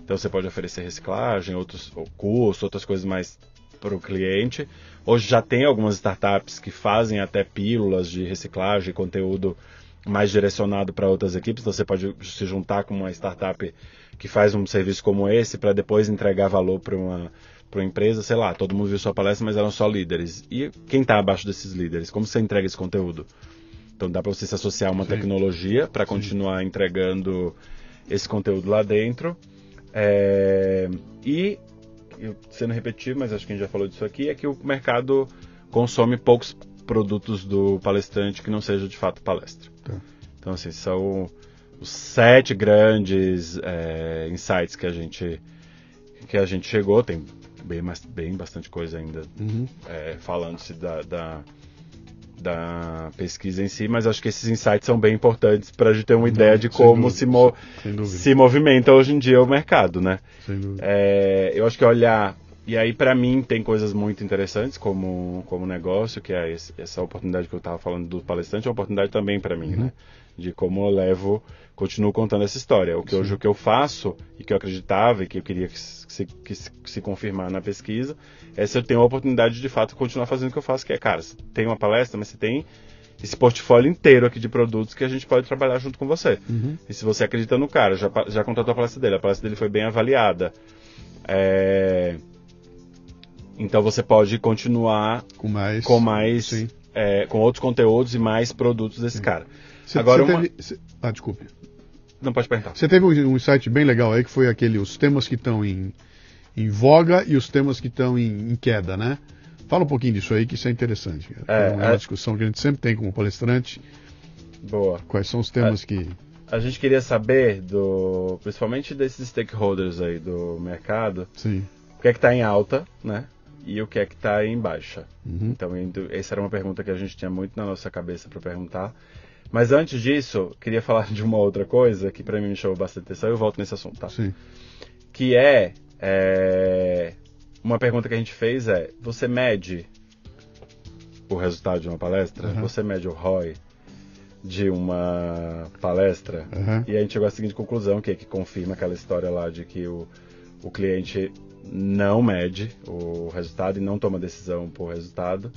Speaker 2: Então você pode oferecer reciclagem, outros cursos, outras coisas mais para o cliente. Hoje já tem algumas startups que fazem até pílulas de reciclagem, conteúdo mais direcionado para outras equipes. Então você pode se juntar com uma startup que faz um serviço como esse para depois entregar valor para uma para uma empresa, sei lá, todo mundo viu sua palestra, mas eram só líderes. E quem está abaixo desses líderes? Como você entrega esse conteúdo? Então dá para você se associar a uma Sim. tecnologia para continuar entregando esse conteúdo lá dentro. É... E, sendo repetido, mas acho que a gente já falou disso aqui, é que o mercado consome poucos produtos do palestrante que não seja de fato palestra. Tá. Então, assim, são os sete grandes é, insights que a gente que a gente chegou. Tem bem, bem bastante coisa ainda uhum. é, falando-se da, da, da, pesquisa em si, mas acho que esses insights são bem importantes para a gente ter uma Não, ideia de como dúvida, se, mo se movimenta hoje em dia o mercado, né? É, eu acho que olhar e aí, para mim, tem coisas muito interessantes como, como negócio, que é esse, essa oportunidade que eu estava falando do palestrante, é uma oportunidade também para mim, uhum. né? De como eu levo, continuo contando essa história. O que Sim. hoje o que eu faço, e que eu acreditava, e que eu queria que se, que se, que se confirmar na pesquisa, é se eu tenho a oportunidade de, de fato, continuar fazendo o que eu faço, que é, cara, você tem uma palestra, mas você tem esse portfólio inteiro aqui de produtos que a gente pode trabalhar junto com você. Uhum. E se você acredita no cara, já, já contratou a palestra dele, a palestra dele foi bem avaliada. É então você pode continuar
Speaker 1: com mais,
Speaker 2: com mais, é, com outros conteúdos e mais produtos desse sim. cara.
Speaker 1: Cê, Agora cê uma... teve... cê... ah, desculpe.
Speaker 2: Não pode perguntar.
Speaker 1: Você teve um, um site bem legal aí que foi aquele os temas que estão em, em voga e os temas que estão em, em, queda, né? Fala um pouquinho disso aí que isso é interessante. É, é uma a... discussão que a gente sempre tem com o palestrante.
Speaker 2: Boa.
Speaker 1: Quais são os temas a... que
Speaker 2: a gente queria saber do, principalmente desses stakeholders aí do mercado,
Speaker 1: Sim.
Speaker 2: o que é que está em alta, né? e o que é que está em baixa. Uhum. Então, essa era uma pergunta que a gente tinha muito na nossa cabeça para perguntar. Mas antes disso, queria falar de uma outra coisa que para mim me chamou bastante atenção. Eu volto nesse assunto, tá?
Speaker 1: Sim.
Speaker 2: Que é, é uma pergunta que a gente fez é: você mede o resultado de uma palestra? Uhum. Você mede o ROI de uma palestra? Uhum. E a gente chegou à seguinte conclusão, que é que confirma aquela história lá de que o, o cliente não mede o resultado e não toma decisão por resultado,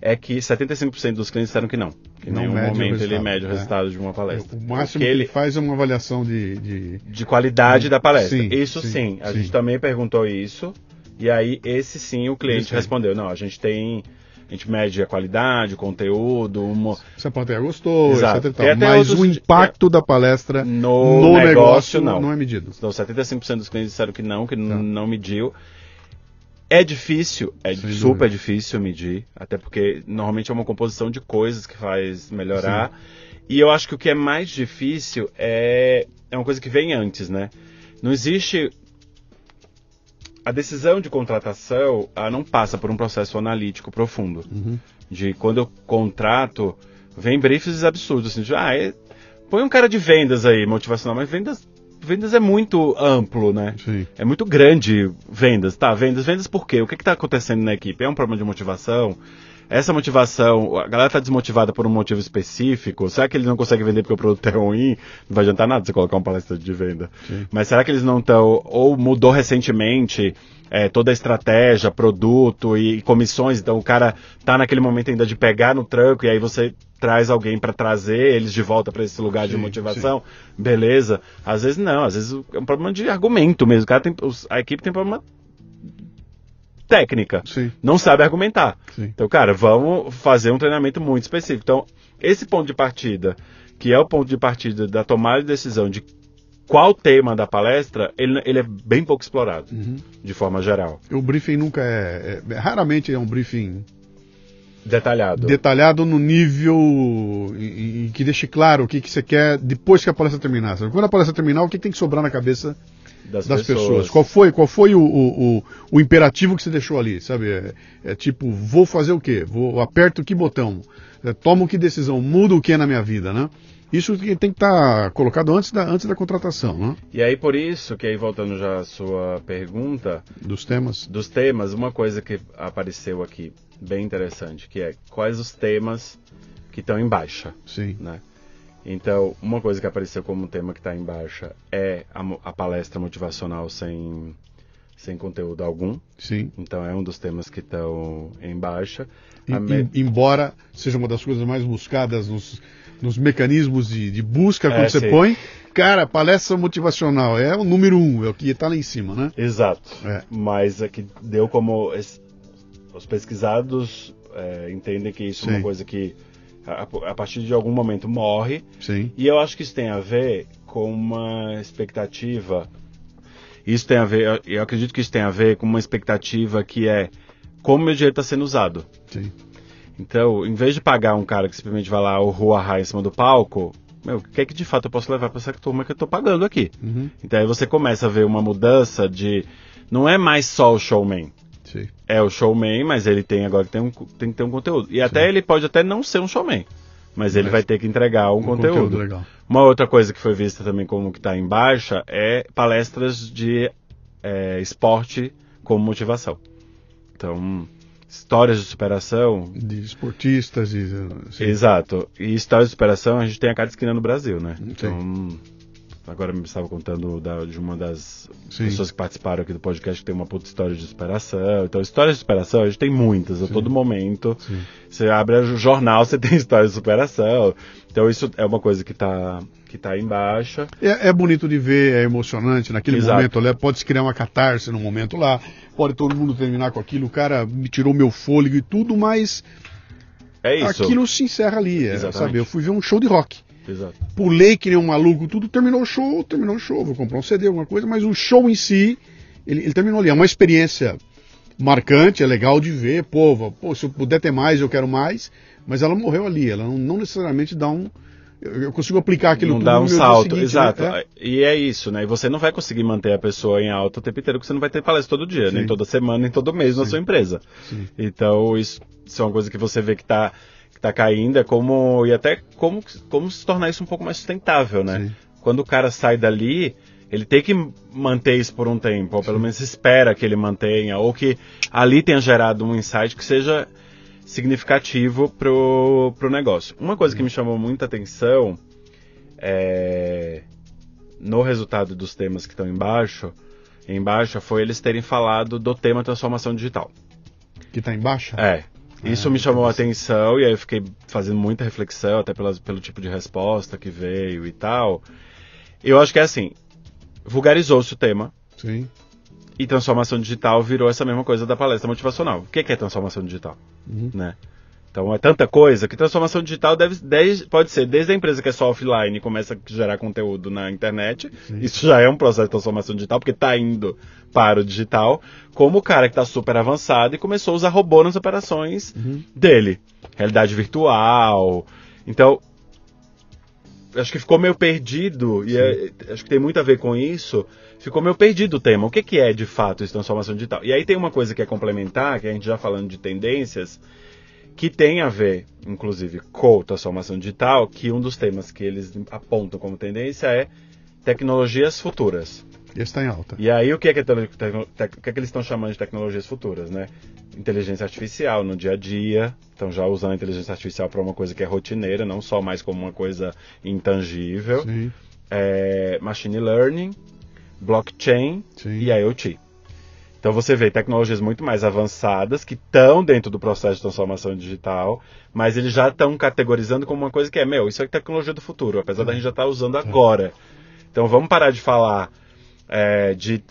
Speaker 2: é que 75% dos clientes disseram que não. Que em não nenhum momento ele mede o né? resultado de uma palestra.
Speaker 1: O máximo que ele faz é uma avaliação de... De,
Speaker 2: de qualidade de... da palestra. Sim, isso sim. sim. A sim. gente também perguntou isso. E aí, esse sim, o cliente respondeu. Não, a gente tem a gente mede a qualidade, o conteúdo. Uma...
Speaker 1: Se a plateia gostou, Exato. etc. Mas outros... o impacto é... da palestra no, no negócio, negócio, não. não é medido.
Speaker 2: Então, 75% dos clientes disseram que não, que não, não mediu. É difícil, é Sem super dúvida. difícil medir, até porque normalmente é uma composição de coisas que faz melhorar. Sim. E eu acho que o que é mais difícil é, é uma coisa que vem antes, né? Não existe a decisão de contratação não passa por um processo analítico profundo. Uhum. De quando eu contrato, vem briefs absurdos, assim, de, ah, é, põe um cara de vendas aí, motivacional, mas vendas, vendas é muito amplo, né?
Speaker 1: Sim.
Speaker 2: É muito grande vendas, tá? Vendas, vendas por quê? O que está acontecendo na equipe? É um problema de motivação? Essa motivação, a galera está desmotivada por um motivo específico, será que eles não conseguem vender porque o produto é ruim? Não vai adiantar nada você colocar um palestra de venda. Sim. Mas será que eles não estão, ou mudou recentemente é, toda a estratégia, produto e, e comissões, então o cara tá naquele momento ainda de pegar no tranco e aí você traz alguém para trazer eles de volta para esse lugar sim, de motivação, sim. beleza. Às vezes não, às vezes é um problema de argumento mesmo. O cara tem, a equipe tem problema técnica.
Speaker 1: Sim.
Speaker 2: Não sabe argumentar.
Speaker 1: Sim.
Speaker 2: Então, cara, vamos fazer um treinamento muito específico. Então, esse ponto de partida, que é o ponto de partida da tomada de decisão de qual tema da palestra, ele, ele é bem pouco explorado, uhum. de forma geral.
Speaker 1: O briefing nunca é, é, Raramente é um briefing.
Speaker 2: Detalhado.
Speaker 1: Detalhado no nível em, em que deixe claro o que, que você quer depois que a palestra terminar. Quando a palestra terminar, o que, que tem que sobrar na cabeça das, das pessoas. pessoas. Qual foi, qual foi o, o, o, o, imperativo que você deixou ali, sabe? É, é, tipo, vou fazer o quê? Vou aperto que botão? É, tomo que decisão? Mudo o que na minha vida, né? Isso tem que estar tá colocado antes da, antes da contratação, né?
Speaker 2: E aí por isso, que aí voltando já à sua pergunta...
Speaker 1: Dos temas.
Speaker 2: Dos temas, uma coisa que apareceu aqui, bem interessante, que é quais os temas que estão em baixa.
Speaker 1: Sim.
Speaker 2: Né? Então, uma coisa que apareceu como tema que está em baixa é a, a, palestra motivacional sem, sem conteúdo algum.
Speaker 1: Sim.
Speaker 2: Então, é um dos temas que estão em baixa.
Speaker 1: E, me... Embora seja uma das coisas mais buscadas nos, nos mecanismos de, de busca quando é, você sim. põe, cara, palestra motivacional é o número um, é o que está lá em cima, né?
Speaker 2: Exato. É. Mas é que deu como. Os pesquisados é, entendem que isso sim. é uma coisa que a, a, partir de algum momento morre.
Speaker 1: Sim.
Speaker 2: E eu acho que isso tem a ver com uma expectativa. Isso tem a ver, eu acredito que isso tem a ver com uma expectativa que é como meu dinheiro está sendo usado.
Speaker 1: Sim.
Speaker 2: Então, em vez de pagar um cara que simplesmente vai lá o rua em cima do palco, meu, o que é que de fato eu posso levar para essa turma que eu estou pagando aqui?
Speaker 1: Uhum.
Speaker 2: Então aí você começa a ver uma mudança de. Não é mais só o showman.
Speaker 1: Sim.
Speaker 2: É o showman, mas ele tem agora tem, um, tem que ter um conteúdo. E Sim. até ele pode até não ser um showman. Mas ele mas vai ter que entregar um, um conteúdo.
Speaker 1: conteúdo
Speaker 2: Uma outra coisa que foi vista também como que está em baixa é palestras de é, esporte como motivação. Então, histórias de superação.
Speaker 1: De esportistas e.
Speaker 2: Assim. Exato. E histórias de superação a gente tem a cada esquina no Brasil, né? Então, agora me estava contando da, de uma das Sim. pessoas que participaram aqui do podcast que tem uma puta história de superação. Então, histórias de superação a gente tem muitas, a Sim. todo momento.
Speaker 1: Sim.
Speaker 2: Você abre o jornal, você tem histórias de superação. Então, isso é uma coisa que está que tá em baixa.
Speaker 1: É, é, bonito de ver, é emocionante naquele Exato. momento. Né? Pode se criar uma catarse no momento lá, pode todo mundo terminar com aquilo. O cara me tirou meu fôlego e tudo, mas.
Speaker 2: É isso.
Speaker 1: Aquilo se encerra ali, é, sabe? Eu fui ver um show de rock.
Speaker 2: Exato.
Speaker 1: Pulei que nem um maluco, tudo, terminou o show, terminou o show, vou comprar um CD, alguma coisa, mas o show em si, ele, ele terminou ali. É uma experiência marcante, é legal de ver, pô, pô, se eu puder ter mais, eu quero mais, mas ela morreu ali, ela não, não necessariamente dá um. Eu consigo aplicar aquilo
Speaker 2: não
Speaker 1: tudo
Speaker 2: dá um salto,
Speaker 1: seguinte, né?
Speaker 2: exato. Né? E é isso, né? E você não vai conseguir manter a pessoa em alta o tempo inteiro, porque você não vai ter palestra todo dia, Sim. nem toda semana, nem todo mês Sim. na sua empresa.
Speaker 1: Sim.
Speaker 2: Então, isso, isso é uma coisa que você vê que está está caindo é como e até como como se tornar isso um pouco mais sustentável, né?
Speaker 1: Sim.
Speaker 2: Quando o cara sai dali, ele tem que manter isso por um tempo, ou pelo Sim. menos espera que ele mantenha, ou que ali tenha gerado um insight que seja significativo pro, pro negócio. Uma coisa que me chamou muita atenção é, no resultado dos temas que estão embaixo, embaixo foi eles terem falado do tema transformação digital.
Speaker 1: Que está embaixo?
Speaker 2: É. Isso me chamou a atenção e aí eu fiquei fazendo muita reflexão, até pela, pelo tipo de resposta que veio e tal. Eu acho que é assim, vulgarizou-se o tema.
Speaker 1: Sim.
Speaker 2: E transformação digital virou essa mesma coisa da palestra motivacional. O que é transformação digital?
Speaker 1: Uhum.
Speaker 2: Né? Então é tanta coisa que transformação digital deve, desde, pode ser desde a empresa que é só offline e começa a gerar conteúdo na internet.
Speaker 1: Sim.
Speaker 2: Isso já é um processo de transformação digital, porque está indo para o digital, como o cara que está super avançado e começou a usar robô nas operações
Speaker 1: uhum.
Speaker 2: dele. Realidade virtual. Então, acho que ficou meio perdido, e é, acho que tem muito a ver com isso. Ficou meio perdido o tema. O que, que é de fato essa transformação digital? E aí tem uma coisa que é complementar, que a gente já falando de tendências que tem a ver, inclusive, com transformação digital, que um dos temas que eles apontam como tendência é tecnologias futuras.
Speaker 1: E está em alta.
Speaker 2: E aí o que é que, o que, é que eles estão chamando de tecnologias futuras, né? Inteligência artificial no dia a dia, estão já usando a inteligência artificial para uma coisa que é rotineira, não só mais como uma coisa intangível. É, machine learning, blockchain
Speaker 1: Sim.
Speaker 2: e IoT. Então você vê tecnologias muito mais avançadas que estão dentro do processo de transformação digital, mas eles já estão categorizando como uma coisa que é, meu, isso é tecnologia do futuro, apesar da uhum. gente já estar tá usando agora. Então vamos parar de falar é, de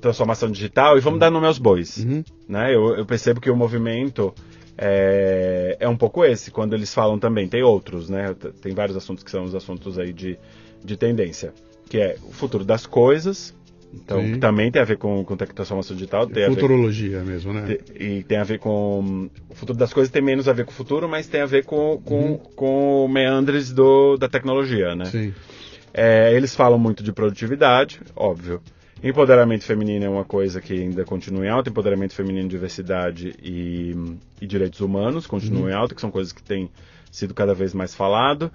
Speaker 2: transformação digital e vamos dar nome aos bois.
Speaker 1: Uhum.
Speaker 2: Né? Eu, eu, percebo que o movimento é, é, um pouco esse, quando eles falam também, tem outros, né? Tem vários assuntos que são os assuntos aí de, de tendência, que é o futuro das coisas, então, Sim. também tem a ver com, com transformação digital. Tem
Speaker 1: Futurologia
Speaker 2: ver,
Speaker 1: mesmo, né?
Speaker 2: e tem a ver com. O futuro das coisas tem menos a ver com o futuro, mas tem a ver com, com, uhum. com meandres do, da tecnologia, né?
Speaker 1: Sim.
Speaker 2: É, eles falam muito de produtividade, óbvio. Empoderamento feminino é uma coisa que ainda continua em alta. Empoderamento feminino, diversidade e, e direitos humanos continuam uhum. em alta, que são coisas que têm sido cada vez mais falado.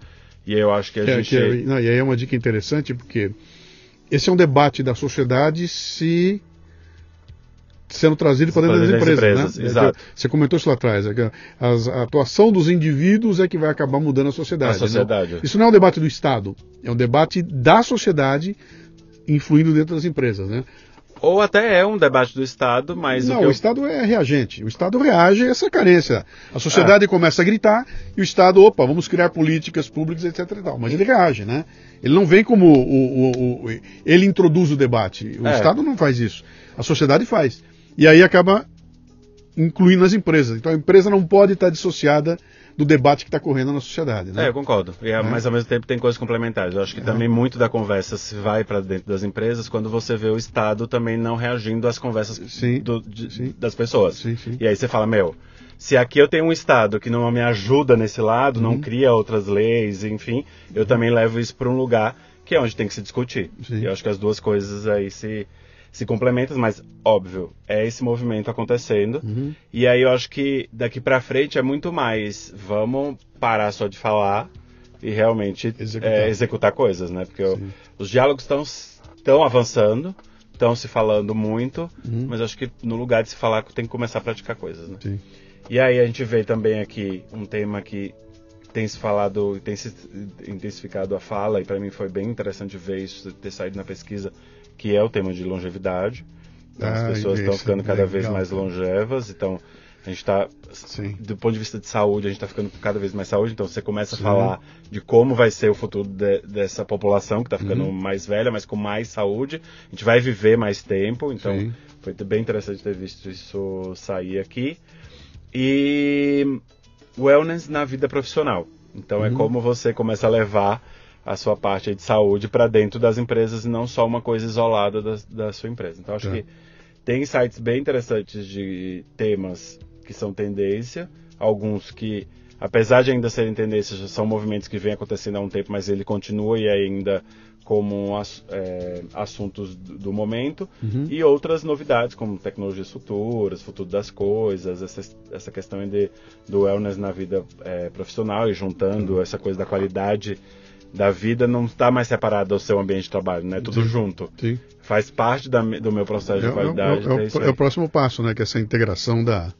Speaker 2: E eu acho que a
Speaker 1: É,
Speaker 2: gente.
Speaker 1: que é- não, e aí é uma dica interessante, porque esse é um debate da sociedade se sendo trazido para dentro das empresas.
Speaker 2: empresas,
Speaker 1: né?
Speaker 2: exato.
Speaker 1: É Você comentou isso lá atrás. é as- a atuação dos indivíduos é que vai acabar mudando a sociedade.
Speaker 2: A sociedade.
Speaker 1: Não- isso não é um debate do Estado, é um debate da sociedade influindo dentro das empresas. Né?
Speaker 2: Ou até é um debate do Estado, mas o
Speaker 1: não, o
Speaker 2: eu-
Speaker 1: Estado é reagente. O Estado reage a essa carência. A sociedade
Speaker 2: É.
Speaker 1: começa a gritar e o Estado, opa, vamos criar políticas públicas, etc. E tal. Mas ele reage, né? Ele não vem como o, o- o- ele introduz o debate. O
Speaker 2: É.
Speaker 1: Estado não faz isso. A sociedade faz. E aí acaba incluindo as empresas. Então a empresa não pode estar dissociada do debate que está correndo na sociedade. Né?
Speaker 2: É, eu concordo. E, é, Mas ao mesmo tempo tem coisas complementares. Eu acho que também muito da conversa se vai para dentro das empresas quando você vê o Estado também não reagindo às conversas
Speaker 1: Sim,
Speaker 2: do- de-
Speaker 1: sim.
Speaker 2: das pessoas.
Speaker 1: Sim, sim.
Speaker 2: E aí você fala, meu, se aqui eu tenho um Estado que não me ajuda nesse lado,
Speaker 1: Uhum.
Speaker 2: não cria outras leis, enfim, eu também levo isso para um lugar que é onde tem que se discutir.
Speaker 1: Sim.
Speaker 2: E eu acho que as duas coisas aí se, se complementam, mas óbvio, é esse movimento acontecendo.
Speaker 1: Uhum.
Speaker 2: E aí eu acho que daqui pra frente é muito mais vamos parar só de falar e realmente
Speaker 1: Executar.
Speaker 2: é, executar coisas, né? Porque
Speaker 1: Sim.
Speaker 2: os diálogos estão estão avançando, estão se falando muito,
Speaker 1: Uhum.
Speaker 2: mas acho que no lugar de se falar tem que começar a praticar coisas, né?
Speaker 1: Sim.
Speaker 2: E aí a gente vê também aqui um tema que tem se falado, tem se intensificado a fala, e para mim foi bem interessante ver isso ter saído na pesquisa, que é o tema de longevidade. Então, as
Speaker 1: Ah,
Speaker 2: pessoas estão ficando cada vez
Speaker 1: legal,
Speaker 2: mais
Speaker 1: cara.
Speaker 2: longevas, então a gente está, do ponto de vista de saúde, a gente está ficando com cada vez mais saúde, então você começa
Speaker 1: Sim.
Speaker 2: a falar de como vai ser o futuro de- dessa população que está ficando
Speaker 1: Uhum.
Speaker 2: mais velha, mas com mais saúde. A gente vai viver mais tempo, então
Speaker 1: Sim.
Speaker 2: foi bem interessante ter visto isso sair aqui. E wellness na vida profissional. Então é
Speaker 1: Uhum.
Speaker 2: como você começa a levar a sua parte de saúde para dentro das empresas e não só uma coisa isolada da, da sua empresa. Então acho
Speaker 1: Tá.
Speaker 2: que tem sites bem interessantes de temas que são tendência, alguns que apesar de ainda serem tendências, são movimentos que vêm acontecendo há um tempo, mas ele continua e ainda como é, assuntos do momento,
Speaker 1: Uhum.
Speaker 2: e outras novidades, como tecnologias futuras, futuro das coisas, essa, essa questão de, do wellness na vida é, profissional e juntando essa coisa da qualidade da vida não está mais separado do seu ambiente de trabalho, né? Tudo
Speaker 1: Sim.
Speaker 2: junto.
Speaker 1: Sim.
Speaker 2: Faz parte da do meu processo
Speaker 1: É,
Speaker 2: de
Speaker 1: é-
Speaker 2: qualidade.
Speaker 1: é o-
Speaker 2: ter isso
Speaker 1: é
Speaker 2: aí.
Speaker 1: o próximo passo, né? Que é essa integração da.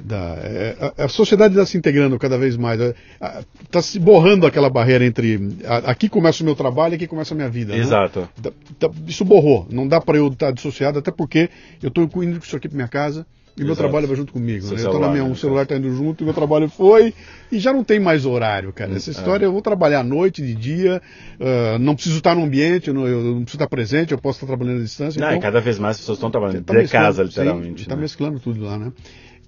Speaker 1: da é, a, a sociedade está se integrando cada vez mais. Está se borrando aquela barreira entre. a- aqui começa o meu trabalho e aqui começa a minha vida. né?
Speaker 2: Exato.
Speaker 1: Tá- tá- Isso borrou. Não dá para eu estar dissociado, até porque eu estou indo com isso aqui para minha casa e meu
Speaker 2: Exato.
Speaker 1: trabalho vai junto comigo. Né? Eu tô na
Speaker 2: celular,
Speaker 1: minha,
Speaker 2: né,
Speaker 1: o celular está indo junto e meu trabalho foi. E já não tem mais horário, cara. Essa
Speaker 2: Hum,
Speaker 1: história eu vou trabalhar à noite, de dia, ah, não preciso estar no ambiente, eu não, eu não preciso estar presente, eu posso estar trabalhando à distância.
Speaker 2: Não,
Speaker 1: então,
Speaker 2: e cada vez mais as pessoas estão trabalhando
Speaker 1: tá
Speaker 2: de casa, literalmente.
Speaker 1: tá
Speaker 2: né?
Speaker 1: mesclando tudo lá, né?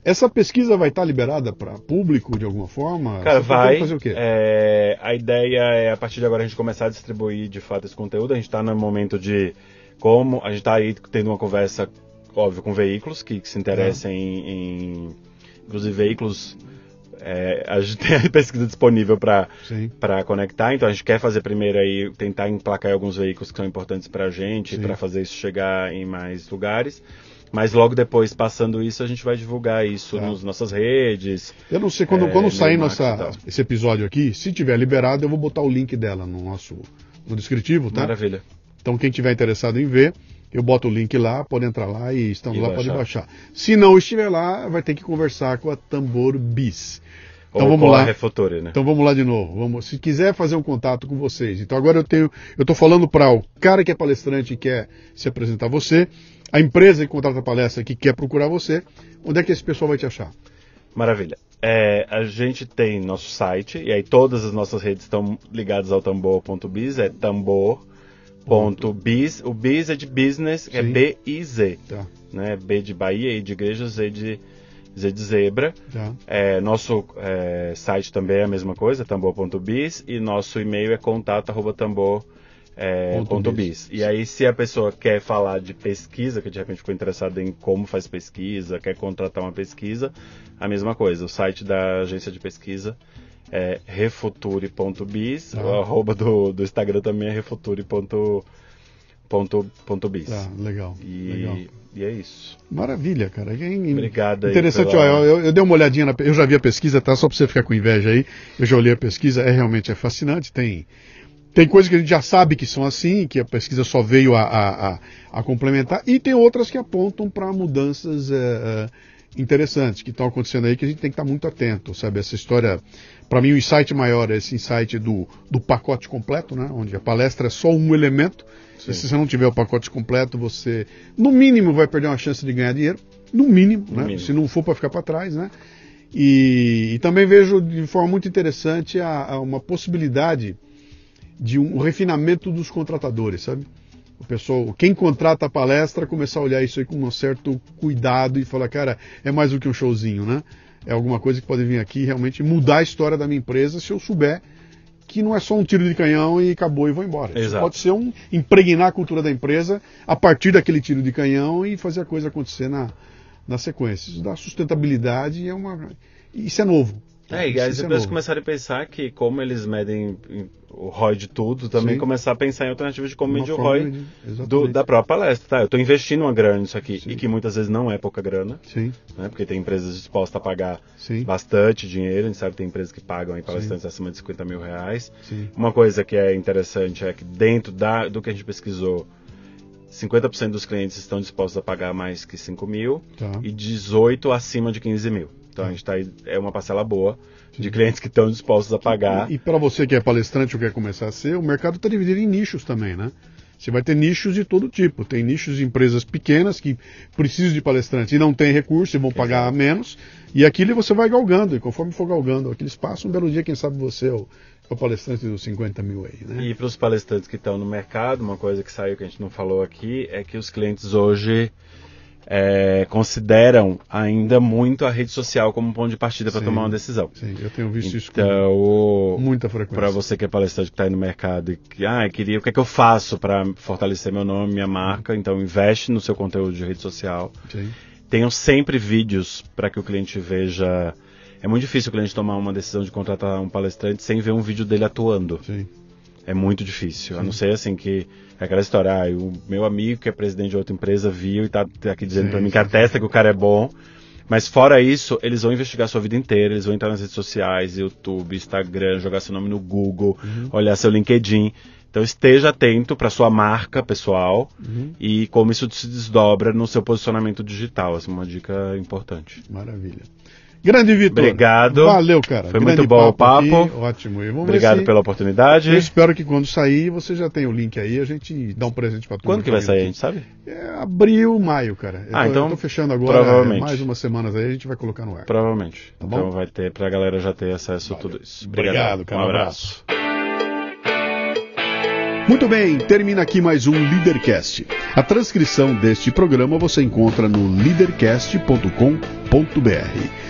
Speaker 1: Essa pesquisa vai estar liberada para público de alguma forma?
Speaker 2: Cara,
Speaker 1: Você
Speaker 2: vai.
Speaker 1: fazer o quê?
Speaker 2: é, a ideia é, a partir de agora, a gente começar a distribuir de fato esse conteúdo. A gente está no momento de como. A gente está aí tendo uma conversa, óbvio, com veículos que, que se interessem em, em- Inclusive, veículos. é, a gente tem a pesquisa disponível para conectar, então a gente quer fazer primeiro aí, tentar emplacar alguns veículos que são importantes para a gente, para fazer isso chegar em mais lugares. Mas logo depois, passando isso, a gente vai divulgar isso
Speaker 1: Tá.
Speaker 2: nas nossas redes.
Speaker 1: Eu não sei, quando,
Speaker 2: É,
Speaker 1: quando sair nossa, esse episódio aqui, se tiver liberado, eu vou botar o link dela no nosso no descritivo, tá?
Speaker 2: Maravilha.
Speaker 1: Então quem tiver interessado em ver, eu boto o link lá, pode entrar lá e estando
Speaker 2: E
Speaker 1: lá
Speaker 2: baixar.
Speaker 1: pode baixar. Se não estiver lá, vai ter que conversar com a Tambor Bis. Então
Speaker 2: Ou
Speaker 1: vamos lá.
Speaker 2: a Refutore, né?
Speaker 1: Então vamos lá de novo. Vamos, se quiser fazer um contato com vocês. Então agora eu tenho, eu estou falando para o cara que é palestrante e quer se apresentar a você, a empresa que contrata a palestra que quer procurar você. Onde é que esse pessoal vai te achar?
Speaker 2: Maravilha. É, a gente tem nosso site, e aí todas as nossas redes estão ligadas ao tambor.biz, é tambor.biz. O biz é de business, é
Speaker 1: Sim.
Speaker 2: B-I-Z.
Speaker 1: Tá,
Speaker 2: Né? B de Bahia, I de igreja, Z de, Z de zebra.
Speaker 1: tá.
Speaker 2: É, nosso é, site também é a mesma coisa, tambor.biz, e nosso e-mail é contato.tambor.biz. É,
Speaker 1: Ponto
Speaker 2: ponto
Speaker 1: biz.
Speaker 2: biz. E aí, se a pessoa quer falar de pesquisa, que de repente ficou interessada em como faz pesquisa, quer contratar uma pesquisa, a mesma coisa. O site da agência de pesquisa é refuture.biz,
Speaker 1: Tá.
Speaker 2: o arroba do, do Instagram também é refuture.biz. Ponto, ponto bis.
Speaker 1: Tá, legal.
Speaker 2: E,
Speaker 1: legal.
Speaker 2: e é isso.
Speaker 1: Maravilha, cara.
Speaker 2: Obrigado aí
Speaker 1: Interessante,
Speaker 2: pela-
Speaker 1: ó, eu, eu dei uma olhadinha, na, eu já vi a pesquisa, tá? Só pra você ficar com inveja aí. Eu já olhei a pesquisa, é realmente é fascinante. Tem, tem coisas que a gente já sabe que são assim, que a pesquisa só veio a, a, a- a complementar, e tem outras que apontam para mudanças é, é, interessantes que estão acontecendo aí, que a gente tem que estar muito atento, sabe? Essa história, para mim, o insight maior é esse insight do, do pacote completo, né? Onde a palestra é só um elemento. E se você não tiver o pacote completo, você, no mínimo, vai perder uma chance de ganhar dinheiro. No mínimo,
Speaker 2: No
Speaker 1: né?
Speaker 2: mínimo.
Speaker 1: Se não for para ficar para trás, né? E, e também vejo de forma muito interessante a, a uma possibilidade de um refinamento dos contratadores, sabe? O pessoal, quem contrata a palestra, começar a olhar isso aí com um certo cuidado e falar, cara, é mais do que um showzinho, né? É alguma coisa que pode vir aqui realmente mudar a história da minha empresa se eu souber que não é só um tiro de canhão e acabou e vou embora.
Speaker 2: Exato.
Speaker 1: pode ser um impregnar a cultura da empresa a partir daquele tiro de canhão e fazer a coisa acontecer na, na sequência. Isso dá sustentabilidade e é uma. Isso é novo.
Speaker 2: É, e as empresas
Speaker 1: novo.
Speaker 2: começarem a pensar que como eles medem o ROI de tudo, também
Speaker 1: Sim.
Speaker 2: começar a pensar em alternativas de como medir o ROI
Speaker 1: de-
Speaker 2: do- da própria palestra. Tá, eu estou investindo uma grana nisso aqui,
Speaker 1: Sim.
Speaker 2: e que muitas vezes não é pouca grana,
Speaker 1: Sim,
Speaker 2: né? Porque tem empresas dispostas a pagar
Speaker 1: sim,
Speaker 2: bastante dinheiro, a gente sabe que tem empresas que pagam aí palestrantes acima de 50 mil reais. Uma coisa que é interessante é que dentro da, do que a gente pesquisou, 50% dos clientes estão dispostos a pagar mais que 5 mil
Speaker 1: Tá.
Speaker 2: e 18 acima de 15 mil. Então a gente tá aí, é uma parcela boa de
Speaker 1: Sim.
Speaker 2: clientes que estão dispostos a pagar.
Speaker 1: E, para você que é palestrante ou quer começar a ser, o mercado está dividido em nichos também, né? Você vai ter nichos de todo tipo. Tem nichos de empresas pequenas que precisam de palestrantes e não têm recurso e vão pagar menos. E aquilo você vai galgando. E conforme for galgando aquele espaço, um belo dia, quem sabe você é o, é o palestrante dos 50 mil aí, né?
Speaker 2: E para os palestrantes que estão no mercado, uma coisa que saiu que a gente não falou aqui é que os clientes hoje é, consideram ainda muito a rede social como um ponto de partida para
Speaker 1: Sim.
Speaker 2: tomar uma decisão.
Speaker 1: Sim, eu tenho visto isso com
Speaker 2: Então,
Speaker 1: muita frequência.
Speaker 2: para você que é palestrante que está aí no mercado e que ah, queria o que é que eu faço para fortalecer meu nome, minha marca, então investe no seu conteúdo de rede social.
Speaker 1: Sim,
Speaker 2: Tenham sempre vídeos para que o cliente veja. É muito difícil o cliente tomar uma decisão de contratar um palestrante sem ver um vídeo dele atuando.
Speaker 1: sim,
Speaker 2: É muito difícil. A não ser assim que é aquela história, ah, o meu amigo que é presidente de outra empresa viu e tá aqui dizendo para mim que atesta que o cara é bom. Mas fora isso, eles vão investigar a sua vida inteira, eles vão entrar nas redes sociais, YouTube, Instagram, jogar seu nome no Google,
Speaker 1: Uhum.
Speaker 2: olhar seu LinkedIn. Então esteja atento para sua marca pessoal
Speaker 1: Uhum.
Speaker 2: e como isso se desdobra no seu posicionamento digital. Essa é uma dica importante.
Speaker 1: maravilha. Grande Vitor.
Speaker 2: Obrigado.
Speaker 1: Valeu, cara.
Speaker 2: Foi
Speaker 1: Grande
Speaker 2: muito bom o papo.
Speaker 1: aqui. Ótimo.
Speaker 2: Obrigado pela oportunidade.
Speaker 1: Eu espero que quando sair você já tenha o link aí, a gente dá um presente pra turma.
Speaker 2: Quando que vai
Speaker 1: tá
Speaker 2: sair, a
Speaker 1: vindo
Speaker 2: gente sabe?
Speaker 1: aqui. É abril, maio, cara. Eu
Speaker 2: Ah,
Speaker 1: tô,
Speaker 2: então,
Speaker 1: eu tô fechando agora.
Speaker 2: provavelmente.
Speaker 1: Mais umas semanas aí a gente vai colocar no ar.
Speaker 2: Provavelmente.
Speaker 1: Tá bom?
Speaker 2: então vai ter pra galera já ter acesso a
Speaker 1: Valeu.
Speaker 2: tudo isso.
Speaker 1: Obrigado, cara.
Speaker 2: Um
Speaker 1: Um
Speaker 2: abraço.
Speaker 1: Muito bem, termina aqui mais um Leadercast. A transcrição deste programa você encontra no leadercast.com.br.